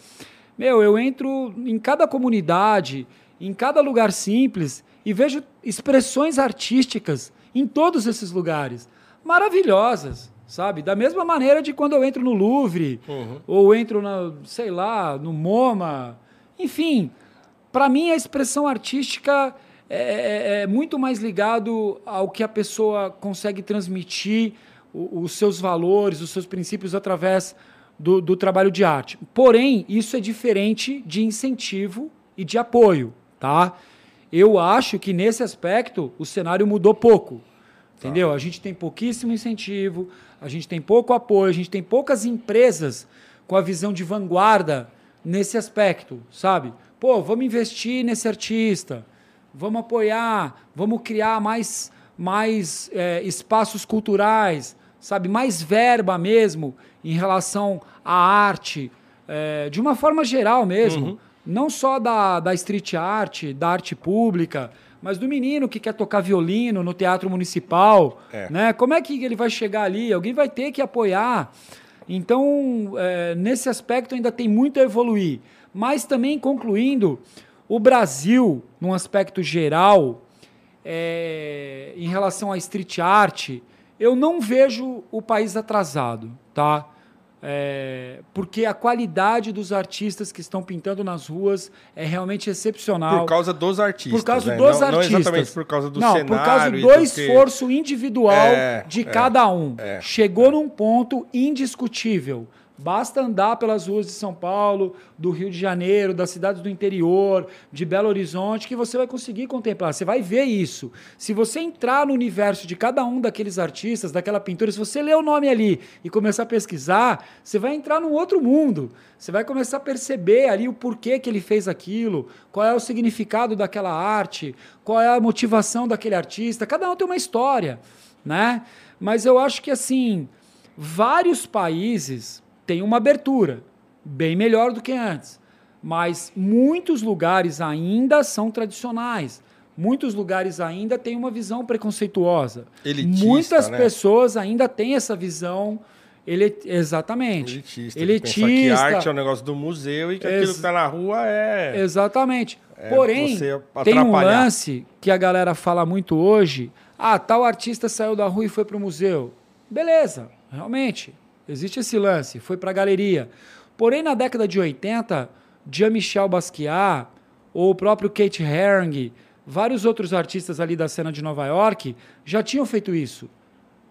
meu, eu entro em cada comunidade, em cada lugar simples e vejo expressões artísticas em todos esses lugares maravilhosas, sabe? Da mesma maneira de quando eu entro no Louvre ou entro na, sei lá, no MoMA, enfim, para mim a expressão artística é, é- é muito mais ligado ao que a pessoa consegue transmitir o- os seus valores, os seus princípios através do, do trabalho de arte. Porém, isso é diferente de incentivo e de apoio, tá? Eu acho que nesse aspecto o cenário mudou pouco. Entendeu? A gente tem pouquíssimo incentivo, a gente tem pouco apoio, a gente tem poucas empresas com a visão de vanguarda nesse aspecto, sabe? Pô, vamos investir nesse artista, vamos apoiar, vamos criar mais, mais é, espaços culturais, sabe? Mais verba mesmo em relação à arte, é, de uma forma geral mesmo. Não só da, da street art, da arte pública, mas do menino que quer tocar violino no teatro municipal. É. Né? Como é que ele vai chegar ali? Alguém vai ter que apoiar. Então, é, nesse aspecto, ainda tem muito a evoluir. Mas também, concluindo, o Brasil, num aspecto geral, é, em relação à street art, eu não vejo o país atrasado, tá? É, porque a qualidade dos artistas que estão pintando nas ruas é realmente excepcional. Por causa dos artistas. Por causa né? dos não, artistas. Não exatamente por causa do Não, cenário. por causa do que- esforço individual É, de é, cada um. é, Chegou num ponto indiscutível. Basta andar pelas ruas de São Paulo, do Rio de Janeiro, das cidades do interior, de Belo Horizonte, que você vai conseguir contemplar. Você vai ver isso. Se você entrar no universo de cada um daqueles artistas, daquela pintura, se você ler o nome ali e começar a pesquisar, você vai entrar num outro mundo. Você vai começar a perceber ali o porquê que ele fez aquilo, qual é o significado daquela arte, qual é a motivação daquele artista. Cada um tem uma história, né? Mas eu acho que assim, vários países têm uma abertura bem melhor do que antes, mas muitos lugares ainda são tradicionais. Muitos lugares ainda têm uma visão preconceituosa. Elitista, Muitas né? pessoas ainda têm essa visão ele exatamente Elitista. elitista, Pensa que arte é um negócio do museu e que aquilo que tá na rua é. Exatamente. É Porém, tem um lance que a galera fala muito hoje. Ah, tal artista saiu da rua e foi para o museu. Beleza, realmente. Existe esse lance. Foi para a galeria. Porém, na década de 80, Jean-Michel Basquiat, ou o próprio Kate Haring, vários outros artistas ali da cena de Nova York já tinham feito isso.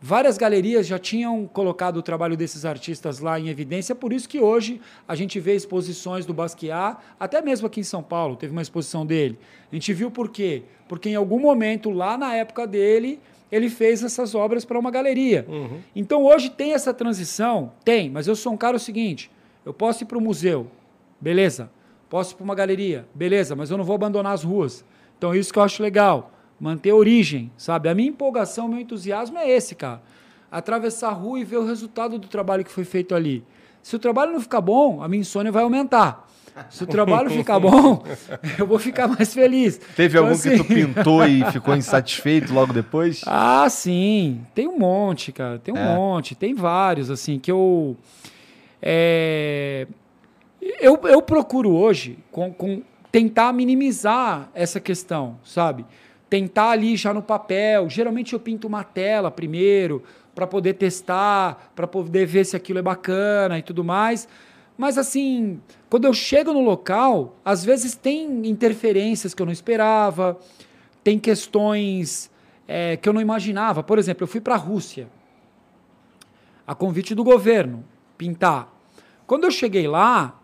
Várias galerias já tinham colocado o trabalho desses artistas lá em evidência, por isso que hoje a gente vê exposições do Basquiat, até mesmo aqui em São Paulo, teve uma exposição dele. A gente viu por quê? Porque em algum momento, lá na época dele, ele fez essas obras para uma galeria. Então hoje tem essa transição? Tem, mas eu sou um cara o seguinte: eu posso ir para o museu, beleza. Posso ir para uma galeria, beleza, mas eu não vou abandonar as ruas. Então, isso que eu acho legal. Manter a origem, sabe? A minha empolgação, meu entusiasmo é esse, cara. Atravessar a rua e ver o resultado do trabalho que foi feito ali. Se o trabalho não ficar bom, a minha insônia vai aumentar. Se o trabalho ficar bom, eu vou ficar mais feliz. Teve Então, algum que tu assim, pintou e ficou insatisfeito logo depois? Ah, sim. Tem um monte, cara. Tem um É. monte. Tem vários, assim, que eu. é, Eu, eu procuro hoje com, com tentar minimizar essa questão, sabe? Tentar ali já no papel. Geralmente eu pinto uma tela primeiro para poder testar, para poder ver se aquilo é bacana e tudo mais. Mas assim, quando eu chego no local, às vezes tem interferências que eu não esperava, tem questões é, que eu não imaginava. Por exemplo, eu fui para a Rússia, a convite do governo, pintar. Quando eu cheguei lá,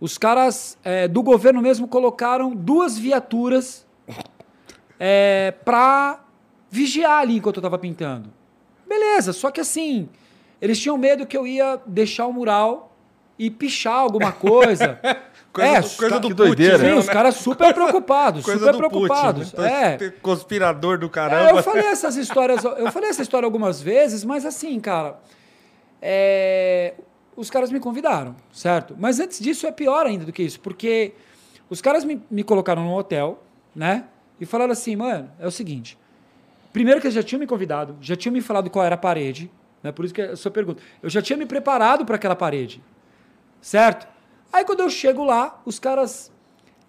os caras é, do governo mesmo colocaram duas viaturas é, para vigiar ali enquanto eu estava pintando. Beleza, só que assim, eles tinham medo que eu ia deixar o mural e pichar alguma coisa. Coisa É, do, coisa que do doideira. Putin, Sim, né? os caras super preocupados, Coisa super do preocupados. Putin. né? Então, é. Conspirador do É, caramba. eu falei essas histórias, eu falei essa história algumas vezes, mas assim, cara, é, os caras me convidaram, certo? Mas antes disso é pior ainda do que isso, porque os caras me, me colocaram num hotel, né? E falaram assim, mano, é o seguinte. Primeiro que eles já tinham me convidado, já tinham me falado qual era a parede, né? Por isso que é a sua pergunta. Eu já tinha me preparado para aquela parede, certo? Aí quando eu chego lá, os caras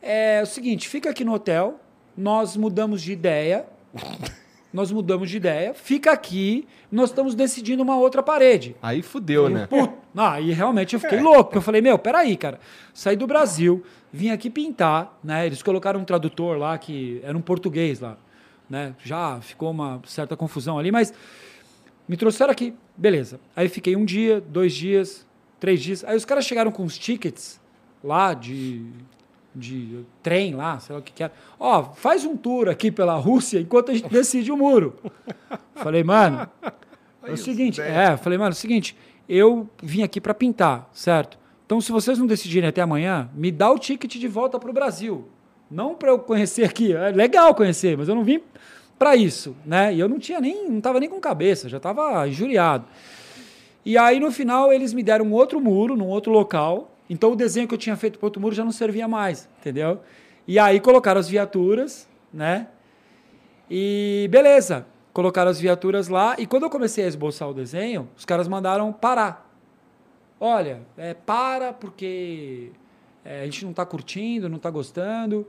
é o seguinte, fica aqui no hotel, nós mudamos de ideia, nós mudamos de ideia, fica aqui, nós estamos decidindo uma outra parede. Aí fudeu, né? Puto. Não, aí realmente eu fiquei louco. porque Eu falei, meu, peraí, cara. Saí do Brasil, vim aqui pintar, né? Eles colocaram um tradutor lá que era um português lá, né? Já ficou uma certa confusão ali, mas me trouxeram aqui, beleza. Aí fiquei um dia, dois dias, três dias. Aí os caras chegaram com os tickets lá de, de trem lá, sei lá o que que era. Ó, faz um tour aqui pela Rússia enquanto a gente decide o muro. Falei, mano, é o seguinte, é, falei, mano, é o seguinte, eu vim aqui para pintar, certo? Então, se vocês não decidirem até amanhã, me dá o ticket de volta pro Brasil. Não para eu conhecer aqui, é legal conhecer, mas eu não vim para isso, né? E eu não tinha nem, não tava nem com cabeça, já tava injuriado. E aí no final eles me deram um outro muro, num outro local. Então o desenho que eu tinha feito para outro muro já não servia mais, entendeu? E aí colocaram as viaturas, né? E beleza, colocaram as viaturas lá. E quando eu comecei a esboçar o desenho, os caras mandaram parar. Olha, é, para porque é, a gente não está curtindo, não está gostando.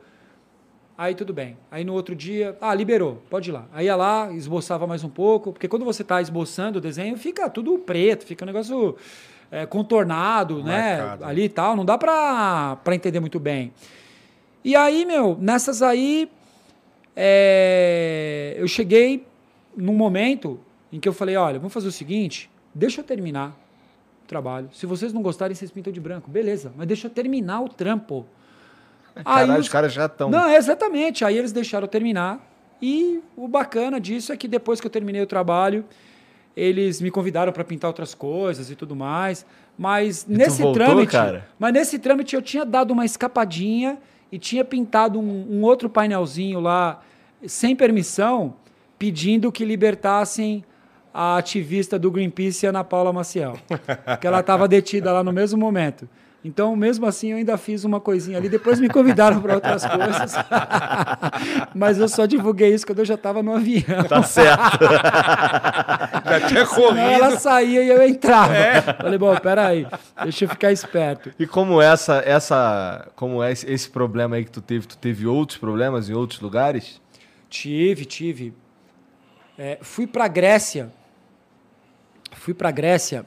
Aí tudo bem. Aí no outro dia, ah, liberou, pode ir lá. Aí ia lá, esboçava mais um pouco, porque quando você está esboçando o desenho, fica tudo preto, fica um negócio é, contornado, Marcado. né? Ali e tal, não dá pra, pra entender muito bem. E aí, meu, nessas aí, é, eu cheguei num momento em que eu falei, olha, vamos fazer o seguinte, deixa eu terminar. trabalho. Se vocês não gostarem, vocês pintam de branco. Beleza, mas deixa eu terminar o trampo. Caralho, Aí os caras já estão. Não, exatamente. Aí eles deixaram eu terminar. E o bacana disso é que depois que eu terminei o trabalho, eles me convidaram para pintar outras coisas e tudo mais. Mas nesse voltou, trâmite, cara? mas nesse trâmite eu tinha dado uma escapadinha e tinha pintado um, um outro painelzinho lá sem permissão, pedindo que libertassem a ativista do Greenpeace, Ana Paula Maciel, que ela estava detida lá no mesmo momento. Então, mesmo assim, eu ainda fiz uma coisinha ali. Depois me convidaram para outras coisas. Mas eu só divulguei isso quando eu já estava no avião. Tá certo. Já tinha Senão corrido. ela saía e eu entrava. Falei, bom, peraí, deixa eu ficar esperto. E como essa, essa, como é esse, esse problema aí que tu teve, tu teve outros problemas em outros lugares? Tive, tive. É, fui para Grécia. Fui para Grécia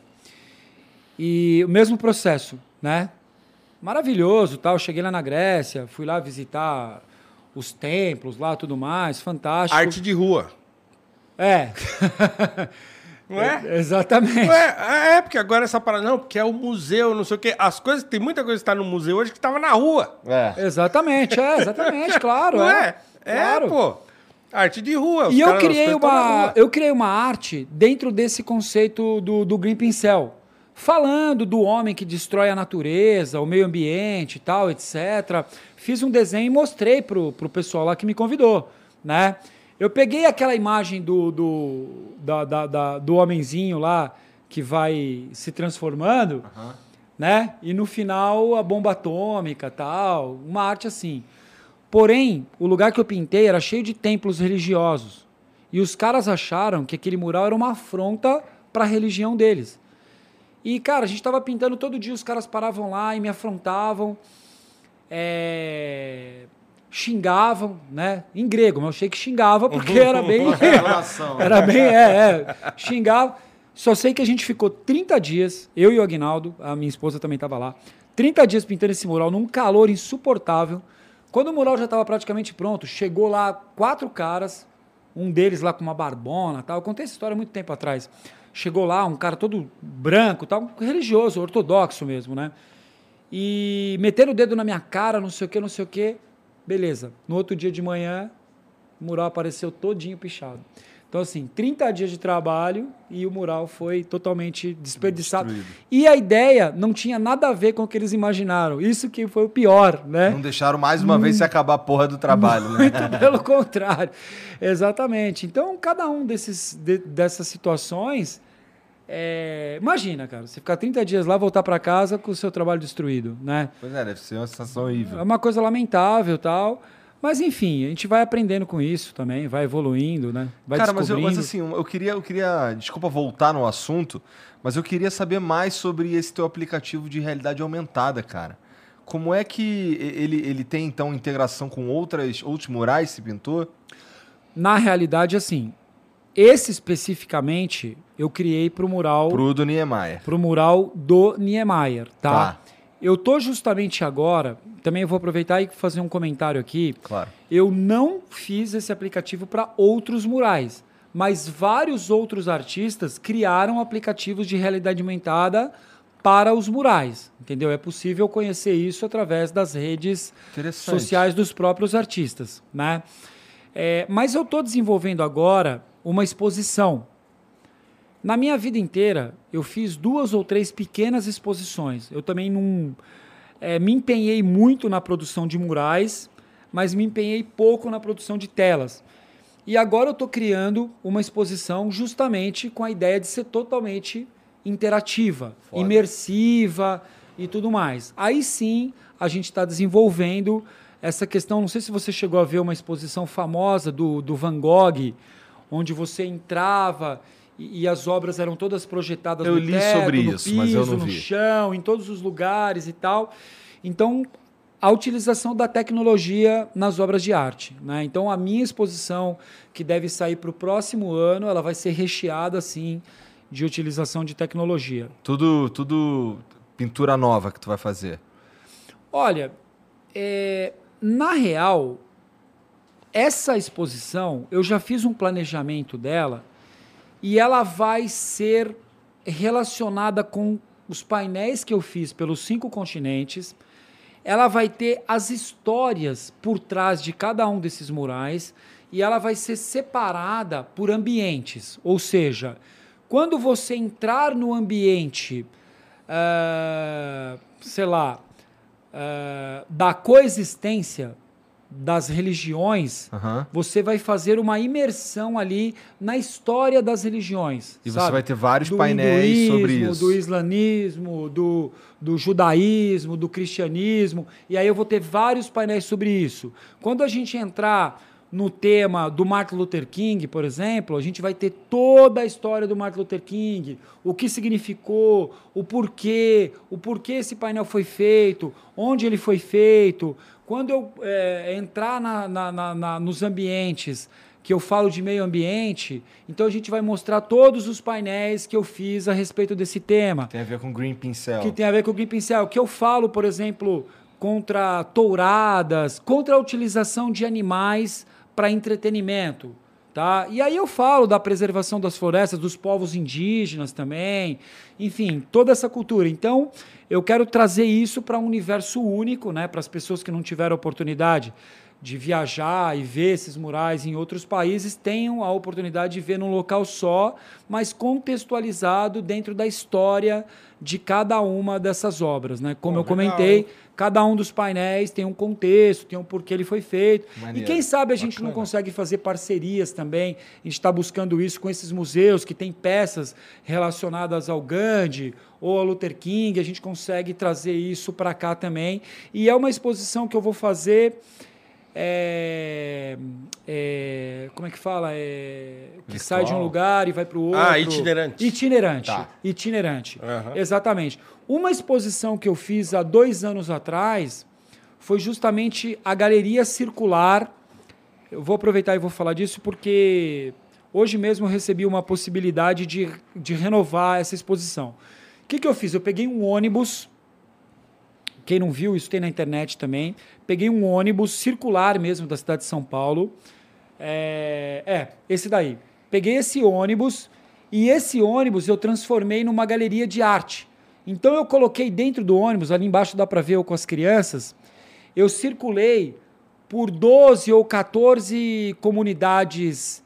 e o mesmo processo, né? Maravilhoso, tal. Cheguei lá na Grécia, fui lá visitar os templos lá, tudo mais, fantástico. Arte de rua. É. Não é? Exatamente. Não é? É, porque agora essa parada. Não, porque é o museu, não sei o quê. As coisas. Tem muita coisa que está no museu hoje que estava na rua. É. Exatamente, é, exatamente, claro. Não é, é? Claro. É, pô. Arte de rua. E eu criei, uma, rua. eu criei uma arte dentro desse conceito do, do Green Pincel. Falando do homem que destrói a natureza, o meio ambiente e tal, etc. Fiz um desenho e mostrei pro, pro pessoal lá que me convidou, né? Eu peguei aquela imagem do, do, da, da- da- do homenzinho lá que vai se transformando, né? E no final a bomba atômica tal, uma arte assim. Porém, o lugar que eu pintei era cheio de templos religiosos. E os caras acharam que aquele mural era uma afronta para a religião deles. E, cara, a gente estava pintando todo dia, os caras paravam lá e me afrontavam, é, xingavam, né? Em grego, mas eu achei que xingava porque era bem. Era bem, é, é. Xingava. Só sei que a gente ficou 30 dias, eu e o Agnaldo, a minha esposa também estava lá, 30 dias pintando esse mural num calor insuportável. Quando o mural já estava praticamente pronto, chegou lá quatro caras, um deles lá com uma barbona tal. Eu contei essa história há muito tempo atrás. Chegou lá, um cara todo branco, tal, religioso, ortodoxo mesmo, né? E meteram o dedo na minha cara, não sei o que, não sei o que. Beleza. No outro dia de manhã, o mural apareceu todinho pichado. Então, assim, 30 dias de trabalho e o mural foi totalmente desperdiçado. Destruído. E a ideia não tinha nada a ver com o que eles imaginaram. Isso que foi o pior, né? Não deixaram mais uma vez se acabar a porra do trabalho, né? Muito pelo contrário. Exatamente. Então, cada um desses, de- dessas situações. É, Imagina, cara, você ficar 30 dias lá, voltar para casa com o seu trabalho destruído, né? Pois é, deve ser uma sensação É horrível. uma coisa lamentável tal. Mas, enfim, a gente vai aprendendo com isso também, vai evoluindo, né? Vai Cara, mas, eu, descobrindo. mas assim, eu queria, eu queria. Desculpa voltar no assunto, mas eu queria saber mais sobre esse teu aplicativo de realidade aumentada, cara. Como é que ele, ele tem, então, integração com outras, outros murais, esse pintor? Na realidade, assim, esse especificamente eu criei para o mural, Pro do Niemeyer. pro mural do Niemeyer, tá? Tá. Eu tô justamente agora, também eu vou aproveitar e fazer um comentário aqui. Claro. Eu não fiz esse aplicativo para outros murais, mas vários outros artistas criaram aplicativos de realidade aumentada para os murais, entendeu? É possível conhecer isso através das redes sociais dos próprios artistas, né? É, mas eu estou desenvolvendo agora uma exposição. Na minha vida inteira, eu fiz duas ou três pequenas exposições. Eu também não é, me empenhei muito na produção de murais, mas me empenhei pouco na produção de telas. E agora eu estou criando uma exposição justamente com a ideia de ser totalmente interativa, Foda. imersiva e tudo mais. Aí sim a gente está desenvolvendo essa questão. Não sei se você chegou a ver uma exposição famosa do, do Van Gogh, onde você entrava e, e as obras eram todas projetadas Eu no li teto, sobre no isso, mas eu piso, não no vi. chão, em todos os lugares e tal. Então, a utilização da tecnologia nas obras de arte. Né? Então, a minha exposição, que deve sair para o próximo ano, ela vai ser recheada, assim, de utilização de tecnologia. Tudo, tudo pintura nova que tu vai fazer. Olha, é, na real, essa exposição, eu já fiz um planejamento dela e ela vai ser relacionada com os painéis que eu fiz pelos cinco continentes. Ela vai ter as histórias por trás de cada um desses murais e ela vai ser separada por ambientes. Ou seja, quando você entrar no ambiente, uh, sei lá, uh, da coexistência das religiões, Aham. você vai fazer uma imersão ali na história das religiões. E você sabe? vai ter vários do painéis hinduísmo, sobre isso. Do islamismo, do, do judaísmo, do cristianismo. E aí eu vou ter vários painéis sobre isso. Quando a gente entrar no tema do Martin Luther King, por exemplo, a gente vai ter toda a história do Martin Luther King, o que significou, o porquê, o porquê esse painel foi feito, onde ele foi feito. Quando eu é, entrar na- na- na- nos ambientes que eu falo de meio ambiente, então a gente vai mostrar todos os painéis que eu fiz a respeito desse tema Tem a ver com Green Pincel. que tem a ver com o Green Pincel, que eu falo, por exemplo, contra touradas, contra a utilização de animais para entretenimento. Tá? E aí eu falo da preservação das florestas, dos povos indígenas também, enfim, toda essa cultura. Então, eu quero trazer isso para um universo único, né, para as pessoas que não tiveram oportunidade de viajar e ver esses murais em outros países tenham a oportunidade de ver num local só, mas contextualizado dentro da história de cada uma dessas obras, né? Como Pô, eu legal, comentei, hein? cada um dos painéis tem um contexto, tem um porquê ele foi feito. Maneiro. E quem sabe a gente não Bacana. consegue fazer parcerias também. A gente está buscando isso com esses museus que têm peças relacionadas ao Gandhi ou ao Luther King. A gente consegue trazer isso para cá também. E é uma exposição que eu vou fazer. É, é, como é que fala? É, que Virtual? sai de um lugar e vai para o outro. Ah, itinerante. Itinerante. Tá. Itinerante. Aham. Exatamente. Uma exposição que eu fiz há dois anos atrás foi justamente a Galeria Circular. Eu vou aproveitar e vou falar disso porque hoje mesmo eu recebi uma possibilidade de, de renovar essa exposição. O que, que eu fiz? Eu peguei um ônibus. Quem não viu, isso tem na internet também. Peguei um ônibus circular mesmo da cidade de São Paulo. É, é, esse daí. Peguei esse ônibus e esse ônibus eu transformei numa galeria de arte. Então eu coloquei dentro do ônibus, ali embaixo dá para ver eu com as crianças, eu circulei por 12 ou 14 comunidades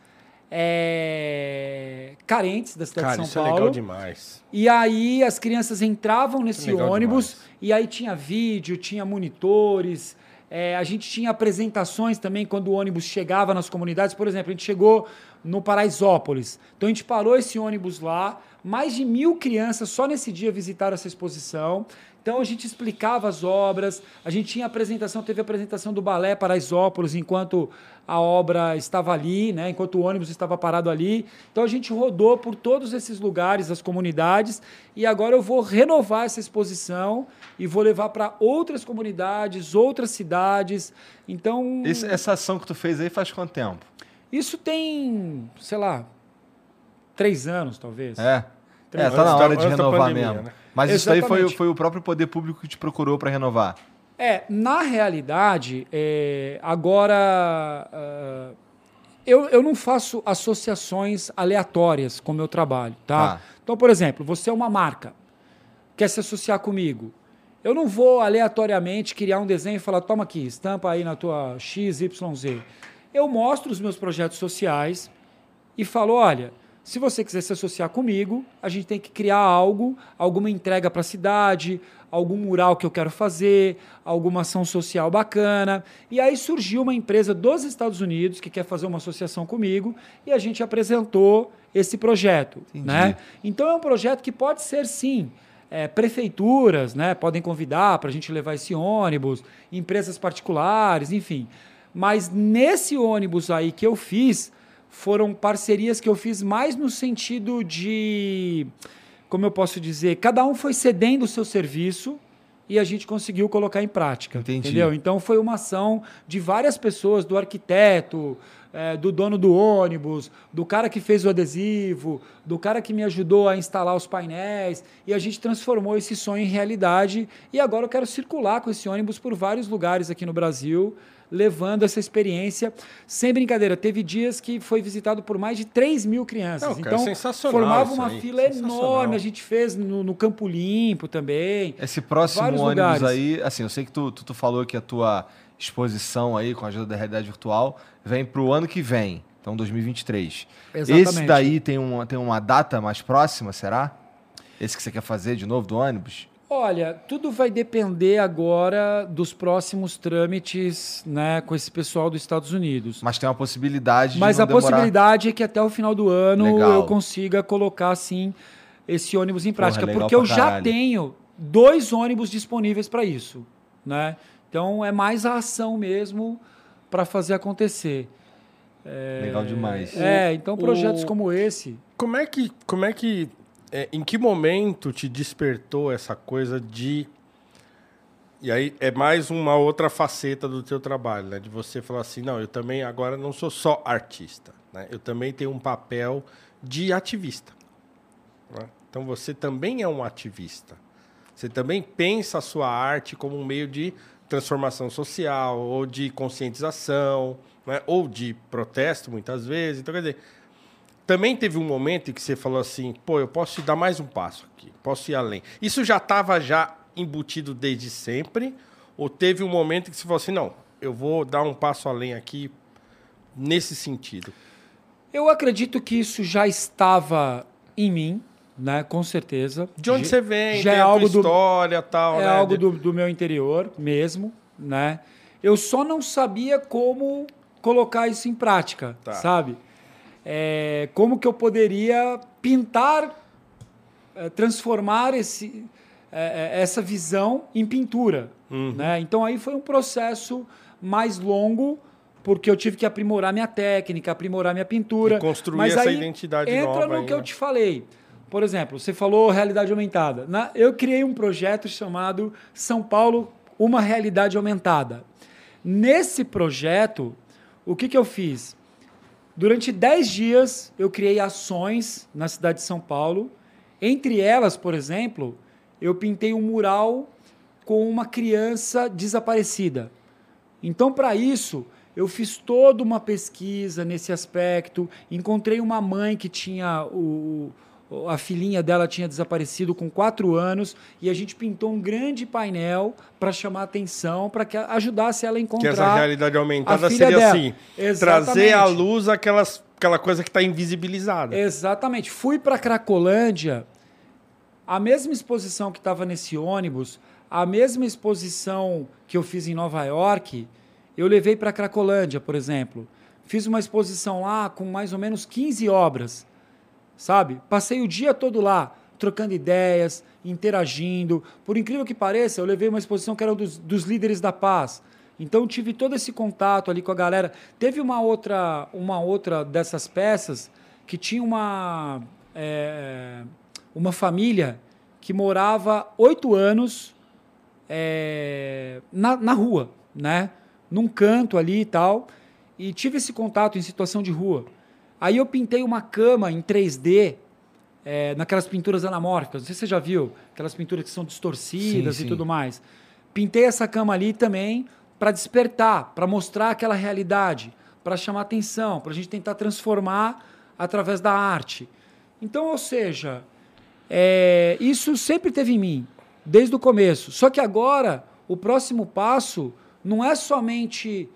é, carentes da cidade Cara, de isso São é Paulo. legal demais. E aí as crianças entravam nesse Legal ônibus demais. e aí tinha vídeo, tinha monitores, é, a gente tinha apresentações também quando o ônibus chegava nas comunidades. Por exemplo, a gente chegou no Paraisópolis. Então a gente parou esse ônibus lá, mais de mil crianças só nesse dia visitaram essa exposição. Então a gente explicava as obras, a gente tinha apresentação, teve apresentação do balé Paraisópolis enquanto a obra estava ali, né, enquanto o ônibus estava parado ali. Então a gente rodou por todos esses lugares, as comunidades, e agora eu vou renovar essa exposição e vou levar para outras comunidades, outras cidades. Então Esse- essa ação que tu fez aí faz quanto tempo? isso tem, sei lá, três anos talvez. É. É, Antes tá na da- hora de renovar pandemia, mesmo. né? Mas isso aí foi, Exatamente. foi o próprio poder público que te procurou para renovar. É, na realidade, é, agora ah, eu, eu não faço associações aleatórias com o meu trabalho, tá? Tá. Então, por exemplo, você é uma marca, quer se associar comigo. Eu não vou aleatoriamente criar um desenho e falar, toma aqui, estampa aí na tua XYZ. Eu mostro os meus projetos sociais e falo, olha, se você quiser se associar comigo, a gente tem que criar algo, alguma entrega para a cidade, algum mural que eu quero fazer, alguma ação social bacana. E aí surgiu uma empresa dos Estados Unidos que quer fazer uma associação comigo e a gente apresentou esse projeto, Entendi. né? Então é um projeto que pode ser sim. é, prefeituras né, podem convidar para a gente levar esse ônibus, empresas particulares, enfim. Mas nesse ônibus aí que eu fiz, foram parcerias que eu fiz mais no sentido de, como eu posso dizer, cada um foi cedendo o seu serviço e a gente conseguiu colocar em prática. Entendi. Entendeu? Então foi uma ação de várias pessoas, do arquiteto, é, do dono do ônibus, do cara que fez o adesivo, do cara que me ajudou a instalar os painéis, e a gente transformou esse sonho em realidade. E agora eu quero circular com esse ônibus por vários lugares aqui no Brasil, levando essa experiência. Sem brincadeira, teve dias que foi visitado por mais de 3 mil crianças. Não, cara, então, sensacional formava uma aí, fila enorme. A gente fez no, no Campo Limpo também. Esse próximo ônibus lugares. aí, assim, eu sei que tu, tu, tu falou que a tua exposição aí, com a ajuda da realidade virtual, vem pro ano que vem, então 2023. Esse Exatamente. daí tem uma, tem uma data mais próxima, será? Esse que você quer fazer de novo do ônibus? Olha, tudo vai depender agora dos próximos trâmites né, com esse pessoal dos Estados Unidos. Mas tem uma possibilidade Mas de não a demorar. possibilidade é que até o final do ano Legal. eu consiga colocar sim esse ônibus em prática, legal porque eu já tenho dois ônibus disponíveis para isso, né? Então é mais a ação mesmo para fazer acontecer. Legal demais. É, então projetos o- como esse, Como é que. Como é que. É, em que momento te despertou essa coisa de. E aí é mais uma outra faceta do teu trabalho, né? De você falar assim, não, eu também agora não sou só artista, né? Eu também tenho um papel de ativista. né? Então você também é um ativista. Você também pensa a sua arte como um meio de transformação social, ou de conscientização, né? ou de protesto, muitas vezes. Então, quer dizer, também teve um momento em que você falou assim, pô, eu posso dar mais um passo aqui, posso ir além. Isso já estava já embutido desde sempre? Ou teve um momento em que você falou assim, não, eu vou dar um passo além aqui nesse sentido? eu acredito que isso já estava em mim, né? Com certeza. De onde Já- você vem, já é algo do, história tal, É né? algo do, do meu interior mesmo, né? Eu só não sabia como colocar isso em prática, Tá. sabe? É, como que eu poderia pintar, é, transformar esse, é, é, essa visão em pintura, Uhum. né? Então aí foi um processo mais longo, porque eu tive que aprimorar minha técnica, aprimorar minha pintura. E construir Mas essa aí identidade entra nova no aí, que eu né? te falei. Por exemplo, você falou realidade aumentada. Na- eu criei um projeto chamado São Paulo, uma realidade aumentada. Nesse projeto, o que, que eu fiz? Durante 10 dias, eu criei ações na cidade de São Paulo. Entre elas, por exemplo, eu pintei um mural com uma criança desaparecida. Então, para isso, eu fiz toda uma pesquisa nesse aspecto. Encontrei uma mãe que tinha o, a filhinha dela tinha desaparecido com quatro anos e a gente pintou um grande painel para chamar atenção, para que ajudasse ela a Que encontrar. essa realidade aumentada seria dela. assim, Exatamente. trazer à luz aquelas, aquela coisa que está invisibilizada. Exatamente. Fui para Cracolândia, a mesma exposição que estava nesse ônibus, a mesma exposição que eu fiz em Nova York, eu levei para Cracolândia, por exemplo. Fiz uma exposição lá com mais ou menos 15 obras, sabe? Passei o dia todo lá, trocando ideias, interagindo. Por incrível que pareça, eu levei uma exposição que era dos, dos líderes da paz. Então tive todo esse contato ali com a galera. Teve uma outra, uma outra dessas peças que tinha uma, é, uma família que morava oito anos é, na, na rua, né? Num canto ali e tal. E tive esse contato em situação de rua. Aí eu pintei uma cama em 3D, é, naquelas pinturas anamórficas. Não sei se você já viu, aquelas pinturas que são distorcidas Sim, e sim. tudo mais. Pintei essa cama ali também para despertar, para mostrar aquela realidade, para chamar atenção, para a gente tentar transformar através da arte. Então, ou seja, é, isso sempre teve em mim, desde o começo. Só que agora, o próximo passo não é somente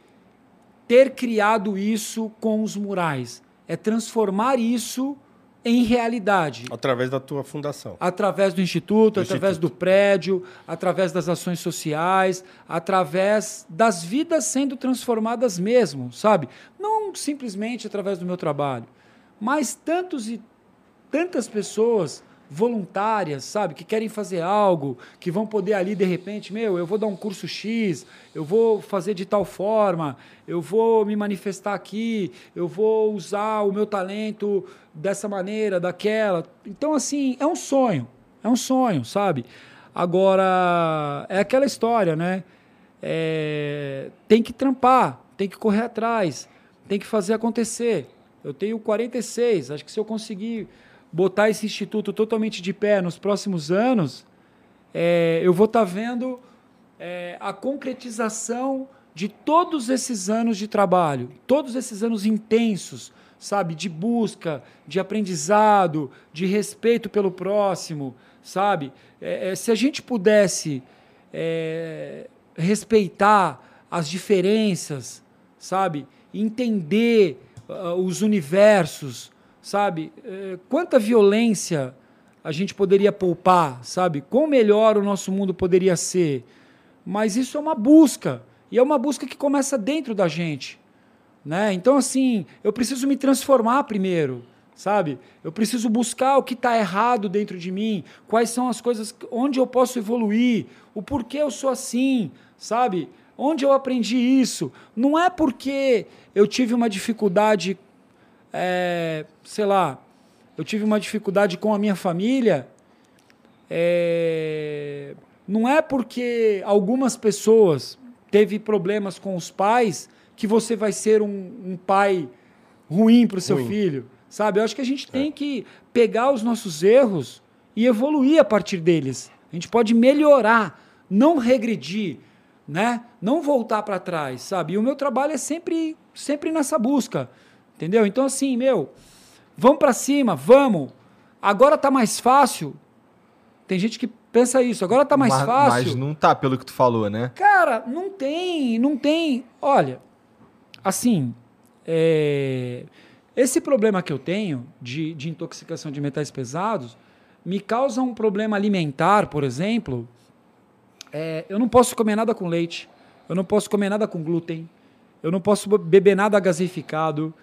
ter criado isso com os murais, é transformar isso em realidade. Através da tua fundação. Através do instituto, Do através instituto. do prédio, através das ações sociais, através das vidas sendo transformadas mesmo, sabe? Não simplesmente através do meu trabalho, mas tantos e tantas pessoas voluntárias, sabe, que querem fazer algo, que vão poder ali de repente, meu, eu vou dar um curso X, eu vou fazer de tal forma, eu vou me manifestar aqui, eu vou usar o meu talento dessa maneira, daquela. Então assim, é um sonho, é um sonho, sabe? Agora é aquela história, né? É, tem que trampar, tem que correr atrás. tem que fazer acontecer. Eu tenho 46, acho que se eu conseguir botar esse instituto totalmente de pé nos próximos anos, é, eu vou estar tá vendo é, a concretização de todos esses anos de trabalho, todos esses anos intensos, sabe, de busca, de aprendizado, de respeito pelo próximo, sabe? É, é se a gente pudesse é, respeitar as diferenças, sabe, entender uh, os universos, sabe? Uh, quanta violência a gente poderia poupar, sabe? Quão melhor o nosso mundo poderia ser. Mas isso é uma busca. E é uma busca que começa dentro da gente. Né? Então, assim, eu preciso me transformar primeiro, sabe? Eu preciso buscar o que está errado dentro de mim, quais são as coisas, onde eu posso evoluir, o porquê eu sou assim, sabe? Onde eu aprendi isso? Não é porque eu tive uma dificuldade, é, sei lá, eu tive uma dificuldade com a minha família. É, não é porque algumas pessoas teve problemas com os pais que você vai ser um, um pai ruim para o seu ruim. filho, sabe? Eu acho que a gente é. tem que pegar os nossos erros e evoluir a partir deles. A gente pode melhorar, não regredir né? Não voltar para trás, sabe? E o meu trabalho é sempre, sempre nessa busca, entendeu? Então assim, meu, vamos para cima, vamos. Agora tá mais fácil. Tem gente que pensa isso. Agora tá mais mas, fácil. Mas não tá pelo que tu falou, né? Cara, não tem, não tem. Olha, assim, é... esse problema que eu tenho de, de intoxicação de metais pesados me causa um problema alimentar, por exemplo, é, eu não posso comer nada com leite, eu não posso comer nada com glúten, eu não posso beber nada gasificado.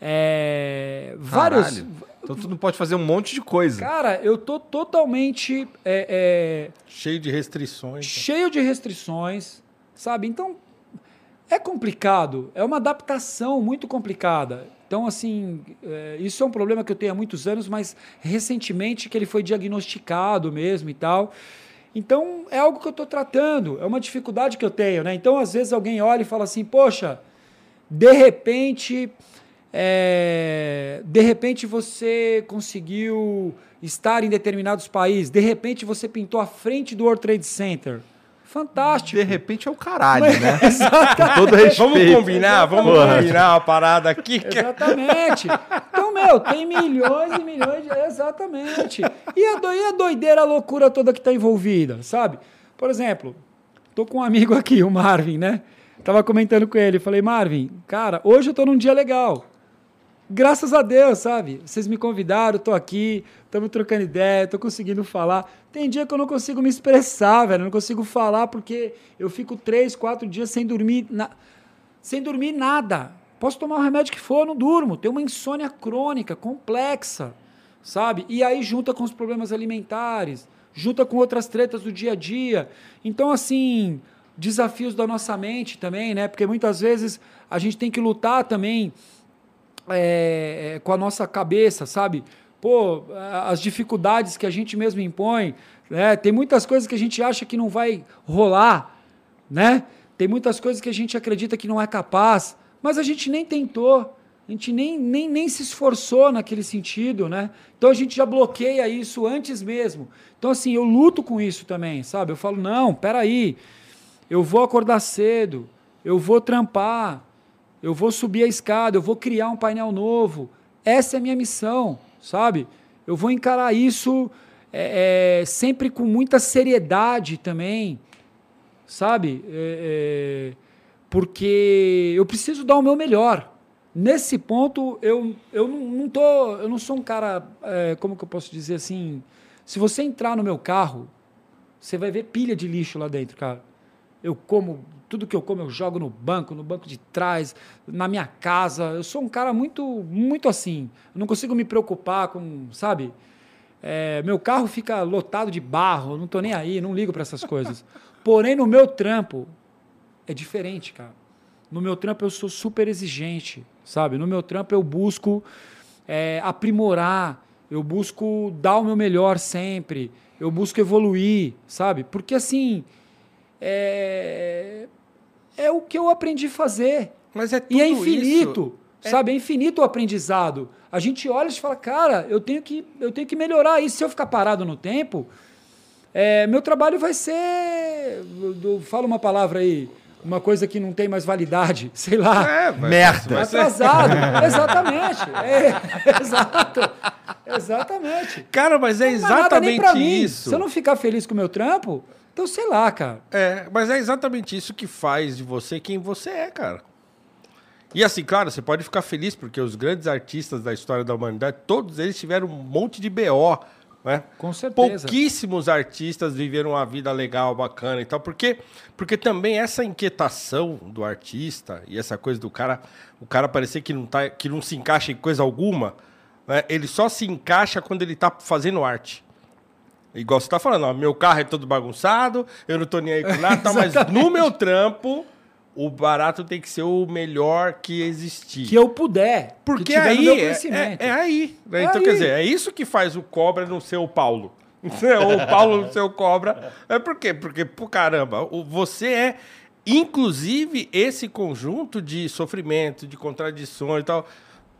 É, vários. Então tu não pode fazer um monte de coisa. Cara, eu tô totalmente. É, é, cheio de restrições. Cheio de restrições, sabe? Então, é complicado. É uma adaptação muito complicada. Então, assim, é, isso é um problema que eu tenho há muitos anos, mas recentemente que ele foi diagnosticado mesmo e tal. Então, é algo que eu estou tratando, é uma dificuldade que eu tenho. Né? Então, às vezes, alguém olha e fala assim: Poxa, de repente, é, de repente você conseguiu estar em determinados países, de repente você pintou a frente do World Trade Center. Fantástico. De repente é o caralho, né? Com todo respeito. Vamos combinar, vamos Porra. combinar uma parada aqui. Exatamente. Então, meu, tem milhões e milhões de... Exatamente. E a, do... e a doideira, a loucura toda que está envolvida, sabe? Por exemplo, tô com um amigo aqui, o Marvin, né? Tava comentando com ele, falei, Marvin, cara, hoje eu tô num dia legal graças a Deus, sabe? Vocês me convidaram, tô aqui, estamos trocando ideia, tô conseguindo falar. Tem dia que eu não consigo me expressar, velho, não consigo falar porque eu fico três, quatro dias sem dormir, na... sem dormir nada. Posso tomar o remédio que for, não durmo. Tenho uma insônia crônica, complexa, sabe? E aí junta com os problemas alimentares, junta com outras tretas do dia a dia. Então, assim, desafios da nossa mente também, né? Porque muitas vezes a gente tem que lutar também é, é, com a nossa cabeça, sabe? Pô, as dificuldades que a gente mesmo impõe, né? Tem muitas coisas que a gente acha que não vai rolar, né? Tem muitas coisas que a gente acredita que não é capaz, mas a gente nem tentou, a gente nem, nem, nem se esforçou naquele sentido, né? Então a gente já bloqueia isso antes mesmo. Então, assim, eu luto com isso também, sabe? Eu falo, não, peraí, eu vou acordar cedo, eu vou trampar, eu vou subir a escada, eu vou criar um painel novo. Essa é a minha missão, sabe? Eu vou encarar isso é, é, sempre com muita seriedade também, sabe? É, é, porque eu preciso dar o meu melhor. Nesse ponto, eu, eu não, tô, eu não sou um cara, é, como que eu posso dizer assim? Se você entrar no meu carro, você vai ver pilha de lixo lá dentro, cara. Eu como tudo que eu como eu jogo no banco, no banco de trás, na minha casa. Eu sou um cara muito, muito assim. Eu não consigo me preocupar com, sabe? É, meu carro fica lotado de barro, não tô nem aí, não ligo para essas coisas. Porém, no meu trampo é diferente, cara. No meu trampo eu sou super exigente, sabe? No meu trampo eu busco é, aprimorar, eu busco dar o meu melhor sempre, eu busco evoluir, sabe? Porque assim, é, é o que eu aprendi a fazer. Mas é tudo E é infinito. Isso. Sabe? É infinito o aprendizado. A gente olha e fala, cara, eu tenho que, eu tenho que melhorar isso. Se eu ficar parado no tempo, é, meu trabalho vai ser. Fala uma palavra aí. Uma coisa que não tem mais validade, sei lá. É, merda. Atrasado. Exatamente. É, exato. Exatamente. Cara, mas é exatamente isso. Mim. Se eu não ficar feliz com o meu trampo, então sei lá, cara. É, mas é exatamente isso que faz de você quem você é, cara. E assim, claro, você pode ficar feliz porque os grandes artistas da história da humanidade, todos eles tiveram um monte de BO, né? Com certeza. Pouquíssimos artistas viveram uma vida legal, bacana e tal, porque porque também essa inquietação do artista e essa coisa do cara, o cara parecer que não tá, que não se encaixa em coisa alguma, né? Ele só se encaixa quando ele tá fazendo arte. Igual você tá falando, ó, meu carro é todo bagunçado, eu não tô nem aí com nada, tá, mas no meu trampo o barato tem que ser o melhor que existir. Que eu puder. Porque aí é, é, é, aí. Né? É então, aí. quer dizer, é isso que faz o cobra não ser o Paulo. Ou o Paulo não ser o cobra. É por quê? Porque, por caramba, você é, inclusive, esse conjunto de sofrimento, de contradições e tal.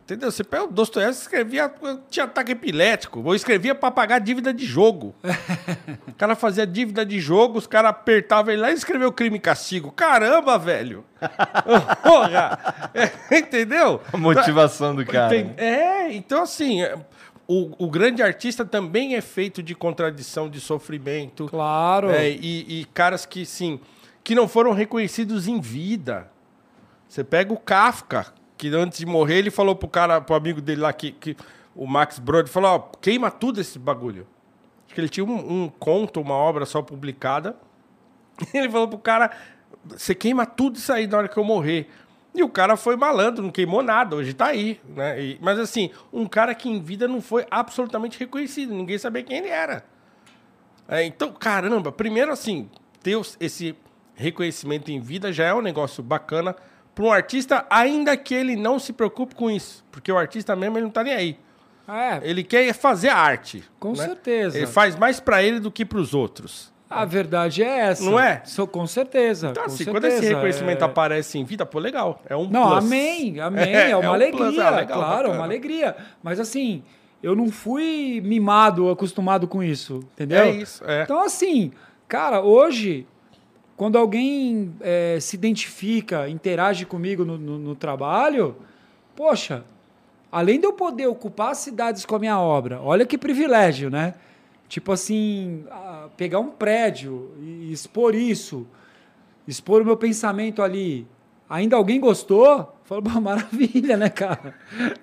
Entendeu? Você pega o Dostoiévski escrevia, tinha ataque epilético, ou escrevia para pagar dívida de jogo. o cara fazia dívida de jogo, os caras apertavam ele lá e escreveu crime e castigo. Caramba, velho! Porra! É, entendeu? A motivação do cara. É, então assim, é, o, o, grande artista também é feito de contradição, de sofrimento. Claro. É, e, e caras que, sim, que não foram reconhecidos em vida. Você pega o Kafka, que antes de morrer ele falou pro cara, pro amigo dele lá, que, que o Max Brod, falou, ó, queima tudo esse bagulho. Acho que ele tinha um, um conto, uma obra só publicada. Ele falou pro cara, você queima tudo isso aí na hora que eu morrer. E o cara foi malandro, não queimou nada, hoje tá aí, né? E, mas assim, um cara que em vida não foi absolutamente reconhecido, ninguém sabia quem ele era. É, então, caramba, primeiro assim, ter esse reconhecimento em vida já é um negócio bacana para um artista, ainda que ele não se preocupe com isso. Porque o artista mesmo ele não está nem aí. É. Ele quer fazer a arte. Com né? certeza. Ele faz mais para ele do que para os outros. A verdade é essa. Não é? Sou, com certeza. Então, com assim, certeza. quando esse reconhecimento é... aparece em vida, pô, legal. É um Não, plus. amém, amém. É, é uma é um alegria, plus, é legal, claro, bacana. uma alegria. Mas assim, eu não fui mimado, acostumado com isso, entendeu? É isso, é. Então, assim, cara, hoje quando alguém é, se identifica, interage comigo no, no, no, trabalho, poxa, além de eu poder ocupar cidades com a minha obra, olha que privilégio, né? Tipo assim, pegar um prédio e expor isso, expor o meu pensamento ali. Ainda alguém gostou? Falou, maravilha, né, cara?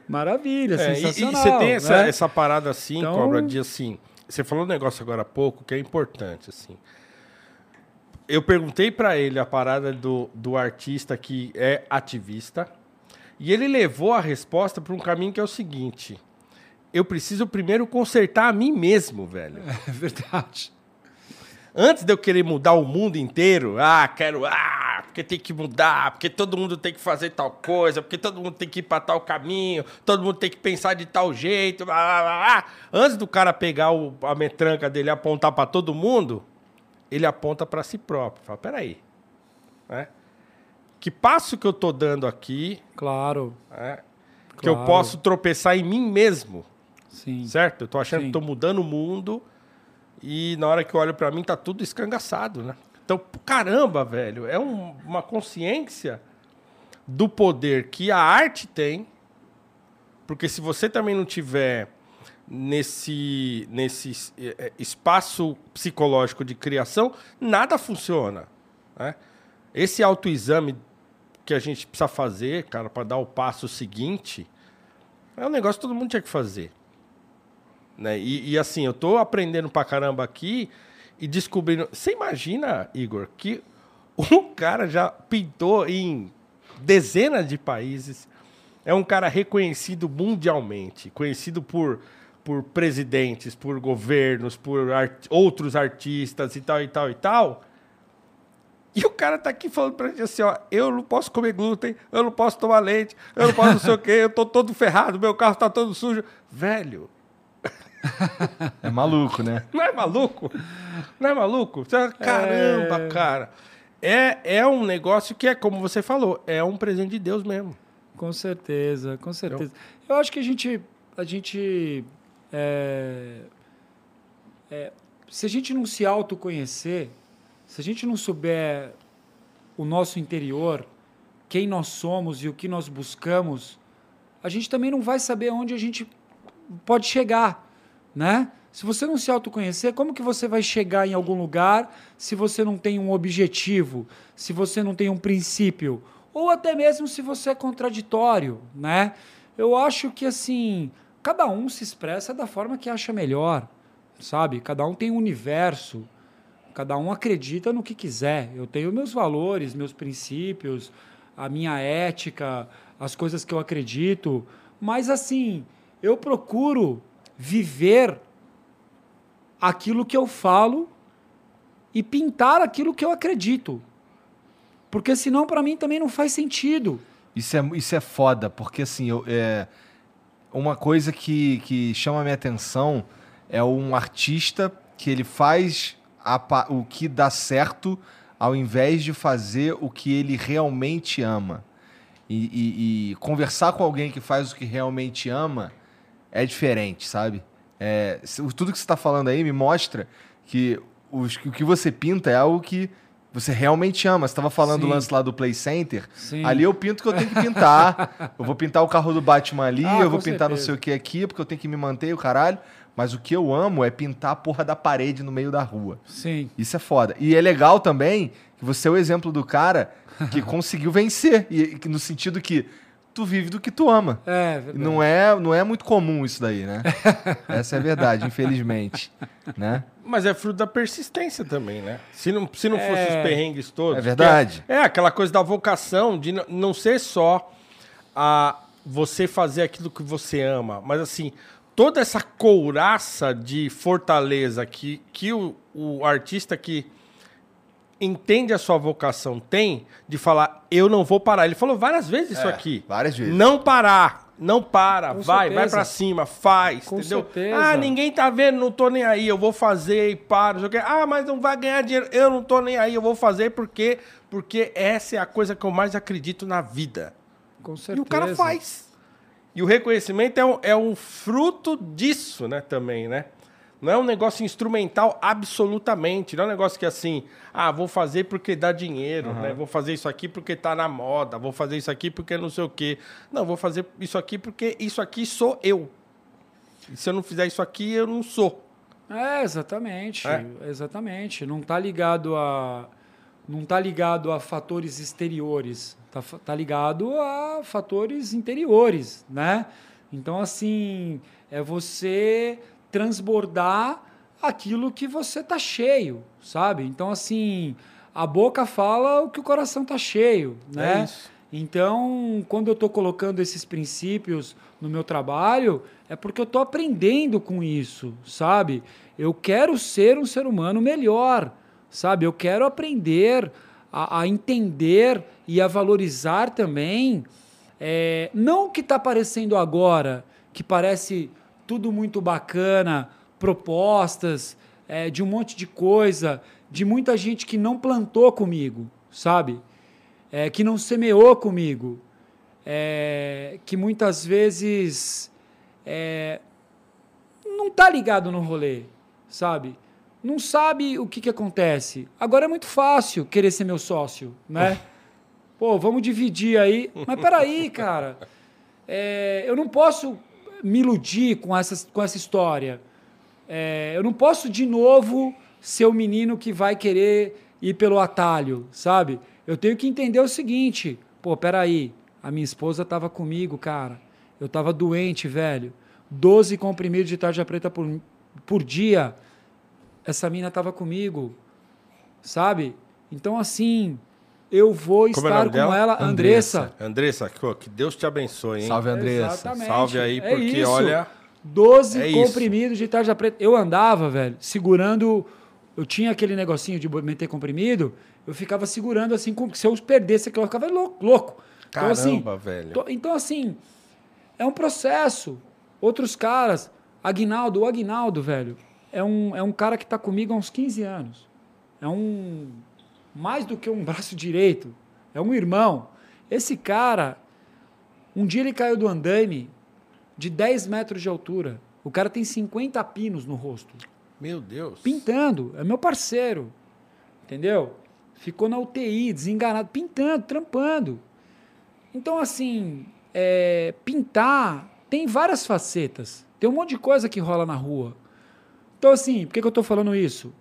Maravilha, é, sensacional. E, e você tem essa, né? essa parada assim, então... cobra, de assim. Você falou um negócio agora há pouco que é importante, assim eu perguntei para ele a parada do, do artista que é ativista. E ele levou a resposta para um caminho que é o seguinte: eu preciso primeiro consertar a mim mesmo, velho. É verdade. Antes de eu querer mudar o mundo inteiro, ah, quero, ah, porque tem que mudar, porque todo mundo tem que fazer tal coisa, porque todo mundo tem que ir para tal caminho, todo mundo tem que pensar de tal jeito, blá, blá, blá. antes do cara pegar o, a metranca dele e apontar para todo mundo, ele aponta para si próprio. Fala, peraí. Né? Que passo que eu estou dando aqui. Claro. Né? Que claro. eu posso tropeçar em mim mesmo. Sim. Certo? Eu estou achando Sim. que estou mudando o mundo e na hora que eu olho para mim tá tudo escangaçado, né? Então, caramba, velho, é um, uma consciência do poder que a arte tem. Porque se você também não tiver nesse, nesse é, é, espaço psicológico de criação, nada funciona. Né? Esse autoexame que a gente precisa fazer, cara, para dar o passo seguinte, é um negócio que todo mundo tinha que fazer. Né? E, e assim, eu estou aprendendo pra caramba aqui e descobrindo. Você imagina, Igor, que um cara já pintou em dezenas de países. É um cara reconhecido mundialmente, conhecido por por presidentes, por governos, por art outros artistas e tal, e tal, e tal. E o cara tá aqui falando pra gente assim, ó, eu não posso comer glúten, eu não posso tomar leite, eu não posso não sei o quê, eu tô todo ferrado, meu carro tá todo sujo. Velho. É maluco, né? Não é maluco? Não é maluco? Caramba, é... cara. É, é um negócio que é, como você falou, é um presente de Deus mesmo. Com certeza, com certeza. Eu acho que a gente, a gente, é, é, se a gente não se autoconhecer, se a gente não souber o nosso interior, quem nós somos e o que nós buscamos, a gente também não vai saber onde a gente pode chegar, né? Se você não se autoconhecer, como que você vai chegar em algum lugar se você não tem um objetivo, se você não tem um princípio, ou até mesmo se você é contraditório, né? Eu acho que assim, cada um se expressa da forma que acha melhor, sabe? Cada um tem um universo, cada um acredita no que quiser. Eu tenho meus valores, meus princípios, a minha ética, as coisas que eu acredito, mas assim, eu procuro viver aquilo que eu falo e pintar aquilo que eu acredito. Porque senão, para mim, também não faz sentido. Isso é, isso é foda, porque assim, eu, é, uma coisa que, que chama a minha atenção é um artista que ele faz a, o que dá certo ao invés de fazer o que ele realmente ama. E, e, e conversar com alguém que faz o que realmente ama é diferente, sabe? É, tudo que você está falando aí me mostra que o que você pinta é algo que você realmente ama. Você estava falando Sim. do lance lá do Play Center. Sim. Ali eu pinto que eu tenho que pintar. eu vou pintar o carro do Batman ali, ah, eu vou pintar certeza. não sei o que aqui, porque eu tenho que me manter o caralho. Mas o que eu amo é pintar a porra da parede no meio da rua. Sim. Isso é foda. E é legal também que você é o exemplo do cara que conseguiu vencer. E no sentido que tu vive do que tu ama. É, verdade. Não é, não é muito comum isso daí, né? Essa é a verdade, infelizmente, né? Mas é fruto da persistência também, né? Se não, se não é... fosse os perrengues todos. É verdade. É, é, aquela coisa da vocação, de não ser só a você fazer aquilo que você ama, mas assim, toda essa couraça de fortaleza que, que o, o artista que entende a sua vocação tem de falar, eu não vou parar. Ele falou várias vezes isso é, aqui. Várias vezes. Não parar. Não para, Com vai, certeza. vai para cima, faz, Com entendeu? Certeza. Ah, ninguém tá vendo, não tô nem aí, eu vou fazer e paro. Ah, mas não vai ganhar dinheiro, eu não tô nem aí, eu vou fazer porque porque essa é a coisa que eu mais acredito na vida. Com certeza. E o cara faz. E o reconhecimento é um, é um fruto disso, né, também, né? Não é um negócio instrumental absolutamente. Não é um negócio que assim, ah, vou fazer porque dá dinheiro, uhum. né? Vou fazer isso aqui porque tá na moda, vou fazer isso aqui porque não sei o quê. Não, vou fazer isso aqui porque isso aqui sou eu. E se eu não fizer isso aqui, eu não sou. É, exatamente. É? Exatamente. Não tá ligado a não tá ligado a fatores exteriores, tá, tá ligado a fatores interiores, né? Então assim, é você transbordar aquilo que você tá cheio, sabe? Então, assim, a boca fala o que o coração tá cheio, né? É então, quando eu estou colocando esses princípios no meu trabalho, é porque eu estou aprendendo com isso, sabe? Eu quero ser um ser humano melhor, sabe? Eu quero aprender a, a entender e a valorizar também, é, não o que está aparecendo agora, que parece tudo muito bacana, propostas é, de um monte de coisa, de muita gente que não plantou comigo, sabe? É, que não semeou comigo, é, que muitas vezes é, não tá ligado no rolê, sabe? Não sabe o que, que acontece. Agora é muito fácil querer ser meu sócio, né? Pô, vamos dividir aí. Mas peraí, cara. É, eu não posso me iludir com essa, com essa história. É, eu não posso de novo ser o menino que vai querer ir pelo atalho, sabe? Eu tenho que entender o seguinte: pô, peraí, a minha esposa estava comigo, cara. Eu estava doente, velho. 12 comprimidos de tarja preta por, por dia. Essa mina estava comigo, sabe? Então, assim, eu vou Como é estar é com dela? ela, Andressa. Andressa, que Deus te abençoe, hein? Salve, Andressa. Exatamente. Salve aí, é porque é olha. 12 é comprimidos isso. de tarja preta. Eu andava, velho, segurando. Eu tinha aquele negocinho de meter comprimido, eu ficava segurando assim, se eu perdesse aquilo, eu ficava louco. louco. Caramba, então, assim, velho. Tô, então, assim, é um processo. Outros caras, Aguinaldo, o Aguinaldo, velho, é um, é um cara que está comigo há uns 15 anos. É um mais do que um braço direito, é um irmão. Esse cara, Um dia ele caiu do andaime de 10 metros de altura. O cara tem 50 pinos no rosto. Meu Deus. Pintando. É meu parceiro. Entendeu? Ficou na UTI, desenganado, pintando, trampando. Então, assim, é, pintar tem várias facetas. Tem um monte de coisa que rola na rua. Então, assim, por que, que eu estou falando isso?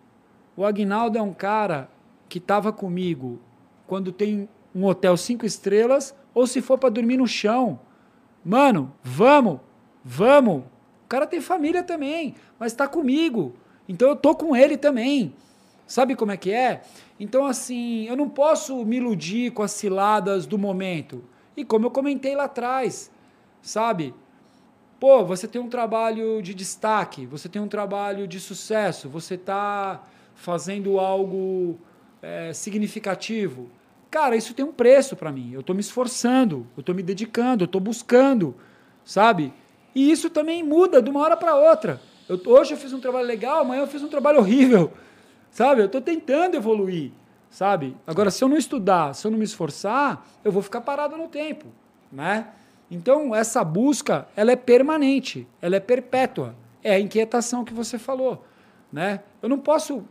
O Agnaldo é um cara que estava comigo quando tem um hotel cinco estrelas ou se for para dormir no chão. Mano, vamos, vamos. O cara tem família também, mas está comigo. Então eu tô com ele também. Sabe como é que é? Então, assim, eu não posso me iludir com as ciladas do momento. E como eu comentei lá atrás, sabe? Pô, você tem um trabalho de destaque, você tem um trabalho de sucesso, você está fazendo algo é, significativo. Cara, isso tem um preço para mim. Eu estou me esforçando, eu estou me dedicando, eu estou buscando, sabe? E isso também muda de uma hora para outra. Eu, hoje eu fiz um trabalho legal, amanhã eu fiz um trabalho horrível. Sabe? Eu estou tentando evoluir. Sabe? Agora, se eu não estudar, se eu não me esforçar, eu vou ficar parado no tempo. Né? Então, essa busca, ela é permanente, ela é perpétua. É a inquietação que você falou. Né? Eu não posso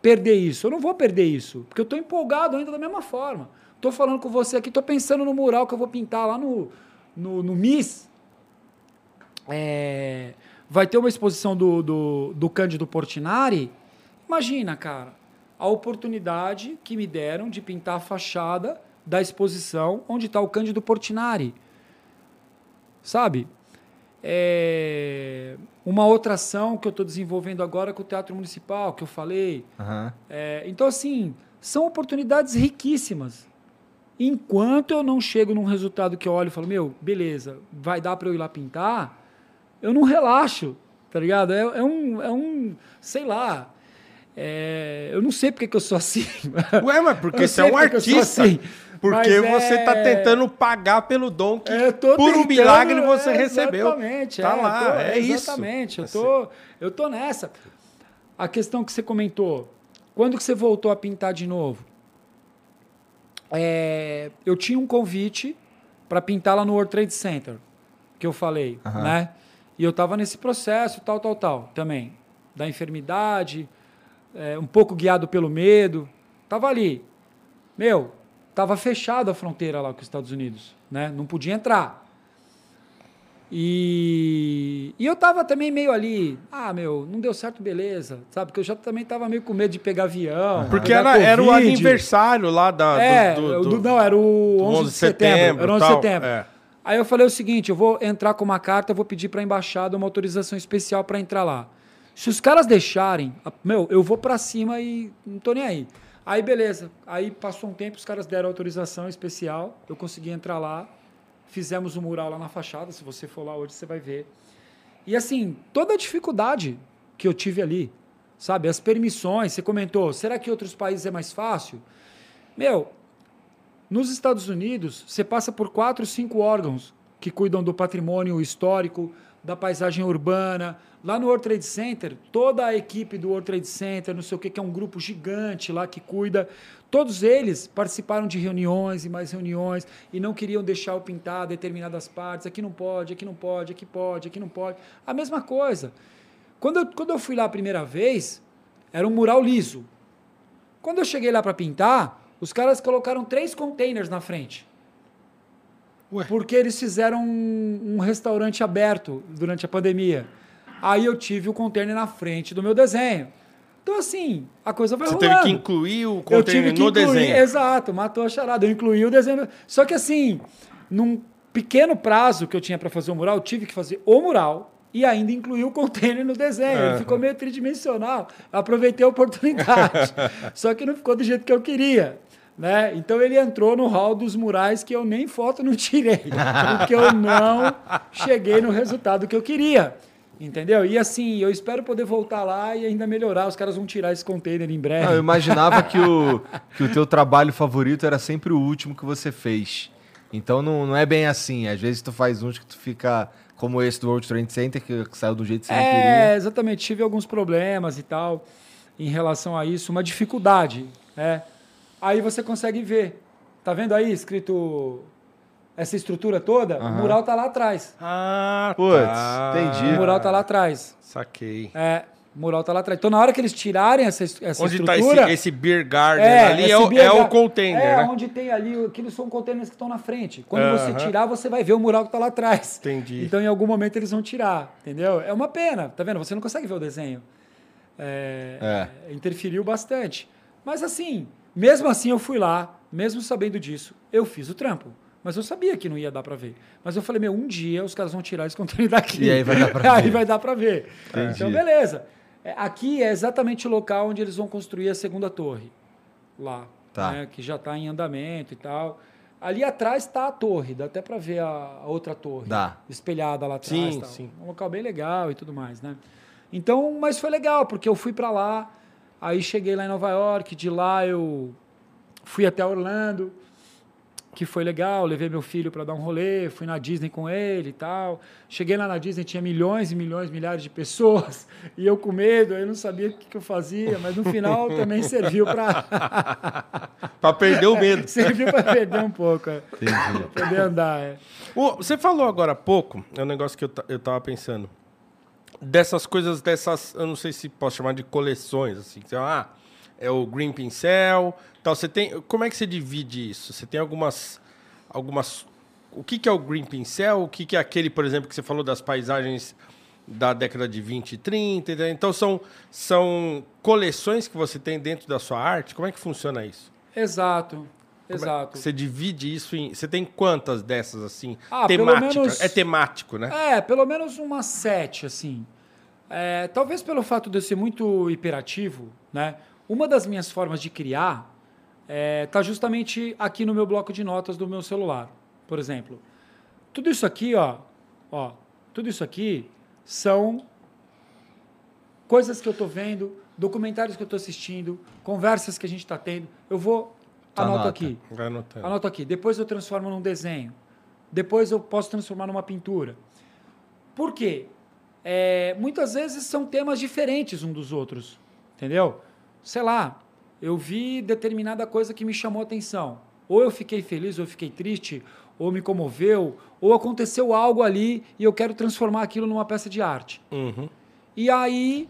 perder isso, eu não vou perder isso, porque eu estou empolgado ainda da mesma forma. Estou falando com você aqui, estou pensando no mural que eu vou pintar lá no, no, no MIS. É, vai ter uma exposição do, do, do Cândido Portinari. Imagina, cara, a oportunidade que me deram de pintar a fachada da exposição onde está o Cândido Portinari. Sabe? É uma outra ação que eu estou desenvolvendo agora com o Teatro Municipal, que eu falei. Aham. É, então, assim, são oportunidades riquíssimas. Enquanto eu não chego num resultado que eu olho e falo, meu, beleza, vai dar para eu ir lá pintar, eu não relaxo, tá ligado? É, é um, é um, sei lá, é, eu não sei porque que eu sou assim. Ué, mas porque você é um artista. Porque mas você está é- tentando pagar pelo dom que, É, por um tentando, milagre, você é, recebeu. Exatamente. Tá é, lá, tô- é isso. Exatamente. Eu tô, eu tô nessa. A questão que você comentou, quando que você voltou a pintar de novo? É, eu tinha um convite para pintar lá no World Trade Center, que eu falei, Aham. né? E eu estava nesse processo, tal, tal, tal, também. Da enfermidade, é, um pouco guiado pelo medo. Tava ali. Meu, tava fechada a fronteira lá com os Estados Unidos, né? Não podia entrar. E, e eu tava também meio ali, ah, meu, não deu certo, beleza, sabe? Porque eu já também tava meio com medo de pegar avião. Porque era, era o Covid. aniversário lá da, É, do, do- do- não, era o 11, do 11 de setembro. Era 11 de setembro. é. Aí eu falei o seguinte: eu vou entrar com uma carta, eu vou pedir para a embaixada uma autorização especial para entrar lá. Se os caras deixarem, meu, eu vou para cima e não tô nem aí. Aí beleza. Aí passou um tempo, os caras deram autorização especial, eu consegui entrar lá, fizemos o mural lá na fachada. Se você for lá hoje, você vai ver. E assim, toda a dificuldade que eu tive ali, sabe? As permissões, você comentou, será que outros países é mais fácil? Meu, nos Estados Unidos, você passa por quatro, cinco órgãos que cuidam do patrimônio histórico, da paisagem urbana. Lá no World Trade Center, toda a equipe do World Trade Center, não sei o que, que é um grupo gigante lá que cuida, todos eles participaram de reuniões e mais reuniões e não queriam deixar eu pintar determinadas partes. Aqui não pode, aqui não pode, aqui pode, aqui não pode. A mesma coisa. Quando eu, quando eu fui lá a primeira vez, era um mural liso. Quando eu cheguei lá para pintar, os caras colocaram três containers na frente. Ué. Porque eles fizeram um, um restaurante aberto durante a pandemia. Aí eu tive o container na frente do meu desenho. Então, assim, a coisa vai Você rolando. teve que incluir o Eu container tive que no incluir, desenho. exato, matou a charada. Eu incluí o desenho. Só que assim, num pequeno prazo que eu tinha para fazer o mural, eu tive que fazer o mural e ainda incluir o container no desenho. Ele Aham. ficou meio tridimensional. Eu aproveitei a oportunidade. Só que não ficou do jeito que eu queria. Né? Então ele entrou no hall dos murais que eu nem foto não tirei, porque eu não cheguei no resultado que eu queria. Entendeu? E assim, eu espero poder voltar lá e ainda melhorar. Os caras vão tirar esse container em breve. Não, eu imaginava que o, que o teu trabalho favorito era sempre o último que você fez. Então não, não é bem assim. Às vezes tu faz uns que tu fica como esse do World Trade Center, que, saiu do jeito que você não É, queria. exatamente. Tive alguns problemas e tal em relação a isso, uma dificuldade. né? Aí você consegue ver. Tá vendo aí escrito essa estrutura toda, o mural tá lá atrás. Ah, Putz, tá. entendi. O mural tá lá atrás. Saquei. É, o mural tá lá atrás. Então, na hora que eles tirarem essa, es- essa Onde tá estrutura... esse, esse beer garden É, ali? É, o, é o container, É, né? onde tem ali, aqueles são containers que estão na frente. Quando Aham. você tirar, você vai ver o mural que tá lá atrás. Entendi. Então, em algum momento, eles vão tirar, entendeu? É uma pena, tá vendo? Você não consegue ver o desenho. É, Interferiu bastante. Mas assim, mesmo assim eu fui lá, mesmo sabendo disso, eu fiz o trampo. Mas eu sabia que não ia dar pra ver. Mas eu falei, meu, um dia os caras vão tirar esse conteúdo daqui. E aí vai dar aí ver. vai dar pra ver. Entendi. Então, beleza. É, Aqui é exatamente o local onde eles vão construir a segunda torre. Lá. Tá. né, que já está em andamento e tal. Ali atrás está a torre, dá até para ver a, outra torre. Dá. Espelhada lá atrás. Sim, sim. Um local bem legal e tudo mais, né? Então, mas foi legal, porque eu fui para lá, aí cheguei lá em Nova York, de lá eu fui até Orlando, que foi legal, levei meu filho para dar um rolê, fui na Disney com ele e tal. Cheguei lá na Disney, tinha milhões e milhões, milhares de pessoas, e eu com medo, eu não sabia o que, que eu fazia, mas no final também serviu para Pra perder o medo. serviu para perder um pouco, é. Entendi. Pra poder andar, é. Você falou agora há pouco, é um negócio que eu, eu tava pensando. Dessas coisas, dessas, eu não sei se posso chamar de coleções, assim. Você, ah, é o Green Pincel, tal. Você tem, como é que você divide isso? Você tem algumas, algumas, o que que é o Green Pincel? O que que é aquele, por exemplo, que você falou das paisagens da década de 20 e 30? entendeu? Então são, são coleções que você tem dentro da sua arte? Como é que funciona isso? Exato, exato. Você divide isso em. Você tem quantas dessas, assim? Ah, temáticas? menos- É temático, né? É, pelo menos umas sete, assim. É, talvez pelo fato de eu ser muito hiperativo, né? Uma das minhas formas de criar está justamente aqui no meu bloco de notas do meu celular, por exemplo. Tudo isso aqui, ó, ó, tudo isso aqui são coisas que eu estou vendo, documentários que eu estou assistindo, conversas que a gente está tendo. Eu vou anoto anota. aqui. Vai anotando. Anoto aqui. Depois eu transformo num desenho. Depois eu posso transformar numa pintura. Por quê? É, muitas vezes são temas diferentes um dos outros. Entendeu? Sei lá, eu vi determinada coisa que me chamou a atenção. Ou eu fiquei feliz, ou eu fiquei triste, ou me comoveu, ou aconteceu algo ali e eu quero transformar aquilo numa peça de arte. Uhum. E aí,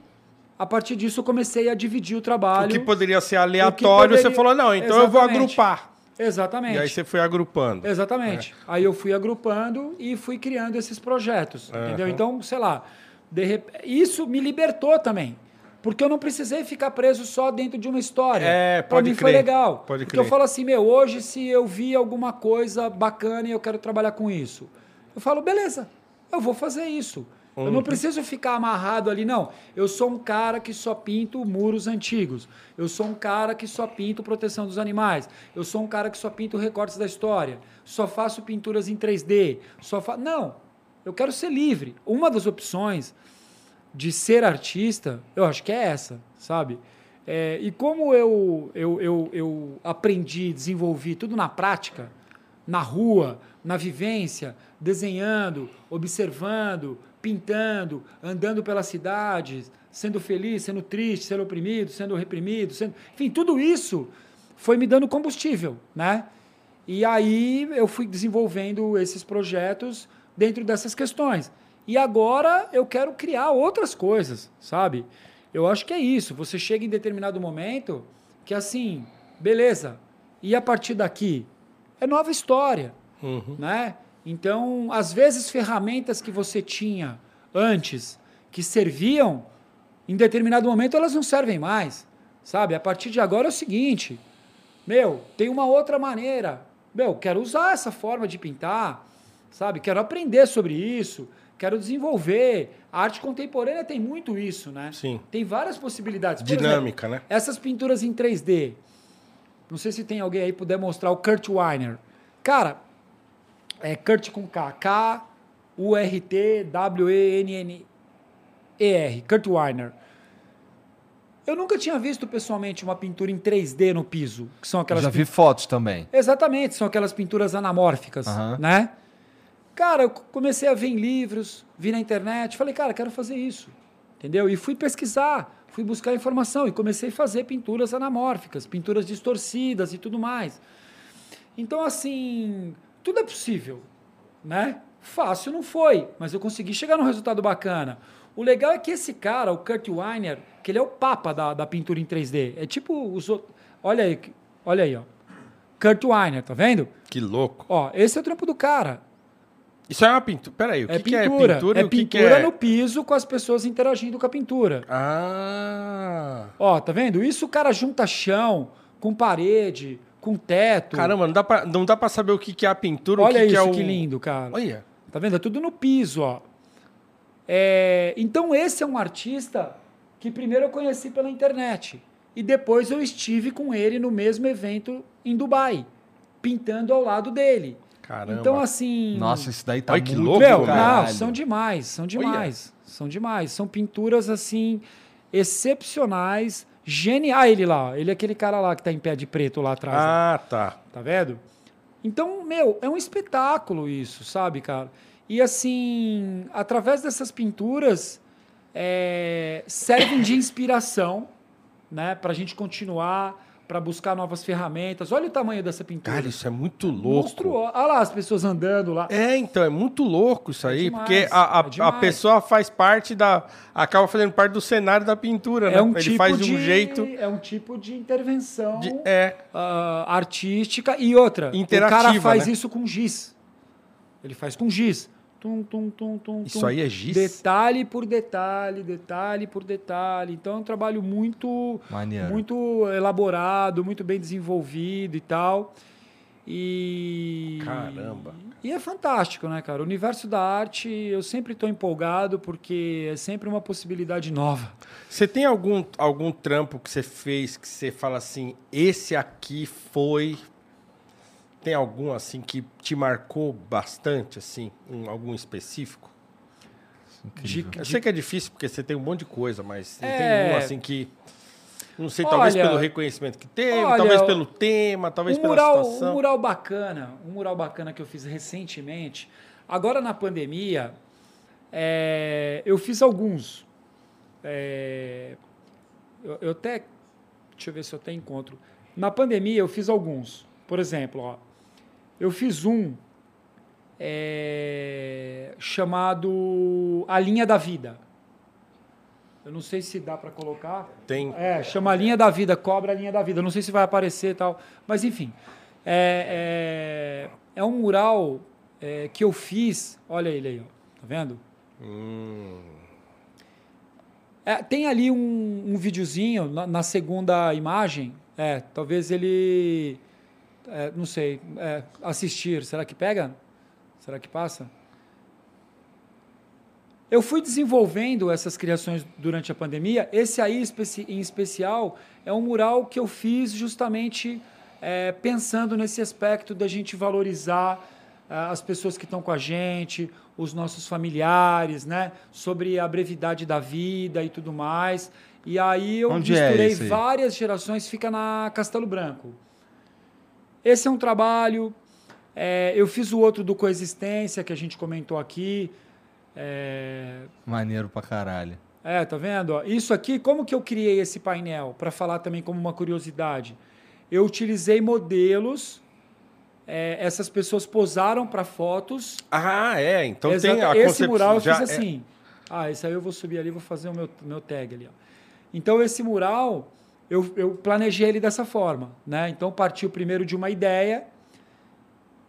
a partir disso, eu comecei a dividir o O trabalho. que poderia ser aleatório, poderia- você falou, não, então eu vou Exatamente. agrupar. Exatamente. E aí você foi agrupando. Exatamente. Aí eu fui agrupando e fui criando esses projetos, entendeu? Aham. Então, sei lá, de isso me libertou também. Porque eu não precisei ficar preso só dentro de uma história. É, pra pode mim foi crer. legal. Pode porque crer. eu falo assim, meu, hoje se eu vi alguma coisa bacana e eu quero trabalhar com isso, eu falo, beleza, eu vou fazer isso. Eu Uhum. não preciso ficar amarrado ali, não. Eu sou um cara que só pinto muros antigos. Eu sou um cara que só pinto proteção dos animais. Eu sou um cara que só pinto recortes da história. Só faço pinturas em 3D. Só fa... Não. Eu quero ser livre. Uma das opções de ser artista, eu acho que é essa, sabe? É, e como eu, eu, eu, eu aprendi, desenvolvi tudo na prática, na rua, na vivência, desenhando, observando, pintando, andando pelas cidades, sendo feliz, sendo triste, sendo oprimido, sendo reprimido, sendo... enfim, tudo isso foi me dando combustível, né? E aí eu fui desenvolvendo esses projetos dentro dessas questões. E agora eu quero criar outras coisas, sabe? Eu acho que é isso. Você chega em determinado momento que assim, beleza. E a partir daqui é nova história, Uhum. né? Então, às vezes ferramentas que você tinha antes que serviam em determinado momento elas não servem mais, sabe? A partir de agora é o seguinte, meu, tem uma outra maneira. Meu, quero usar essa forma de pintar, sabe? Quero aprender sobre isso, quero desenvolver. A arte contemporânea tem muito isso, né? Sim. Tem várias possibilidades. Por Dinâmica, né? essas pinturas em 3D. Não sei se tem alguém aí que puder mostrar o Kurt Weiner. Cara, é Kurt com K. K-U-R-T-W-E-N-N-E-R. Kurt Weiner. Eu nunca tinha visto pessoalmente uma pintura em 3D no piso, que são aquelas Já vi fotos também. Exatamente, são aquelas pinturas anamórficas, né? Cara, eu comecei a ver em livros, vi na internet, falei, cara, quero fazer isso, entendeu? E fui pesquisar, fui buscar informação e comecei a fazer pinturas anamórficas, pinturas distorcidas e tudo mais. Então, assim, tudo é possível, né? Fácil não foi, mas eu consegui chegar num resultado bacana. O legal é que esse cara, o Kurt Weiner, que ele é o papa da, da pintura em 3D. É tipo os outros. Olha aí, olha aí, ó. Kurt Weiner, tá vendo? Que louco. Ó, esse é o trampo do cara. Isso é uma pintura. Peraí, o É que, que é pintura. pintura É o que, que pintura é? no piso com as pessoas interagindo com a pintura. Ah. Ó, tá vendo? Isso o cara junta chão com parede, com teto. Caramba, não dá pra, não dá pra saber o que, que é a pintura, Olha o que, isso, que é o... que lindo, cara. Olha. Tá vendo? É tudo no piso, ó. É, então esse é um artista que primeiro eu conheci pela internet e depois eu estive com ele no mesmo evento em Dubai, pintando ao lado dele. Caramba. Então assim, Nossa, esse daí tá Olha que muito louco, meu, não, são demais, são demais, são demais, são pinturas assim excepcionais, geniais. Ah, ele lá, ó, ele é aquele cara lá que tá em pé de preto lá atrás. ó. Ah, tá. Tá vendo? Então, meu, é um espetáculo isso, sabe, cara? E assim, através dessas pinturas, é, servem de inspiração, né? Pra gente continuar, pra buscar novas ferramentas. Olha o tamanho dessa pintura. Cara, isso é muito louco. Monstruoso. Olha lá as pessoas andando lá. É, então, é muito louco isso aí, demais, porque a, a, é a pessoa faz parte da. acaba fazendo parte do cenário da pintura, né? É um Ele tipo faz de um jeito. É um tipo de intervenção de- é. ah, artística. E outra, o Interativa, cara faz né? isso com giz. Ele faz com giz. Tum, tum, tum, tum, Isso tum. aí é giz? Detalhe por detalhe, detalhe por detalhe. Então é um trabalho muito, Maneiro. muito elaborado, muito bem desenvolvido e tal. E. Caramba. E é fantástico, né, cara? O universo da arte, eu sempre estou empolgado porque é sempre uma possibilidade nova. Você tem algum, algum trampo que você fez que você fala assim, esse aqui foi. Tem algum assim que te marcou bastante, assim? Um, algum específico? De, Eu de sei que é difícil porque você tem um monte de coisa, mas não É. tem um assim que. Não sei, talvez Olha- pelo reconhecimento que teve, Olha, talvez pelo tema, talvez um pela mural, situação. um mural bacana, um mural bacana que eu fiz recentemente. Agora na pandemia, é, eu fiz alguns. É, eu, eu até, deixa eu ver se eu até encontro. Na pandemia eu fiz alguns. Por exemplo, ó, eu fiz um é, chamado A Linha da Vida. Eu não sei se dá para colocar. Tem. É, chama a linha da vida, cobra a linha da vida. Eu Não sei se vai aparecer e tal. Mas enfim. É, é, é um mural é, que eu fiz. Olha ele aí, ó. Tá vendo? Hum, É, tem ali um, um videozinho na, na segunda imagem. É, talvez ele. É, não sei. é, assistir. Será que pega? Será que passa? Eu fui desenvolvendo essas criações durante a pandemia. Esse aí, em especial, é um mural que eu fiz justamente é, pensando nesse aspecto da gente valorizar ah, as pessoas que estão com a gente, os nossos familiares, né? Sobre a brevidade da vida e tudo mais. E aí eu Onde é misturei aí? várias gerações, fica na Castelo Branco. Esse é um trabalho. é, eu fiz o outro do Coexistência, que a gente comentou aqui. É, Maneiro pra caralho. é, tá vendo? Isso aqui, como que eu criei esse painel? Para falar também como uma curiosidade. Eu utilizei modelos, é, essas pessoas posaram para fotos. Ah, é. Então Exata- tem a esse mural eu fiz é- assim. Ah, esse aí eu vou subir ali, vou fazer o meu, meu tag ali. Ó. Então, esse mural, eu, eu planejei ele dessa forma. Né? Então, partiu primeiro de uma ideia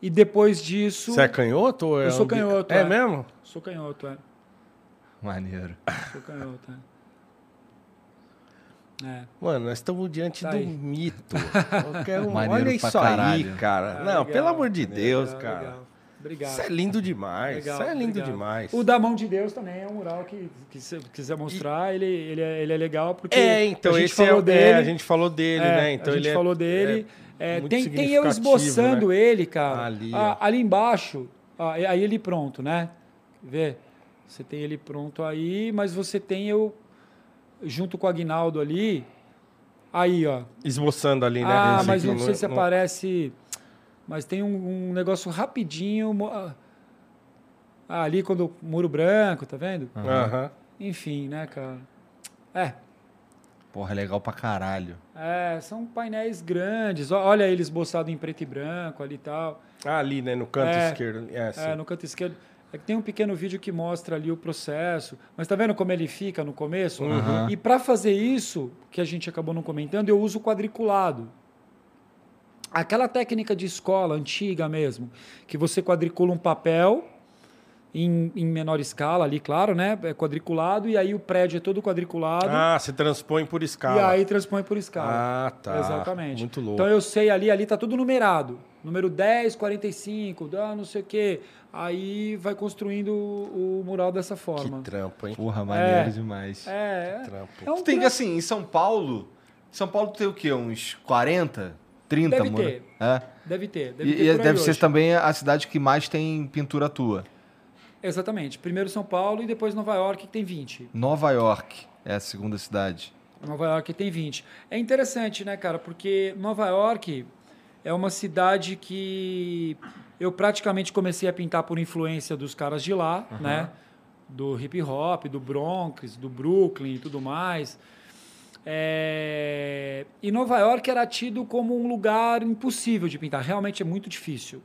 e depois disso... Você é canhoto? Ou é Eu sou canhoto, É, é. mesmo? Sou canhoto, é. Maneiro. Sou canhoto, é. É. Mano, nós estamos diante Tá do aí. mito. Quero- Olha isso aí, caralho. cara. Ah, Não, legal, pelo amor de Deus, legal, cara. legal. Obrigado. Isso é lindo demais. Legal, isso é lindo obrigado. demais. O da mão de Deus também é um mural que, que se quiser mostrar, ele, ele, é, ele é legal porque É, então a gente esse é, falou o- dele. é, a gente falou dele, É, né? Então a gente ele é- falou dele. é É, tem, tem eu significativo, esboçando né? ele, cara. Ali, Ah, ali embaixo, ah, e- aí ele pronto, né? Vê? Você tem ele pronto aí, mas você tem eu junto com o Agnaldo ali. Aí, ó. Esboçando ali, né? Ah, mas não sei se aparece. Mas tem um, um negócio rapidinho. mo- ah, ali quando o muro branco, tá vendo? Aham. Enfim, né, cara? É. Porra, é legal pra caralho. É, são painéis grandes. Olha ele esboçado em preto e branco ali e tal. Ah, ali, né? No canto É. esquerdo. É. É, no canto esquerdo. É que tem um pequeno vídeo que mostra ali o processo. Mas tá vendo como ele fica no começo? Uhum. E para fazer isso, que a gente acabou não comentando, eu uso quadriculado. Aquela técnica de escola antiga mesmo, que você quadricula um papel em, em menor escala ali, claro, né? É quadriculado e aí o prédio é todo quadriculado Ah, você transpõe por e escala. aí transpõe por escala. Ah, tá. Exatamente. Muito louco. Então eu sei ali, ali tá tudo numerado. Número 10, 45, ah, não sei o quê. Aí vai construindo o, o mural dessa Que forma. trampo, hein? Porra, maneiro É. demais. É, é, Trampo. é um Tu tem que, trampo. assim, em São Paulo. São Paulo tem o quê? Uns 40? 30, Deve ter. É. Deve ter. Deve E, ter e deve ser hoje. também a cidade que mais tem pintura tua. Exatamente. Primeiro São Paulo e depois Nova York, que tem 20. Nova York é a segunda cidade. Nova York tem 20. É interessante, né, cara? Porque Nova York é uma cidade que eu praticamente comecei a pintar por influência dos caras de lá, né? Do hip hop, do Bronx, do Brooklyn e tudo mais. É, E Nova York era tido como um lugar impossível de pintar. Realmente é muito difícil.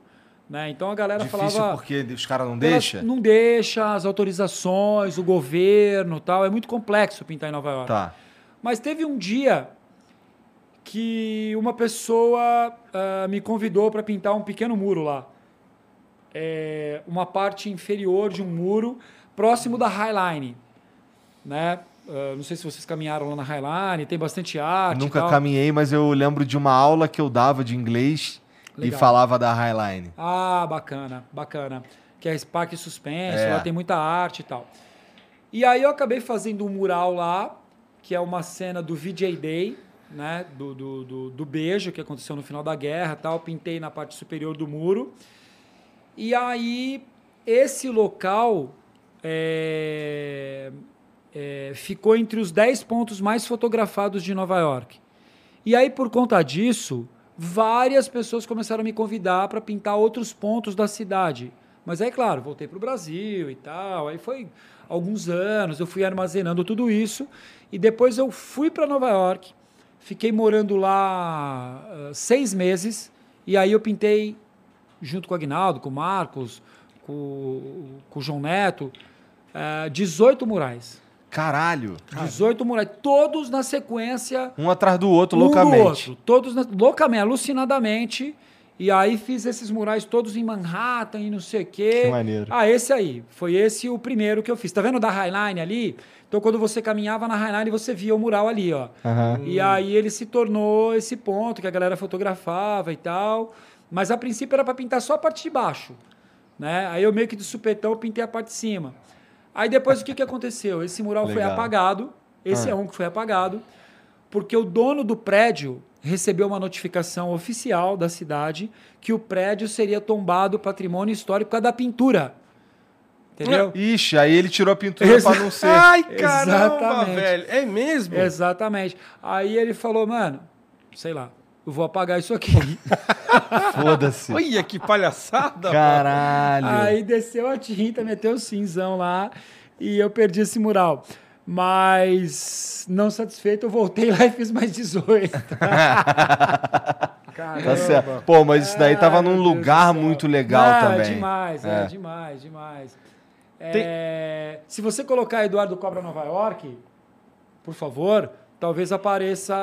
Né? Então a galera Difícil falava. porque os caras não deixam? Não deixa, as autorizações, o governo tal. É muito complexo pintar em Nova York. Tá. Mas teve um dia que uma pessoa ah, me convidou para pintar um pequeno muro lá. É, uma parte inferior de um muro próximo da Highline. Né? Ah, não sei se vocês caminharam lá na Highline, tem bastante arte. e Nunca caminhei, mas eu lembro de uma aula que eu dava de inglês e Legal. falava da Highline. Ah, bacana, bacana. Que é Parque Suspense, É. lá tem muita arte e tal. E aí eu acabei fazendo um mural lá, que é uma cena do VJ Day, né? Do, do, do, do beijo que aconteceu no final da guerra e tal. Pintei na parte superior do muro. E aí, esse local é, é, ficou entre os 10 pontos mais fotografados de Nova York. E aí, por conta disso, várias pessoas começaram a me convidar para pintar outros pontos da cidade. Mas aí, claro, voltei para o Brasil e tal. Aí foi alguns anos, eu fui armazenando tudo isso. E depois eu fui para Nova York, fiquei morando lá ah, seis meses. E aí eu pintei, junto com o Agnaldo, com o Marcos, com, com o João Neto, ah, 18 murais. Caralho. 18 murais, todos na sequência Um atrás do outro, um do loucamente. outro, todos na- loucamente, alucinadamente. E aí fiz esses murais todos em Manhattan e não sei o quê. Que maneiro. Ah, esse aí. Foi esse o primeiro que eu fiz. Tá vendo da Highline ali? Então, quando você caminhava na Highline, você via o mural ali, ó. E aí ele se tornou esse ponto que a galera fotografava e tal. Mas a princípio era para pintar só a parte de baixo. Né? Aí eu meio que de supetão pintei a parte de cima. Aí depois o que, que aconteceu? Esse mural foi Legal. apagado. Esse Ah. é um que foi apagado. Porque o dono do prédio recebeu uma notificação oficial da cidade que o prédio seria tombado patrimônio histórico por causa da pintura. Entendeu? Ixi, aí ele tirou a pintura Exa- pra não ser. Ai, caramba, Exatamente. velho. É mesmo? Exatamente. Aí ele falou, mano, sei lá, eu vou apagar isso aqui. Foda-se. Olha que palhaçada. Caralho. Aí desceu a tinta, meteu o cinzão lá e eu perdi esse mural. Mas não satisfeito, eu voltei lá e fiz mais 18. Tá certo. Pô, mas isso daí tava Ai, num lugar muito legal Não, também. É demais, é, É. demais, demais. Tem- É, Se você colocar Eduardo Cobra Nova York, por favor, talvez apareça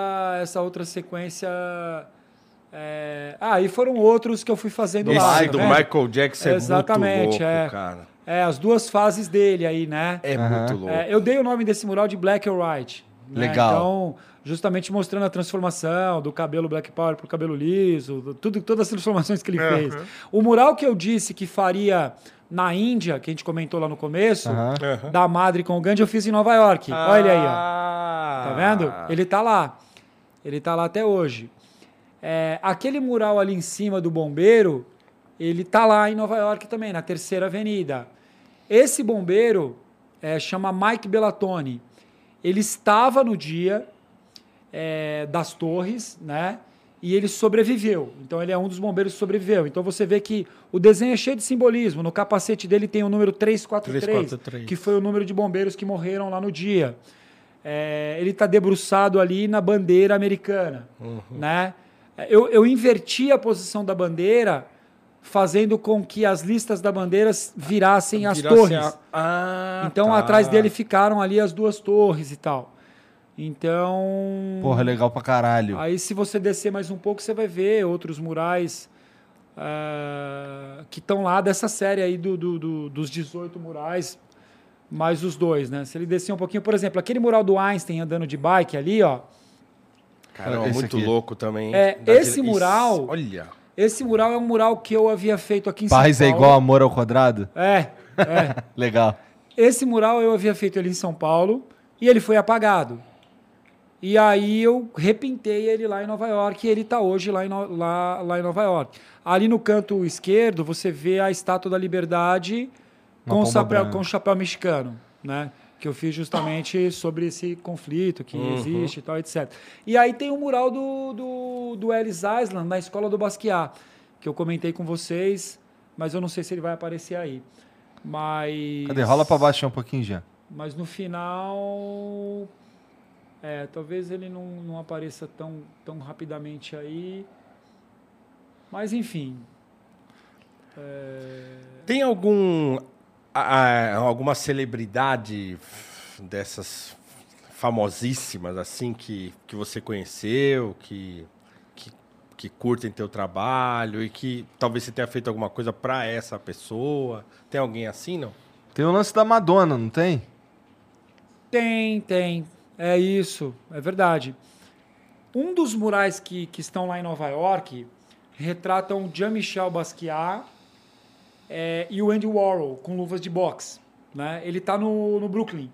essa outra sequência. é, Ah, e foram outros que eu fui fazendo lá. Esse do vendo? Michael Jackson é Exatamente, muito louco, é. cara. É, as duas fases dele aí, né? É Aham. muito louco. É, eu dei o nome desse mural de Black or White. né? Legal. Então, justamente mostrando a transformação do cabelo Black Power para o cabelo liso, do- tudo, todas as transformações que ele fez. O mural que eu disse que faria na Índia, que a gente comentou lá no começo, da Madre com o Gandhi, eu fiz em Nova York. Olha ele aí, ó. Ah. Tá vendo? Ele tá lá. Ele tá lá até hoje. É, aquele mural ali em cima do bombeiro, ele tá lá em Nova York também, na Terceira Avenida. Esse bombeiro é, chama Mike Bellatoni. Ele estava no dia é, das torres, né? E ele sobreviveu. Então ele é um dos bombeiros que sobreviveu. Então você vê que o desenho é cheio de simbolismo. No capacete dele tem o número 343, 343. que foi o número de bombeiros que morreram lá no dia. é, ele está debruçado ali na bandeira americana, né? Eu, eu inverti a posição da bandeira, fazendo com que as listas da bandeira virassem as Virasse torres. a- Ah, Então, tá. atrás dele ficaram ali as duas torres e tal. Então. Porra, legal pra caralho. Aí, se você descer mais um pouco, você vai ver outros murais ah, que estão lá dessa série aí do, do- do- dos 18 murais, mais os dois, né? Se ele descer um pouquinho, por exemplo, aquele mural do Einstein andando de bike ali, ó. Caramba, Esse muito aqui. louco também. hein? É, esse dire- mural- Isso, Olha. Esse mural é um mural que eu havia feito aqui em Paz São é Paulo. igual amor ao quadrado? É, é. Legal. Esse mural eu havia feito ele em São Paulo e ele foi apagado. E aí eu repintei ele lá em Nova York e ele está hoje lá em, No- lá, lá em Nova York. Ali no canto esquerdo você vê a Estátua da Liberdade Uma com chapéu, com chapéu mexicano, né? Que eu fiz justamente sobre esse conflito que Uhum. existe e tal, etc. E aí tem o mural do, do, do Ellis Island na Escola do Basquiat, que eu comentei com vocês, mas eu não sei se ele vai aparecer aí. Mas... Cadê? Rola pra baixo um pouquinho já. Mas no final. É, talvez ele não, não apareça tão, tão rapidamente aí. Mas enfim. É, Tem algum a- alguma celebridade dessas famosíssimas assim que, que você conheceu, que, que que curtem teu trabalho e que talvez você tenha feito alguma coisa pra essa pessoa? Tem alguém assim, não? Tem o lance da Madonna, não tem? Tem, tem. É isso, é verdade. Um dos murais que, que estão lá em Nova York retratam Jean-Michel Basquiat é, e o Andy Warhol com luvas de boxe. Né? Ele está no, no Brooklyn.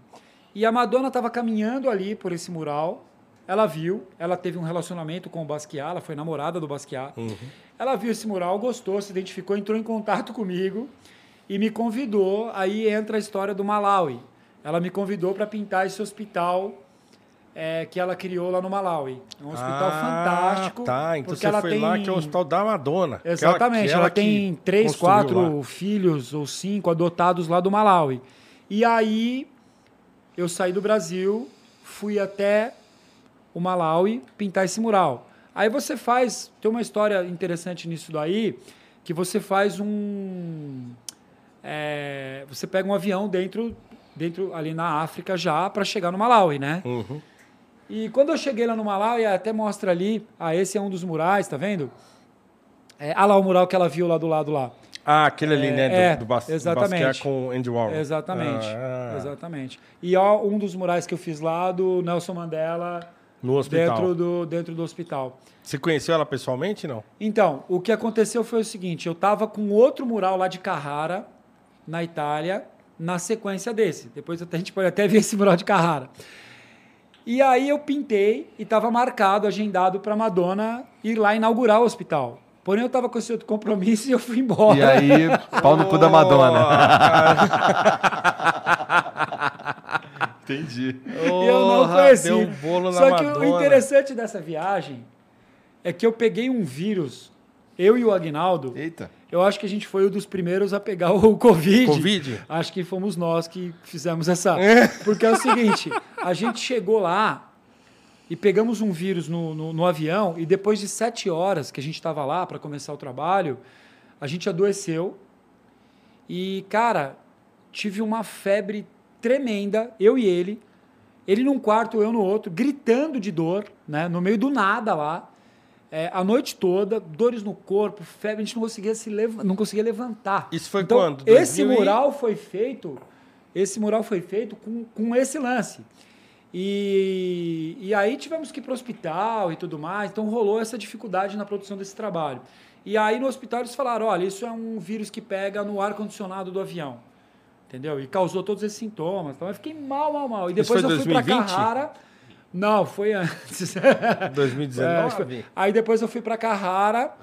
E a Madonna estava caminhando ali por esse mural. Ela viu, ela teve um relacionamento com o Basquiat, ela foi namorada do Basquiat. Ela viu esse mural, gostou, se identificou, entrou em contato comigo e me convidou. Aí entra a história do Malawi. Ela me convidou para pintar esse hospital é, que ela criou lá no Malawi. É um hospital fantástico. Tá, então porque você ela foi tem... lá que é o hospital da Madonna. Exatamente, aquela ela que tem três, quatro lá. filhos ou cinco adotados lá do Malawi. E aí eu saí do Brasil, fui até o Malawi pintar esse mural. Aí você faz, tem uma história interessante nisso daí, que você faz um, é, você pega um avião dentro, dentro ali na África já para chegar no Malawi, né? Uhum. E quando eu cheguei lá no Malawi, até mostra ali, ah, esse é um dos murais, tá vendo? É, ah lá o mural que ela viu lá do lado lá. Ah, aquele ali, É, né? Do, é, do Bas exatamente. Basquiat com Andy Warhol. Exatamente. Ah, Exatamente. E ó, um dos murais que eu fiz lá do Nelson Mandela No hospital. dentro do, dentro do hospital. Você conheceu ela pessoalmente, não? Então, o que aconteceu foi o seguinte: eu estava com outro mural lá de Carrara, na Itália, na sequência desse. Depois até- a gente pode até ver esse mural de Carrara. E aí eu pintei e estava marcado, agendado para Madonna ir lá inaugurar o hospital. Porém, eu estava com esse outro compromisso e eu fui embora. E aí, pau no cu da Madonna. Entendi. E eu não conheci. Um bolo na Só que Madonna. o interessante dessa viagem é que eu peguei um vírus, eu e o Agnaldo. Eita. Eu acho que a gente foi um dos primeiros a pegar o Covid. Covid? Acho que fomos nós que fizemos essa. Porque é o seguinte: a gente chegou lá e pegamos um vírus no, no, no avião, e depois de sete horas que a gente estava lá para começar o trabalho, a gente adoeceu. E, cara, tive uma febre tremenda, eu e ele. Ele num quarto, eu no outro, gritando de dor, né? No meio do nada lá. É, a noite toda, dores no corpo, febre, a gente não conseguia se leva- não conseguia levantar. Isso foi então, quando? Esse 2000 e- mural foi feito, esse mural foi feito com, com esse lance. E, e aí tivemos que ir para o hospital e tudo mais, então rolou essa dificuldade na produção desse trabalho. E aí no hospital eles falaram, olha, isso é um vírus que pega no ar-condicionado do avião. Entendeu? E causou todos esses sintomas. Então eu fiquei mal, mal, mal. E depois eu fui para 2020? Carrara. Não, foi antes. 2019? É, aí depois eu fui para Carrara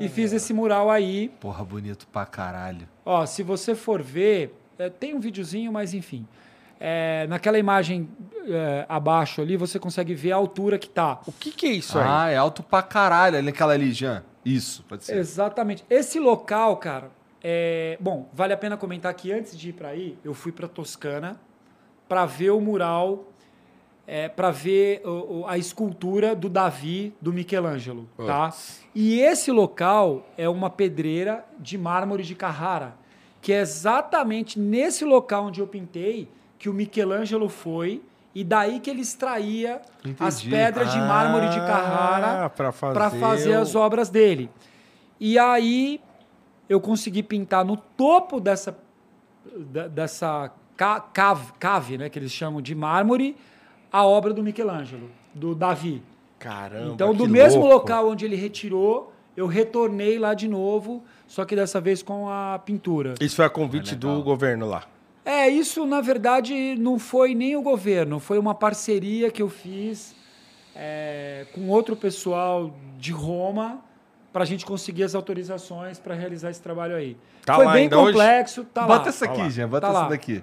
e fiz esse mural aí. Porra, bonito pra caralho. Ó, se você for ver, é, tem um videozinho, mas enfim. É, naquela imagem é, abaixo ali, você consegue ver a altura que tá. O que, que é isso aí? Ah, é alto pra caralho. Ali naquela ali, Jean. Isso, pode ser. Exatamente. Esse local, cara, é... bom, vale a pena comentar que antes de ir para aí, eu fui para Toscana para ver o mural é, para ver o- a escultura do Davi do Michelangelo, tá? E esse local é uma pedreira de mármore de Carrara, que é exatamente nesse local onde eu pintei que o Michelangelo foi e daí que ele extraía as Entendi. pedras de mármore de Carrara Ah, fazer para fazer o- as obras dele. E aí eu consegui pintar no topo dessa dessa ca- cave, cave, né, que eles chamam de mármore, a obra do Michelangelo, do Davi. Caramba. Então, do mesmo louco. local onde ele retirou, eu retornei lá de novo, só que dessa vez com a pintura. Isso foi a convite do governo lá. É, isso na verdade não foi nem o governo, foi uma parceria que eu fiz é, com outro pessoal de Roma para a gente conseguir as autorizações para realizar esse trabalho aí. Tá foi lá bem ainda hoje? complexo, tá bota lá. essa Tá aqui, lá. Jean. Bota Tá essa lá. daqui.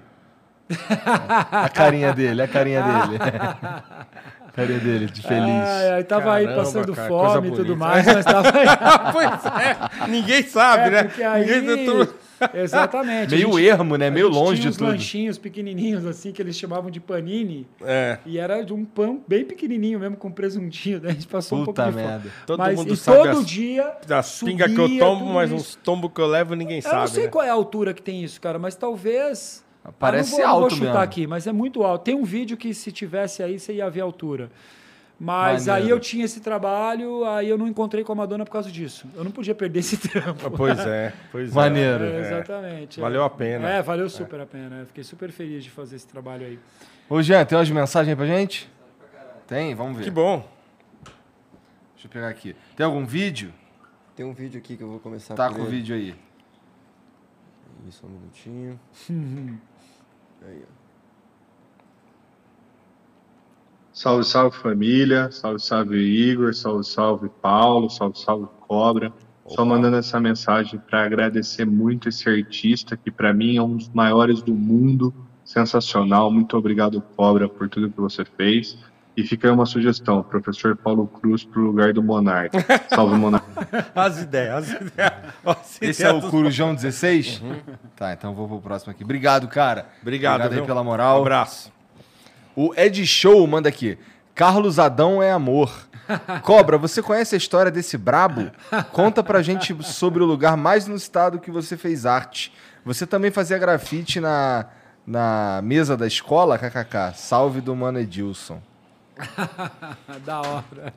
A carinha dele, a carinha dele. a carinha dele, de feliz. Ai, ai, tava aí Caramba, passando cara, fome e tudo mais, mas tava aí. pois é. Ninguém sabe, É, né? aí... Ninguém Exatamente. Meio gente- ermo, né? Meio longe tinha de uns tudo. lanchinhos pequenininhos, assim, que eles chamavam de panini. É. E era de um pão bem pequenininho mesmo, com presuntinho. Né? A gente passou um Puta pouco de merda. fome. Todo Mas, mundo e sabe todo as- dia Das pingas que eu tomo, mas isso. uns tombos que eu levo, ninguém Eu sabe. não sei né? qual é a altura que tem isso, cara, mas talvez... Parece Ah, não vou, não alto vou chutar mesmo. aqui, mas é muito alto. Tem um vídeo que se tivesse aí, você ia ver a altura. Mas aí Maneiro. eu tinha esse trabalho, aí eu não encontrei com a Madonna por causa disso. Eu não podia perder esse trampo. Ah, Pois é, pois Maneiro. É, é. exatamente. é. Valeu a pena. É, valeu super a pena. Eu Fiquei super feliz de fazer esse trabalho aí. Ô, Jean, tem umas mensagens aí pra gente? Tem? Vamos ver. Que bom. Deixa eu pegar aqui. Tem algum vídeo? Tem um vídeo aqui que eu vou começar Tá com o vídeo aí. Isso, um minutinho. Aí. Salve, salve família, salve, salve Igor, salve, salve Paulo, salve, salve Cobra. Só mandando essa mensagem para agradecer muito esse artista que para mim é um dos maiores do mundo, sensacional. Muito obrigado Cobra por tudo que você fez. E fica aí uma sugestão, professor Paulo Cruz pro lugar do Monarca. Salve Monarca. As ideias, as ideias. As Esse ideias é o Corujão 16? Tá, então vou pro próximo aqui. Obrigado, cara. Obrigado, Obrigado aí pela moral. Um abraço. O Ed Show manda aqui. Carlos Adão é amor. Cobra, você conhece a história desse brabo? Conta pra gente sobre o lugar mais inusitado que você fez arte. Você também fazia grafite na, na mesa da escola? KKK. Salve do mano Edilson. da hora.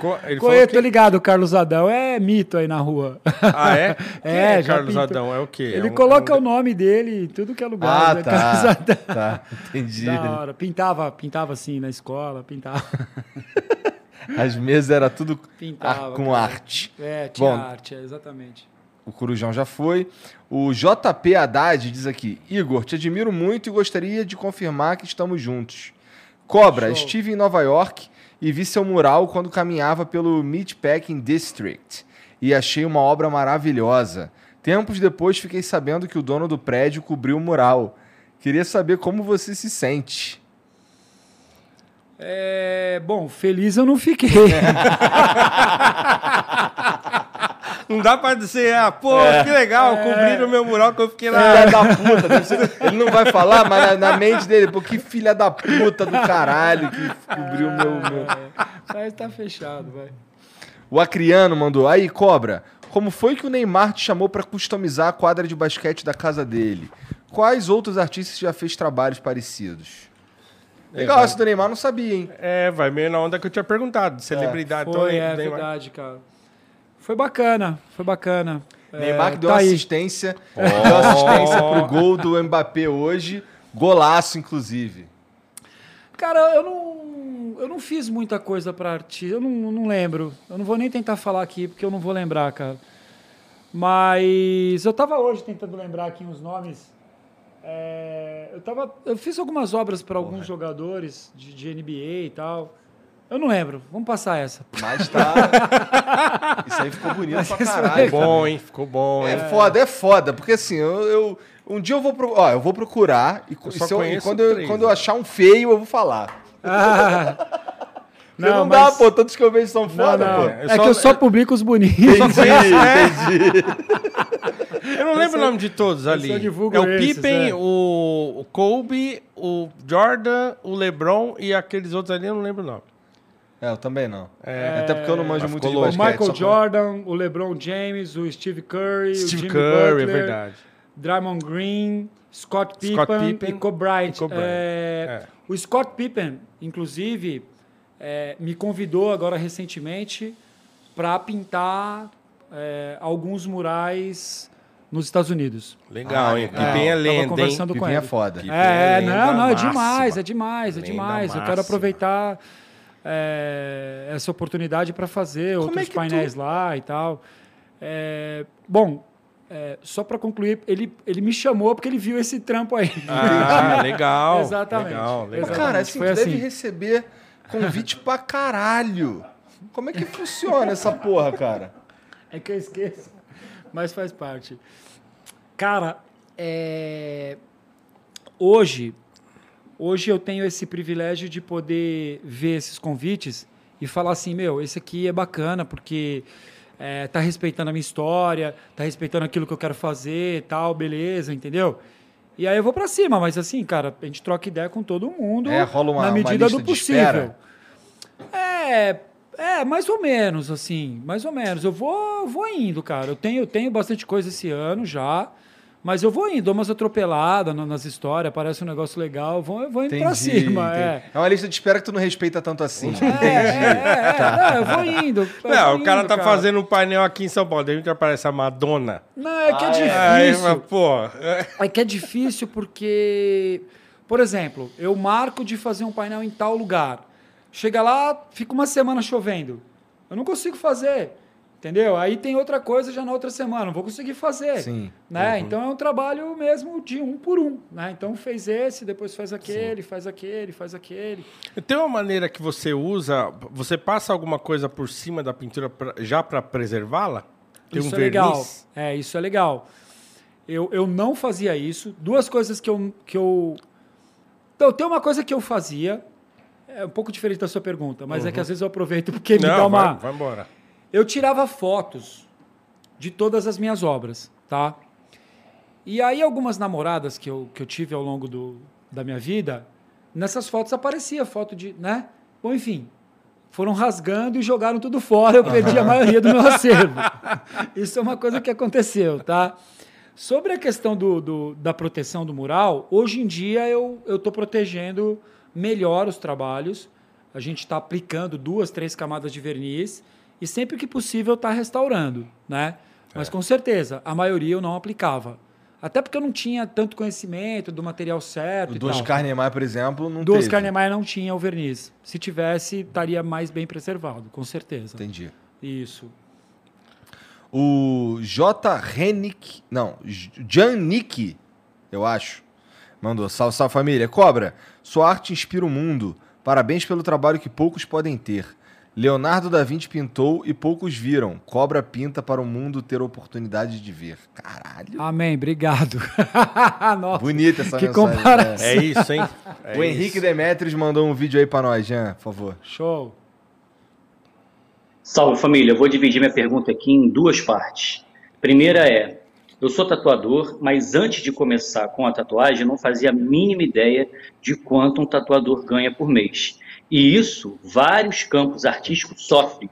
Co- Ele Conhe- falou tô que... ligado, o Carlos Adão é mito aí na rua. Ah, é? É, é, Carlos. Adão? É o quê? Ele É um- coloca é o um- nome dele em tudo que é lugar. Ah, né? Carlos tá. Adão. Tá, entendi. Da hora. Pintava, pintava assim na escola, pintava. As mesas era tudo Pintava, com cara. arte. É, tinha Bom. arte, é, exatamente. O Corujão já foi. O JP Haddad diz aqui: Igor, te admiro muito e gostaria de confirmar que estamos juntos. Cobra, Show. estive em Nova York e vi seu mural quando caminhava pelo Meatpacking District e achei uma obra maravilhosa. Tempos depois fiquei sabendo que o dono do prédio cobriu o mural. Queria saber como você se sente. É, bom, feliz eu não fiquei. Não dá pra dizer, ah, pô, que legal, cobriram o meu mural que eu fiquei lá. Filha da puta, ele não vai falar, mas na, na mente dele, pô, que filha da puta do caralho que cobriu o meu, meu, Mas tá fechado, vai. O Acriano mandou. Aí, Cobra, como foi que o Neymar te chamou pra customizar a quadra de basquete da casa dele? Quais outros artistas já fez trabalhos parecidos? Legal, essa do Neymar não sabia, hein? É, vai meio na onda que eu tinha perguntado, de celebridade. Foi, então, é Neymar- verdade, cara. Foi bacana, foi bacana. Neymar É, que deu tá assistência, deu assistência pro gol do Mbappé hoje. Golaço, inclusive. Cara, eu não, eu não fiz muita coisa pra artista, eu não, não lembro. Eu não vou nem tentar falar aqui, porque eu não vou lembrar, cara. Mas eu tava hoje tentando lembrar aqui uns nomes. É, eu, tava, eu fiz algumas obras para alguns jogadores de, de NBA e tal. Eu não lembro, vamos passar essa. Mas tá. Isso aí ficou bonito pra caralho. Ficou bom, hein? Ficou bom, hein? É foda, é foda, porque assim, eu, eu- um dia eu vou, pro- ó, eu vou procurar e, Eu se eu- e quando, eu, três, quando né? eu achar um feio, eu vou falar. Ah, não, dá, mas- pô, todos que eu vejo são Não, foda, não. pô. Eu É só- que eu só publico os bonitos. Entendi, entendi. Eu não lembro o nome de todos ali. só divulgo É o esses, Pippen, é. o, o Kobe, o Jordan, o LeBron e aqueles outros ali, eu não lembro o nome. É, eu também não. Até porque eu não manjo Mas muito de louco. O basquete. Michael pra- Jordan, o LeBron James, o Steve Curry, o Steve Jimmy Curry, é Butler, verdade. Draymond Green, Scott Pippen, Scott Pippen e Kobe Bryant. É, É. O Scott Pippen, inclusive, é, me convidou agora recentemente para pintar é, alguns murais nos Estados Unidos. Legal, Ah, hein? Pippen é Tava lenda, hein? conversando com Pippen é ele. foda. É, é não, não, é demais, é demais, é Lenda demais. Eu quero aproveitar é, essa oportunidade para fazer Como outros é painéis lá e tal. É, bom, é, só para concluir, ele, ele me chamou porque ele viu esse trampo aí. Ah, legal. Exatamente. Legal, legal. Mas, cara, assim, Foi tu deve assim. receber convite pra caralho. Como é que funciona essa porra, cara? É que eu esqueço, mas faz parte. Cara, é, hoje, hoje eu tenho esse privilégio de poder ver esses convites e falar assim, meu, esse aqui é bacana porque é, tá respeitando a minha história, tá respeitando aquilo que eu quero fazer, tal, beleza, entendeu? E aí eu vou pra cima, mas assim, cara, a gente troca ideia com todo mundo É, rola uma- na uma medida lista do possível. É, é, mais ou menos, assim, mais ou menos. Eu vou, vou indo, cara. Eu tenho, tenho bastante coisa esse ano já, mas eu vou indo, dou umas atropeladas nas histórias, parece um negócio legal, vou, eu vou indo pra cima, entendi. é. É uma lista de espera que tu não respeita tanto assim. É, é, é, não, eu vou indo. eu Não, vou o cara indo, tá fazendo um painel aqui em São Paulo, de repente aparece a Madonna. Não, é que é Aí, difícil. mas, pô, é- É que é difícil porque, por exemplo, eu marco de fazer um painel em tal lugar. Chega lá, fica uma semana chovendo. Eu não consigo fazer. Entendeu? Aí tem outra coisa já na outra semana, não vou conseguir fazer. Sim. Né? Então é um trabalho mesmo de um por um. Né? Então fez esse, depois faz aquele, faz aquele, faz aquele. Tem uma maneira que você usa, você passa alguma coisa por cima da pintura pra- já para preservá-la? Tem isso um é legal. verniz? É, isso é legal. Eu, eu não fazia isso. Duas coisas que eu, que eu. Então, tem uma coisa que eu fazia. É um pouco diferente da sua pergunta, mas é que às vezes eu aproveito porque me dá Não, uma. vai, vai embora. Eu tirava fotos de todas as minhas obras, tá? E aí algumas namoradas que eu, que eu tive ao longo do, da minha vida, nessas fotos aparecia foto de, né? Bom, enfim, foram rasgando e jogaram tudo fora, eu perdi a maioria do meu acervo. Isso é uma coisa que aconteceu, tá? Sobre a questão do, do- da proteção do mural, hoje em dia eu estou protegendo melhor os trabalhos. A gente está aplicando duas, três camadas de verniz e sempre que possível está restaurando, né? Mas com certeza, a maioria eu não aplicava. Até porque eu não tinha tanto conhecimento do material certo O e do tal. Oscar Niemeyer, por exemplo, não Do teve. Oscar Niemeyer não tinha o verniz. Se tivesse, estaria mais bem preservado, com certeza. Entendi. Isso. O J. Renick. Não, J- Janik, eu acho. Mandou. Salve, salve família. Cobra, sua arte inspira o mundo. Parabéns pelo trabalho que poucos podem ter. Leonardo da Vinci pintou e poucos viram. Cobra pinta para o mundo ter oportunidade de ver. Caralho. Amém, obrigado. Nossa, Bonita essa que mensagem. comparação. É isso, hein? É o Henrique isso. Demetrios mandou um vídeo aí pra nós, Jean, por favor. Show. Salve família, eu vou dividir minha pergunta aqui em duas partes. Primeira é: eu sou tatuador, mas antes de começar com a tatuagem, eu não fazia a mínima ideia de quanto um tatuador ganha por mês. E isso, vários campos artísticos sofrem.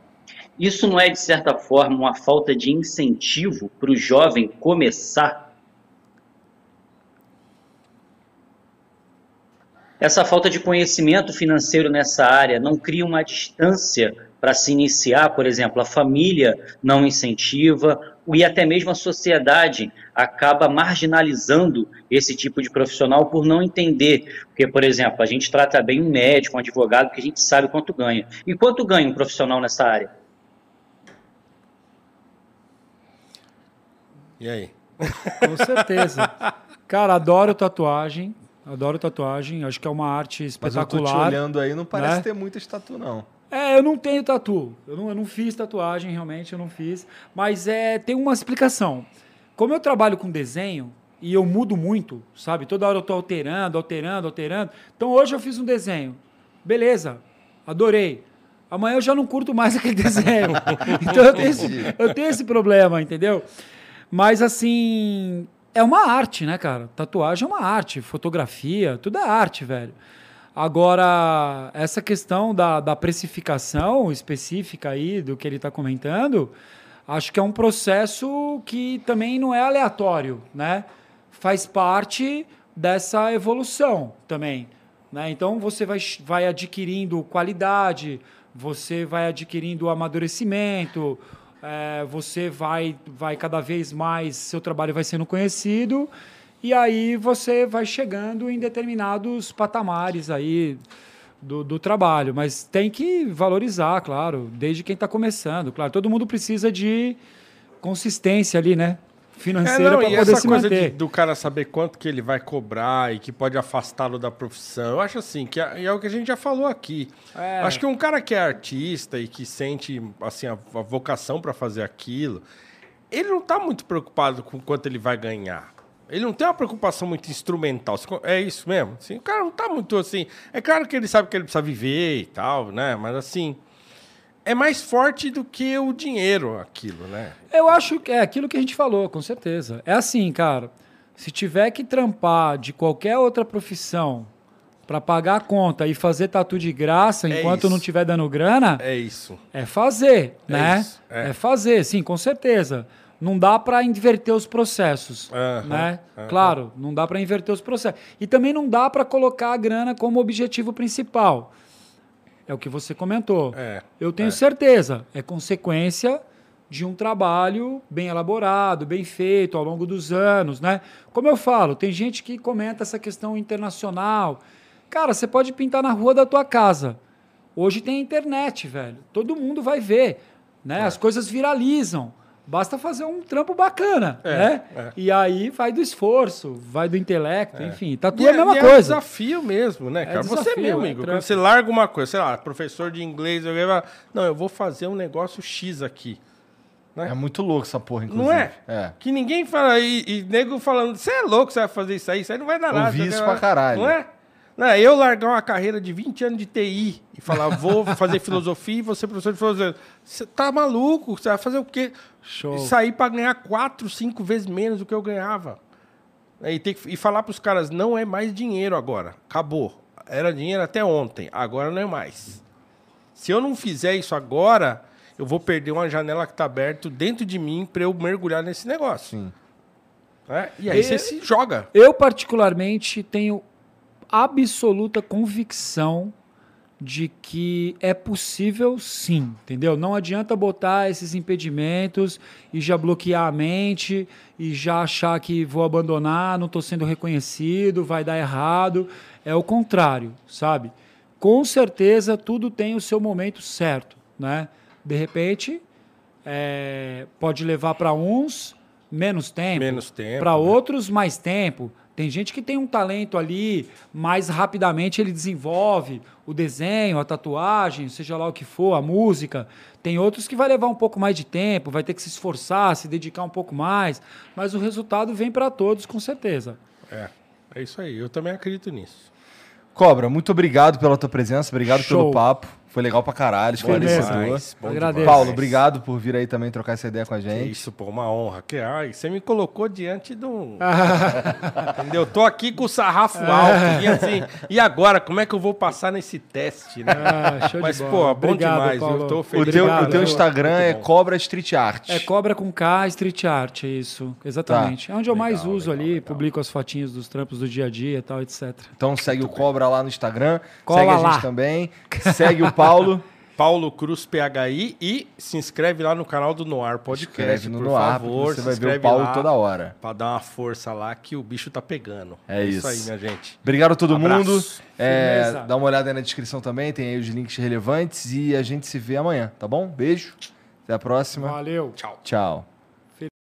Isso não é, de certa forma, uma falta de incentivo para o jovem começar? Essa falta de conhecimento financeiro nessa área não cria uma distância para se iniciar, por exemplo, a família não incentiva e até mesmo a sociedade acaba marginalizando esse tipo de profissional por não entender. Porque, por exemplo, a gente trata bem um médico, um advogado, porque a gente sabe quanto ganha. E quanto ganha um profissional nessa área? E aí? Com certeza. Cara, adoro tatuagem. Adoro tatuagem. Acho que é uma arte Mas eu tô te espetacular. olhando aí, não parece né? ter muita tatu, não. É, eu não tenho tatu. Eu não, eu não fiz tatuagem, realmente, eu não fiz. Mas é, tem uma explicação. Como eu trabalho com desenho e eu mudo muito, sabe? Toda hora eu tô alterando, alterando, alterando. Então hoje eu fiz um desenho. Beleza, adorei. Amanhã eu já não curto mais aquele desenho. então eu tenho, esse, eu tenho esse problema, entendeu? Mas assim, é uma arte, né, cara? Tatuagem é uma arte, fotografia, tudo é arte, velho. Agora, essa questão da, da precificação específica aí do que ele está comentando, acho que é um processo que também não é aleatório, né? Faz parte dessa evolução também. Né? Então você vai, vai adquirindo qualidade, você vai adquirindo amadurecimento, é, você vai, vai cada vez mais, seu trabalho vai sendo conhecido, e aí você vai chegando em determinados patamares aí do, do trabalho. Mas tem que valorizar, claro, desde quem está começando. Claro, todo mundo precisa de consistência ali, né? financeira é, para poder essa se coisa manter. de- do cara saber quanto que ele vai cobrar e que pode afastá-lo da profissão. Eu acho assim, que é, é o que a gente já falou aqui. É. Acho que um cara que é artista e que sente assim a, a vocação para fazer aquilo, ele não tá muito preocupado com quanto ele vai ganhar. Ele não tem uma preocupação muito instrumental. É isso mesmo? Assim, o cara não tá muito assim. É claro que ele sabe que ele precisa viver e tal, né? Mas assim, é mais forte do que o dinheiro aquilo, né? Eu acho que é aquilo que a gente falou, com certeza. É assim, cara. Se tiver que trampar de qualquer outra profissão para pagar a conta e fazer tatu de graça É enquanto isso. não tiver dando grana, É isso. é fazer, É né? isso, é. É. fazer, sim, com certeza. Não dá para inverter os processos, Aham, né? aham. Claro, não dá para inverter os processos. E também não dá para colocar a grana como objetivo principal. É o que você comentou. É. Eu tenho é. certeza, é consequência de um trabalho bem elaborado, bem feito ao longo dos anos, né? Como eu falo, tem gente que comenta essa questão internacional. Cara, você pode pintar na rua da tua casa. Hoje tem internet, velho. Todo mundo vai ver, né? As coisas viralizam. Basta fazer um trampo bacana, É, né? é. E aí vai do esforço, vai do intelecto, enfim. Tatu E é a mesma e coisa. É um desafio mesmo, né, cara? você desafio, mesmo, é Igor. trampo. Quando você larga uma coisa, sei lá, professor de inglês, eu ia não, eu vou fazer um negócio X aqui. É muito louco essa porra, inclusive. Não é? É. Que ninguém fala, e, e nego falando, você é louco, você vai fazer isso aí, isso aí não vai dar nada. Ouvi você isso pra caralho. Não é? Não, é eu largar uma carreira de 20 anos de TI e falar, vou fazer filosofia e vou ser professor de filosofia. Você tá maluco? Você vai fazer o quê? Show. Sair pra ganhar quatro, cinco vezes menos do que eu ganhava. E, ter que- e falar pros caras, não é mais dinheiro agora. Acabou. Era dinheiro até ontem, agora não é mais. Se eu não fizer isso agora, eu vou perder uma janela que tá aberta dentro de mim pra eu mergulhar nesse negócio. Sim. É? E aí E- você se joga. Eu, particularmente, tenho absoluta convicção de que é possível sim, entendeu? Não adianta botar esses impedimentos e já bloquear a mente e já achar que vou abandonar, não estou sendo reconhecido, vai dar errado. É o contrário, sabe? Com certeza tudo tem o seu momento certo, né? De repente, é, pode levar para uns menos tempo, Menos tempo, para né? outros mais tempo. Tem gente que tem um talento ali, mais rapidamente ele desenvolve o desenho, a tatuagem, seja lá o que for, a música. Tem outros que vai levar um pouco mais de tempo, vai ter que se esforçar, se dedicar um pouco mais, mas o resultado vem para todos com certeza. É. É isso aí. Eu também acredito nisso. Cobra, muito obrigado pela tua presença, obrigado Show. pelo papo. Foi legal pra caralho, esclarecedor. Agradeço. Paulo, obrigado por vir aí também trocar essa ideia com a Que gente. isso, pô, uma honra. Que, ai, você me colocou diante de um. Entendeu? Tô aqui com o sarrafo alto. E assim, e agora, como é que eu vou passar nesse teste, né? Ah, show de Mas, bola. pô, bom Obrigado, demais. Paulo. Eu tô O feliz. teu, Obrigado, o teu? Instagram é. Cobra Street Art. É Cobra com K, Street Art, é isso. Exatamente. É onde eu mais Legal, uso legal, ali, legal. publico as fotinhas dos trampos do dia a dia e tal, etc. Então segue o Cobra lá no Instagram. Cola segue a lá. gente também. Segue o Paulo. Paulo Cruz PHI e se inscreve lá no canal do Noir Podcast, Escreve no por Noir, favor. você vai ver o inscreve Paulo lá toda hora. Pra dar uma força lá que o bicho tá pegando. É isso. aí, minha gente. Obrigado a todo Abraço. mundo. É, dá uma olhada aí na descrição também, tem aí os links relevantes e a gente se vê amanhã, tá bom? Beijo. Até a próxima. Valeu. Tchau. Tchau.